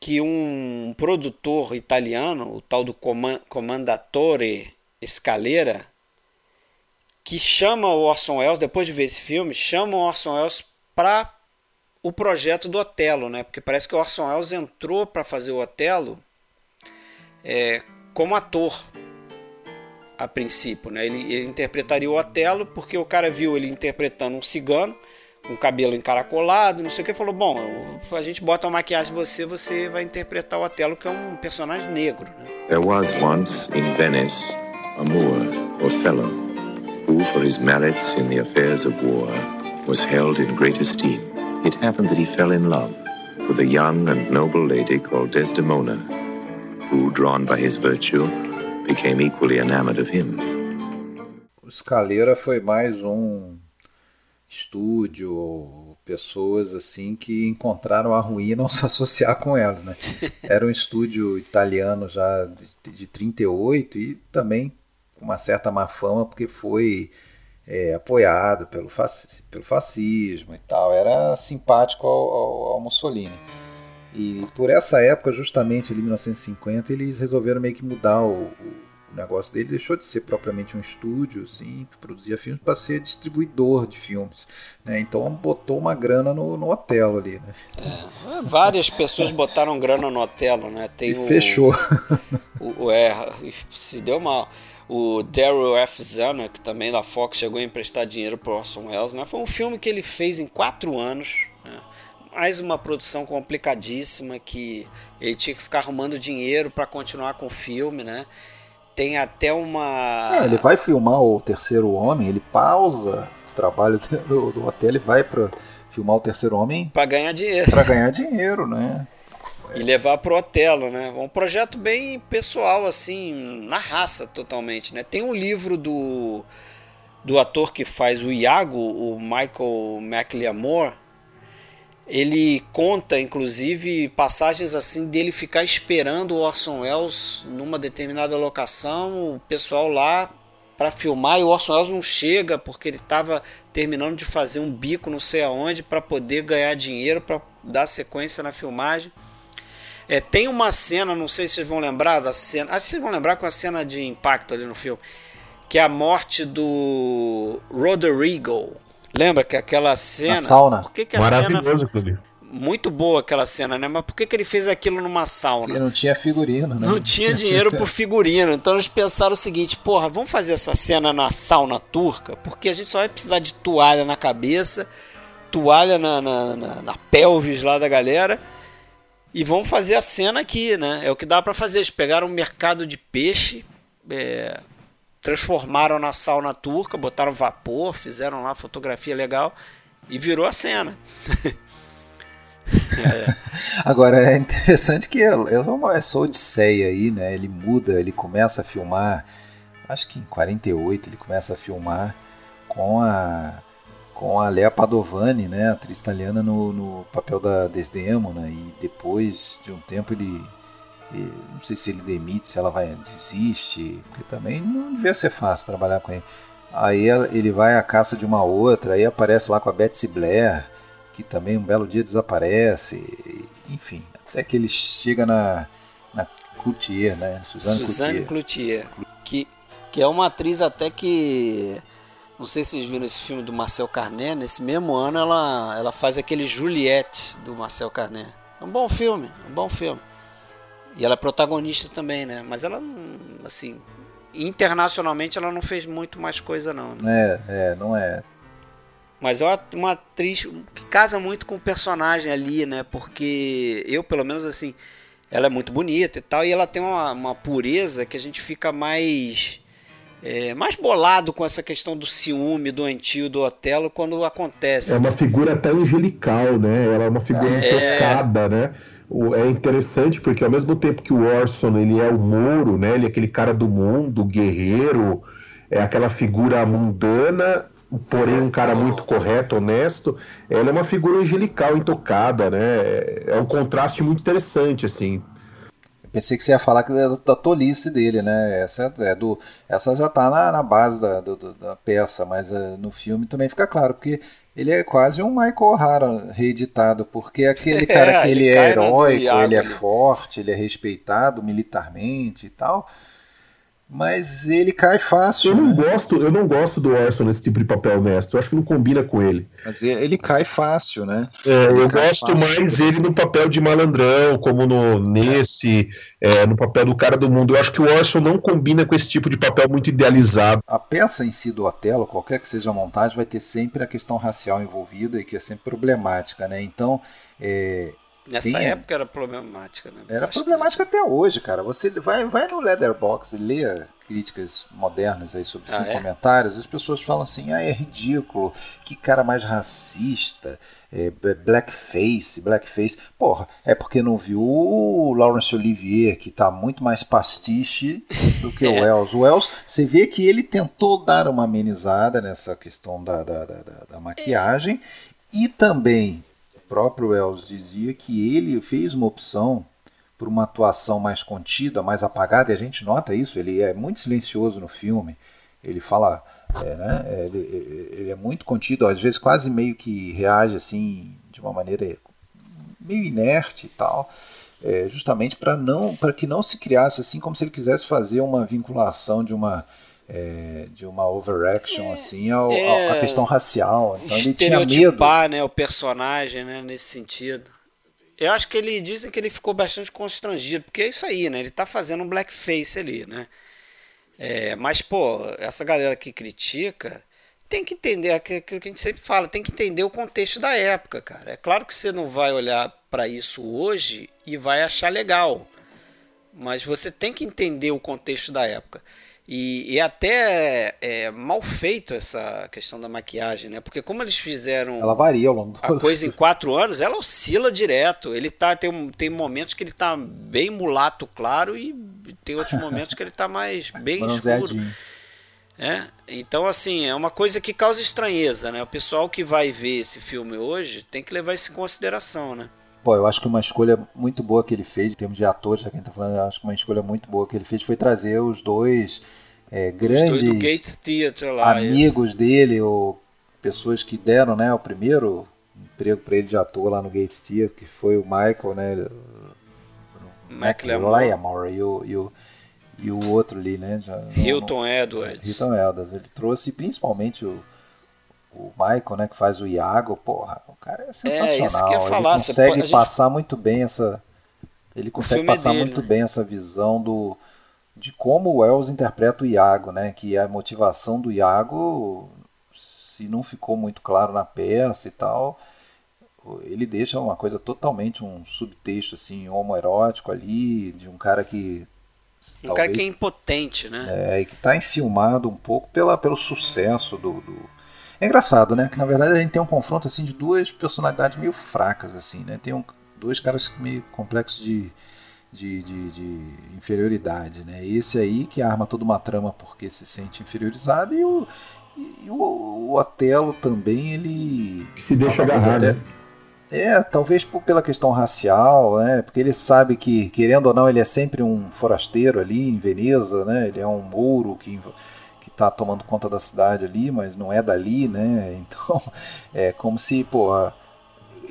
que um produtor italiano, o tal do Commandatore escaleira que chama o Orson Welles, depois de ver esse filme, chama o Orson Welles para o projeto do Otelo, né? Porque parece que o Orson Welles entrou para fazer o Otelo é, como ator a princípio, né? Ele, ele, interpretaria o Otelo porque o cara viu ele interpretando um cigano com cabelo encaracolado, não sei o que, falou: bom, a gente bota uma maquiagem em você, você vai interpretar o Otelo que é um personagem negro, né? There was once in Venice a Moor or fellow, who, for his merits in the affairs of war, was held in great esteem. It happened that he fell in love with a young and noble lady called Desdemona, who, drawn by his virtue, became equally enamored of him. O Escaleira foi mais um estúdio, pessoas assim que encontraram a e não se associar com elas, né? Era um estúdio italiano já de, de 38 e também com uma certa má fama porque foi é, apoiado pelo, pelo fascismo e tal, era simpático ao, ao, ao, Mussolini. E por essa época, justamente ali em 1950, eles resolveram meio que mudar o, O negócio dele deixou de ser propriamente um estúdio, assim, que produzia filmes, para ser distribuidor de filmes. Né? Então botou uma grana no, no Otelo ali. Né? É, várias pessoas botaram grana no Otelo, né? Tem e o, fechou. O, o, é, se deu mal. O Daryl F. Zanner, que também da Fox chegou a emprestar dinheiro para Orson Welles, né? Foi um filme que ele fez em quatro anos. Né? Mais uma produção complicadíssima que ele tinha que ficar arrumando dinheiro para continuar com o filme, né? Tem até uma. É, ele vai filmar o Terceiro Homem, ele pausa o trabalho do, do hotel e vai para filmar o Terceiro Homem. Para ganhar dinheiro. Para ganhar dinheiro, né? E levar pro Otelo, né? Um projeto bem pessoal, assim, na raça totalmente, né? Tem um livro do, do ator que faz o Iago, o Michael McLeamore, ele conta, inclusive, passagens assim dele ficar esperando o Orson Welles numa determinada locação, o pessoal lá para filmar e o Orson Welles não chega porque ele estava terminando de fazer um bico não sei aonde para poder ganhar dinheiro para dar sequência na filmagem. É, tem uma cena, não sei se vocês vão lembrar da cena, acho que vocês vão lembrar com a cena de impacto ali no filme, que é a morte do Roderigo, Lembra que aquela cena. Na sauna. Por que, que a Maravilhoso, cena... Muito boa aquela cena, né? Mas por que, que ele fez aquilo numa sauna? Porque não tinha figurino, né? Não tinha dinheiro pro figurino. Então eles pensaram o seguinte: porra, vamos fazer essa cena na sauna turca, porque a gente só vai precisar de toalha na cabeça, toalha na, na, na, na pelvis lá da galera. E vamos fazer a cena aqui, né? É o que dá para fazer. Eles pegaram um mercado de peixe, é, transformaram na sauna turca, botaram vapor, fizeram lá fotografia legal e virou a cena. é. Agora é interessante que essa odisseia aí, né? Ele muda, ele começa a filmar, acho que em 48 ele começa a filmar com a com a Lea Padovani, né, atriz italiana no, no papel da Desdemona e depois de um tempo ele não sei se ele demite, se ela vai desiste, porque também não devia ser fácil trabalhar com ele. Aí ele vai à caça de uma outra, aí aparece lá com a Betsy Blair, que também um belo dia desaparece, enfim, até que ele chega na, na Cloutier, né? Suzanne, Suzanne Cloutier. Cloutier, que, que é uma atriz até que não sei se vocês viram esse filme do Marcel Carné, nesse mesmo ano ela, ela faz aquele Juliette do Marcel Carné. É um bom filme, um bom filme. E ela é protagonista também, né? Mas ela, assim, internacionalmente ela não fez muito mais coisa não. Né? É, é, não é. Mas é uma atriz que casa muito com o personagem ali, né? Porque eu, pelo menos assim, ela é muito bonita e tal, e ela tem uma, uma pureza que a gente fica mais é, mais bolado com essa questão do ciúme do Antio do Otelo quando acontece. É uma figura até angelical, né? Ela é uma figura é... intocada, né? É interessante porque ao mesmo tempo que o Orson ele é o Moro, né? Ele é aquele cara do mundo, guerreiro, é aquela figura mundana, porém um cara muito correto, honesto. Ela é uma figura angelical, intocada, né? É um contraste muito interessante, assim. Pensei que você ia falar que é da tolice dele, né? Essa, é do, essa já está na, na, base da, do, da peça, mas uh, no filme também fica claro, porque ele é quase um Michael O'Hara reeditado, porque aquele cara é, que ele, ele é heróico, ele é forte, ele é respeitado militarmente e tal, mas ele cai fácil. Eu não né? gosto, eu não gosto do Orson nesse tipo de papel honesto. Eu acho que não combina com ele. Mas ele cai fácil, né? É, eu gosto fácil. mais ele no papel de malandrão, como no nesse, é, no papel do cara do mundo. Eu acho que o Orson não combina com esse tipo de papel muito idealizado. A peça em si do Otelo, qualquer que seja a montagem, vai ter sempre a questão racial envolvida e que é sempre problemática, né? Então, é, Nessa Tem, época era problemática, né? Era Bastante. problemática até hoje, cara. Você vai, vai no Leatherbox e lê críticas modernas aí sobre ah, é? comentários, as pessoas falam assim, ah, é ridículo, que cara mais racista, é, blackface, blackface. Porra, é porque não viu o Laurence Olivier, que tá muito mais pastiche do que o é. Wells. O Wells, você vê que ele tentou dar uma amenizada nessa questão da, da, da, da maquiagem e também próprio Wells dizia que ele fez uma opção por uma atuação mais contida, mais apagada, e a gente nota isso, ele é muito silencioso no filme, ele fala, é, né, é, ele, ele, é muito contido, às vezes quase meio que reage assim, de uma maneira meio inerte e tal, é, justamente para não para que não se criasse assim como se ele quisesse fazer uma vinculação de uma é, de uma overaction é, assim ao, é, à questão racial. Então ele tinha medo. né, o personagem, né, nesse sentido. Eu acho que ele dizem que ele ficou bastante constrangido, porque é isso aí, né? Ele tá fazendo um blackface ali, né? É, mas, pô, essa galera que critica tem que entender aquilo que a gente sempre fala, tem que entender o contexto da época, cara. É claro que você não vai olhar para isso hoje e vai achar legal, mas você tem que entender o contexto da época. E, e até é, mal feito essa questão da maquiagem, né? Porque como eles fizeram ela varia ao longo do a coisa em quatro anos, ela oscila direto. Ele tá tem, tem momentos que ele tá bem mulato claro e tem outros momentos que ele tá mais bem escuro. É, então assim, é uma coisa que causa estranheza, né? O pessoal que vai ver esse filme hoje tem que levar isso em consideração, né? Pô, eu acho que uma escolha muito boa que ele fez, em termos de atores, já quem tá falando, eu acho que uma escolha muito boa que ele fez foi trazer os dois é, grandes lá, amigos esse. dele, ou pessoas que deram né, o primeiro emprego para ele de ator lá no Gates Theater, que foi o Michael, né? McLemore e o, e, o, e o outro ali, né? Já, Hilton Edwards. Hilton Edwards. Ele trouxe principalmente o o Michael, né, que faz o Iago, porra, o cara é sensacional. É, isso que eu ia falar. Ele consegue pode, passar gente... muito bem essa. Ele consegue passar dele, muito né? bem essa visão do de como o Wells interpreta o Iago, né? Que a motivação do Iago, se não ficou muito claro na peça e tal, ele deixa uma coisa totalmente um subtexto assim homoerótico ali de um cara que um talvez, cara que é impotente, né? É, e que está enciumado um pouco pela, pelo sucesso do, do é engraçado, né? Que na verdade a gente tem um confronto assim de duas personalidades meio fracas, assim, né? Tem um, dois caras meio complexos de, de, de, de, inferioridade, né? Esse aí que arma toda uma trama porque se sente inferiorizado e o, e o, o Otelo também ele se deixa agarrar, até, né? É, talvez por, pela questão racial, né? Porque ele sabe que, querendo ou não, ele é sempre um forasteiro ali em Veneza, né? Ele é um mouro que está tomando conta da cidade ali, mas não é dali, né? Então é como se, pô,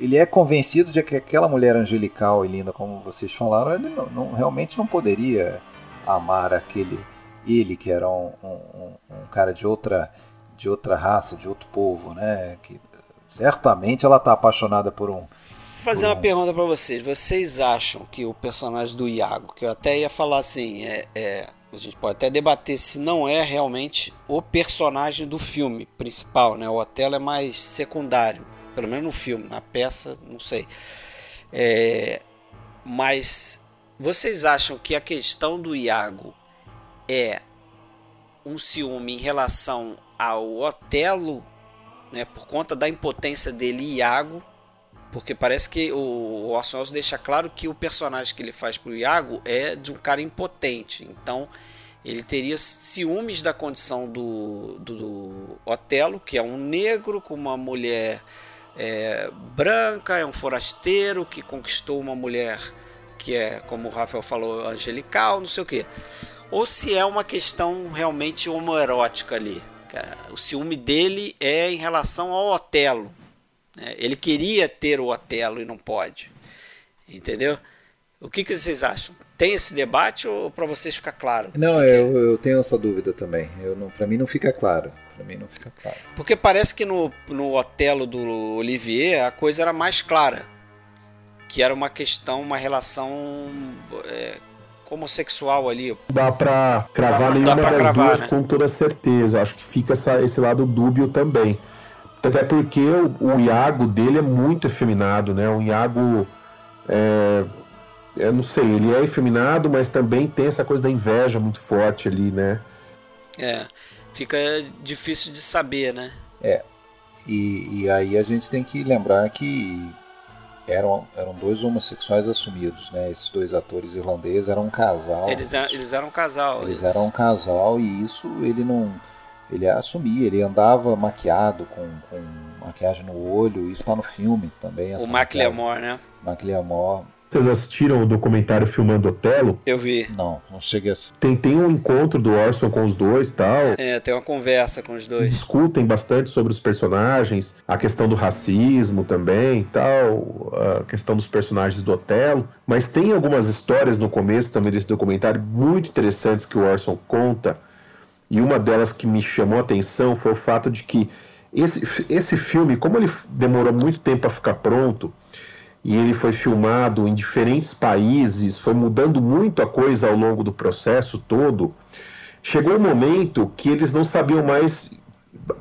ele é convencido de que aquela mulher angelical e linda, como vocês falaram, ele não, não realmente não poderia amar aquele ele que era um, um, um, cara de outra de outra raça, de outro povo, né? Que certamente ela está apaixonada por um Vou fazer uma pergunta para vocês. Vocês acham que o personagem do Iago, que eu até ia falar assim, é, é a gente pode até debater se não é realmente o personagem do filme principal, né? O Otelo é mais secundário, pelo menos no filme, na peça, não sei. É, mas vocês acham que a questão do Iago é um ciúme em relação ao Otelo, né? Por conta da impotência dele, Iago, porque parece que o Orson Welles deixa claro que o personagem que ele faz pro Iago é de um cara impotente. Então ele teria ciúmes da condição do, do, do Otelo, que é um negro com uma mulher é, branca, é um forasteiro que conquistou uma mulher que é, como o Rafael falou, angelical, não sei o que. Ou se é uma questão realmente homoerótica ali. O ciúme dele é em relação ao Otelo né? Ele queria ter o Otelo e não pode. Entendeu? O que, que vocês acham? Tem esse debate ou para vocês ficar claro? Não, eu, eu tenho essa dúvida também. Eu não, para mim não fica claro. Para mim não fica claro. Porque parece que no, no Otelo do Olivier a coisa era mais clara, que era uma questão, uma relação é, homossexual ali. Dá pra cravar nenhuma das cravar, duas né? com toda certeza. Acho que fica essa, esse lado dúbio também. Até porque o, o Iago dele é muito efeminado, né? O Iago é, eu não sei, ele é efeminado, mas também tem essa coisa da inveja muito forte ali, né? É, fica difícil de saber, né? É. E, e aí a gente tem que lembrar que eram, eram dois homossexuais assumidos, né? Esses dois atores irlandeses eram um casal. Eles, eles eram um casal. Eles, eles eram um casal e isso ele não ele assumia, ele andava maquiado com, com maquiagem no olho, isso está no filme também. O McLemore, né? McLemore. Vocês assistiram o documentário Filmando Otelo? Eu vi. Não, não cheguei a Tem, tem um encontro do Orson com os dois e tal. É, tem uma conversa com os dois. Eles discutem bastante sobre os personagens, a questão do racismo também e tal, a questão dos personagens do Otelo. Mas tem algumas histórias no começo também desse documentário muito interessantes que o Orson conta. E uma delas que me chamou a atenção foi o fato de que esse, esse filme, como ele demorou muito tempo para ficar pronto, e ele foi filmado em diferentes países, foi mudando muito a coisa ao longo do processo todo. Chegou um momento que eles não sabiam mais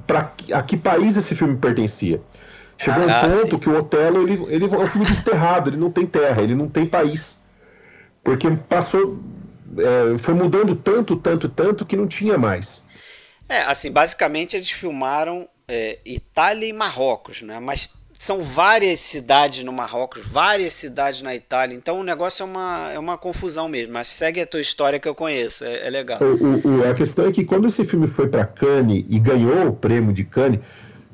para a que país esse filme pertencia. Chegou ah, um ponto sim. que o Otelo ele, ele é um filme desterrado, ele não tem terra, ele não tem país. Porque passou. É, foi mudando tanto, tanto, tanto que não tinha mais. É, assim, basicamente eles filmaram é, Itália e Marrocos, né? Mas são várias cidades no Marrocos, várias cidades na Itália, então o negócio é uma, é uma confusão mesmo, mas segue a tua história que eu conheço, é, é legal. O, o, a questão é que quando esse filme foi para Cannes e ganhou o prêmio de Cannes,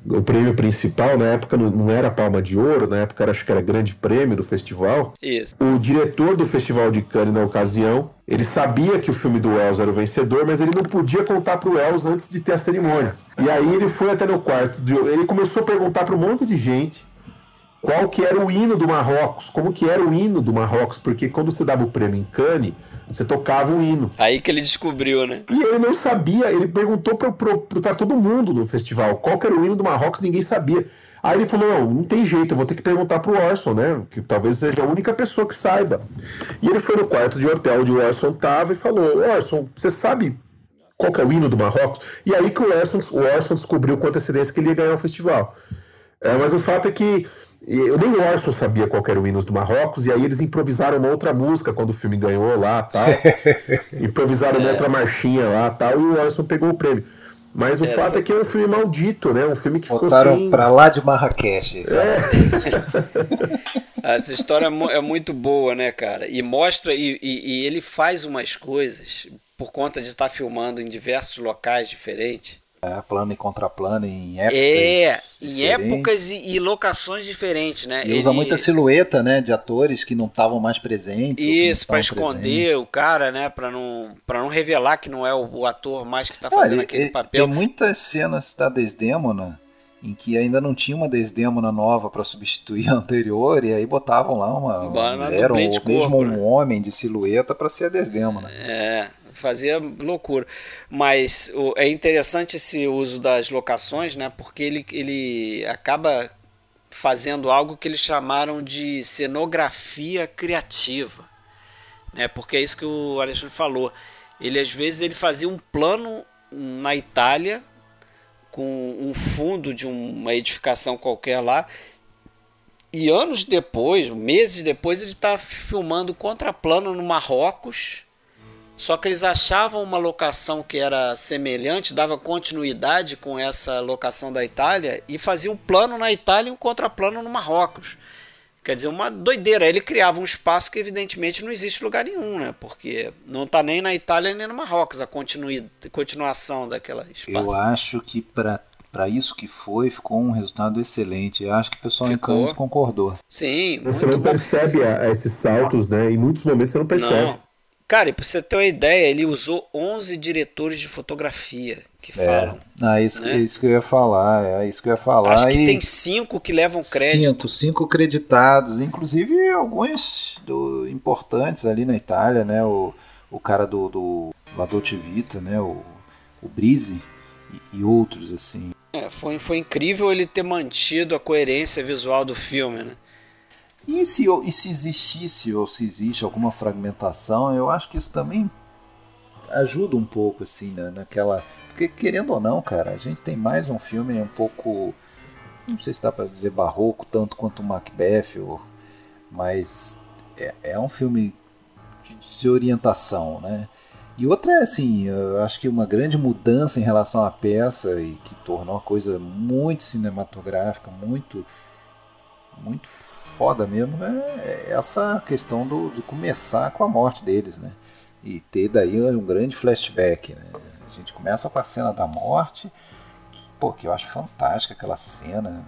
o prêmio principal, na época não era Palma de Ouro, na época acho que era Grande Prêmio do festival. Isso. O diretor do Festival de Cannes na ocasião, ele sabia que o filme do Wells era o vencedor, mas ele não podia contar pro Wells antes de ter a cerimônia. E aí ele foi até no quarto, ele começou a perguntar para um monte de gente qual que era o hino do Marrocos, como que era o hino do Marrocos, porque quando você dava o prêmio em Cannes, você tocava um hino. Aí que ele descobriu, né? E ele não sabia, ele perguntou para todo mundo no festival qual que era o hino do Marrocos, ninguém sabia. Aí ele falou: não, não tem jeito, eu vou ter que perguntar pro Orson, né? Que talvez seja a única pessoa que saiba. E ele foi no quarto de hotel onde o Orson estava e falou: Orson, você sabe qual que é o hino do Marrocos? E aí que o Orson, o Orson descobriu com antecedência que ele ia ganhar o festival. É, mas o fato é que eu nem o Orson sabia qual era o hino do Marrocos, e aí eles improvisaram uma outra música quando o filme ganhou lá tal. improvisaram uma é. outra marchinha lá tal, e o Orson pegou o prêmio. Mas o Essa... fato é que é um filme maldito, né? Um filme que Botaram ficou sem... pra lá de Marrakech. É. Essa história é, é muito boa, né, cara? E mostra, e, e, e ele faz umas coisas, por conta de estar filmando em diversos locais diferentes, é, plano e contraplano em épocas. É, em épocas e, e, locações diferentes, né? E Ele... usa muita silhueta, né, de atores que não estavam mais presentes. Isso, para esconder presentes. o cara, né, para não para não revelar que não é o, o ator mais que está fazendo aquele papel. Tem muitas cenas da Desdemona em que ainda não tinha uma Desdemona nova para substituir a anterior e aí botavam lá uma, uma mulher ou mesmo corpo, um né? homem de silhueta para ser a Desdemona. É, fazia loucura. Mas o, é interessante esse uso das locações, né? Porque ele, ele acaba fazendo algo que eles chamaram de cenografia criativa, né? Porque é isso que o Alexandre falou. Ele às vezes ele fazia um plano na Itália com um fundo de uma edificação qualquer lá e anos depois, meses depois, ele está filmando contraplano no Marrocos só que eles achavam uma locação que era semelhante, dava continuidade com essa locação da Itália e faziam um plano na Itália e um contraplano no Marrocos. Quer dizer, uma doideira. Ele criava um espaço que evidentemente não existe lugar nenhum, né? Porque não está nem na Itália nem no Marrocos a continuação daquela espaço. Eu acho que para para isso que foi, ficou um resultado excelente. Eu acho que o pessoal ficou. em Cannes concordou. Sim. Você não bom. percebe esses saltos, né? Em muitos momentos você não percebe. Não. Cara, e pra você ter uma ideia, ele usou 11 diretores de fotografia que é. falam. Ah, isso, né? isso que eu ia falar, é isso que eu ia falar. Acho que e... tem cinco que levam crédito. Cinco, cinco creditados, inclusive alguns do, importantes ali na Itália, né? O, o cara do, do La Dolce Vita, né? O, o Brise e, e outros, assim. É, foi, foi incrível ele ter mantido a coerência visual do filme, né? E se, e se existisse ou se existe alguma fragmentação, eu acho que isso também ajuda um pouco, assim, né, naquela. Porque, querendo ou não, cara, a gente tem mais um filme um pouco. Não sei se dá para dizer barroco tanto quanto Macbeth, ou, mas é, é um filme de desorientação, né? E outra é assim, eu acho que uma grande mudança em relação à peça e que tornou a coisa muito cinematográfica, muito muito foda mesmo é essa questão do, de começar com a morte deles, né? E ter daí um grande flashback, né? A gente começa com a cena da morte, que, pô, que eu acho fantástica aquela cena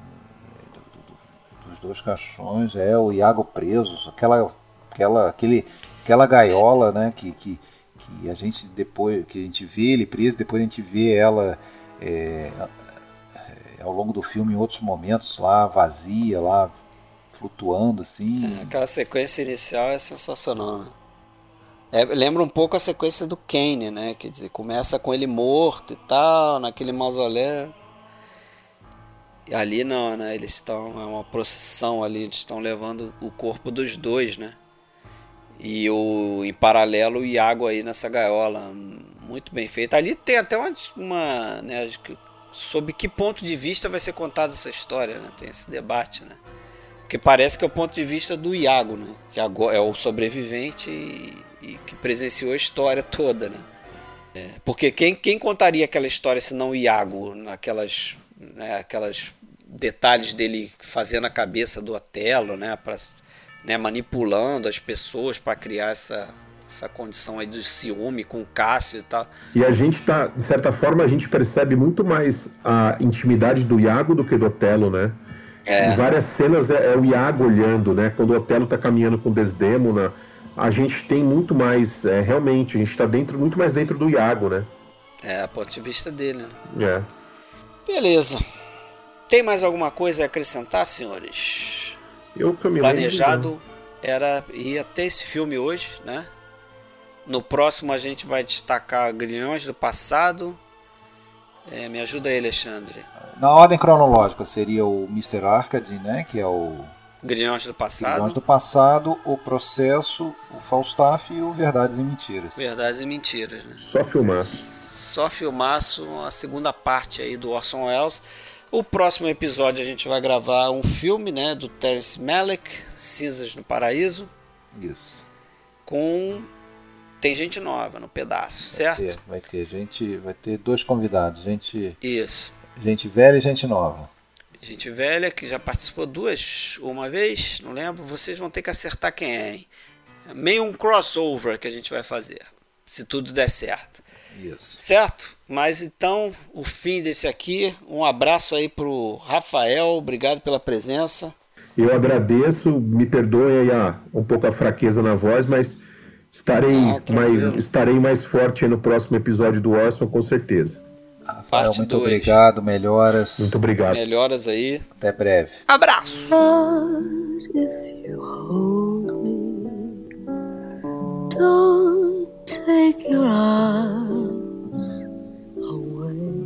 do, do, dos dois caixões, é o Iago preso, aquela Aquela, aquele, aquela gaiola, né? Que, que, que a gente depois que a gente vê ele preso, depois a gente vê ela é, ao longo do filme em outros momentos lá vazia, lá flutuando assim. É, aquela sequência inicial é sensacional, né? É, lembra um pouco a sequência do Kane, né? Quer dizer, começa com ele morto e tal, naquele mausoléu. E ali não, né? Eles estão. É uma procissão ali, eles estão levando o corpo dos dois, né? E o, em paralelo o Iago aí nessa gaiola. Muito bem feito. Ali tem até uma. uma né, sob que ponto de vista vai ser contada essa história, né? Tem esse debate, né? Porque parece que é o ponto de vista do Iago, né? Que agora é o sobrevivente e, e que presenciou a história toda, né? É, porque quem, quem contaria aquela história se não o Iago, naquelas né, aquelas detalhes dele fazendo a cabeça do Otelo, né, pra, né manipulando as pessoas para criar essa, essa condição aí do ciúme com o Cássio e tal. E a gente tá, de certa forma, a gente percebe muito mais a intimidade do Iago do que do Otelo, né? É. Em várias cenas é, é, o Iago olhando, né? Quando o Otelo tá caminhando com Desdemona, a gente tem muito mais, é, realmente, a gente tá dentro, muito mais dentro do Iago, né? É, a ponto de vista dele, né? É. Beleza. Tem mais alguma coisa a acrescentar, senhores? Eu que me Planejado era ir até esse filme hoje, né? No próximo a gente vai destacar Grilhões do Passado. É, me ajuda aí, Alexandre. Na ordem cronológica seria o Mr. Arcade, né? Que é o Grilhões do Passado. Grilhões do Passado, o Processo, o Falstaff e o Verdades e Mentiras. Verdades e Mentiras, né? Só filmar. Só filmaço a segunda parte aí do Orson Welles. O próximo episódio a gente vai gravar um filme, né, do Terence Malick, Cinzas no Paraíso. Isso. Com tem gente nova no pedaço, vai certo? Ter, vai ter gente, vai ter dois convidados, gente Isso. Gente velha e gente nova. Gente velha que já participou duas, uma vez, não lembro. Vocês vão ter que acertar quem é, hein? Meio um crossover que a gente vai fazer, se tudo der certo. Isso. Certo? Mas então, o fim desse aqui. Um abraço aí pro Rafael, obrigado pela presença. Eu agradeço, me perdoem aí a, um pouco a fraqueza na voz, mas estarei, ah, mais, estarei mais forte no próximo episódio do Orson, com certeza. Rafael, muito dois. obrigado, melhoras. Muito obrigado. Melhoras aí. Até breve. Abraço. Don't take your arms away.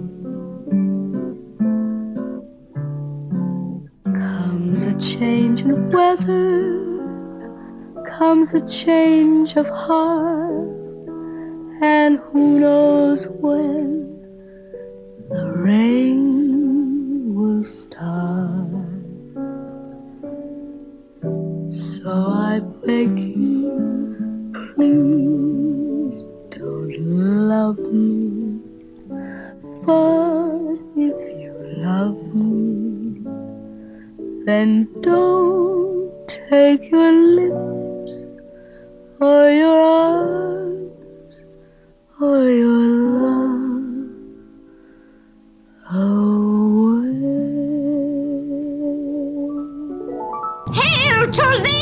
Comes a change in weather, comes a change of heart, and who knows when the rain will start. So I beg you, please don't love me. But if you love me, then don't take your lips or your arms or your love. Oh, away. Hail to the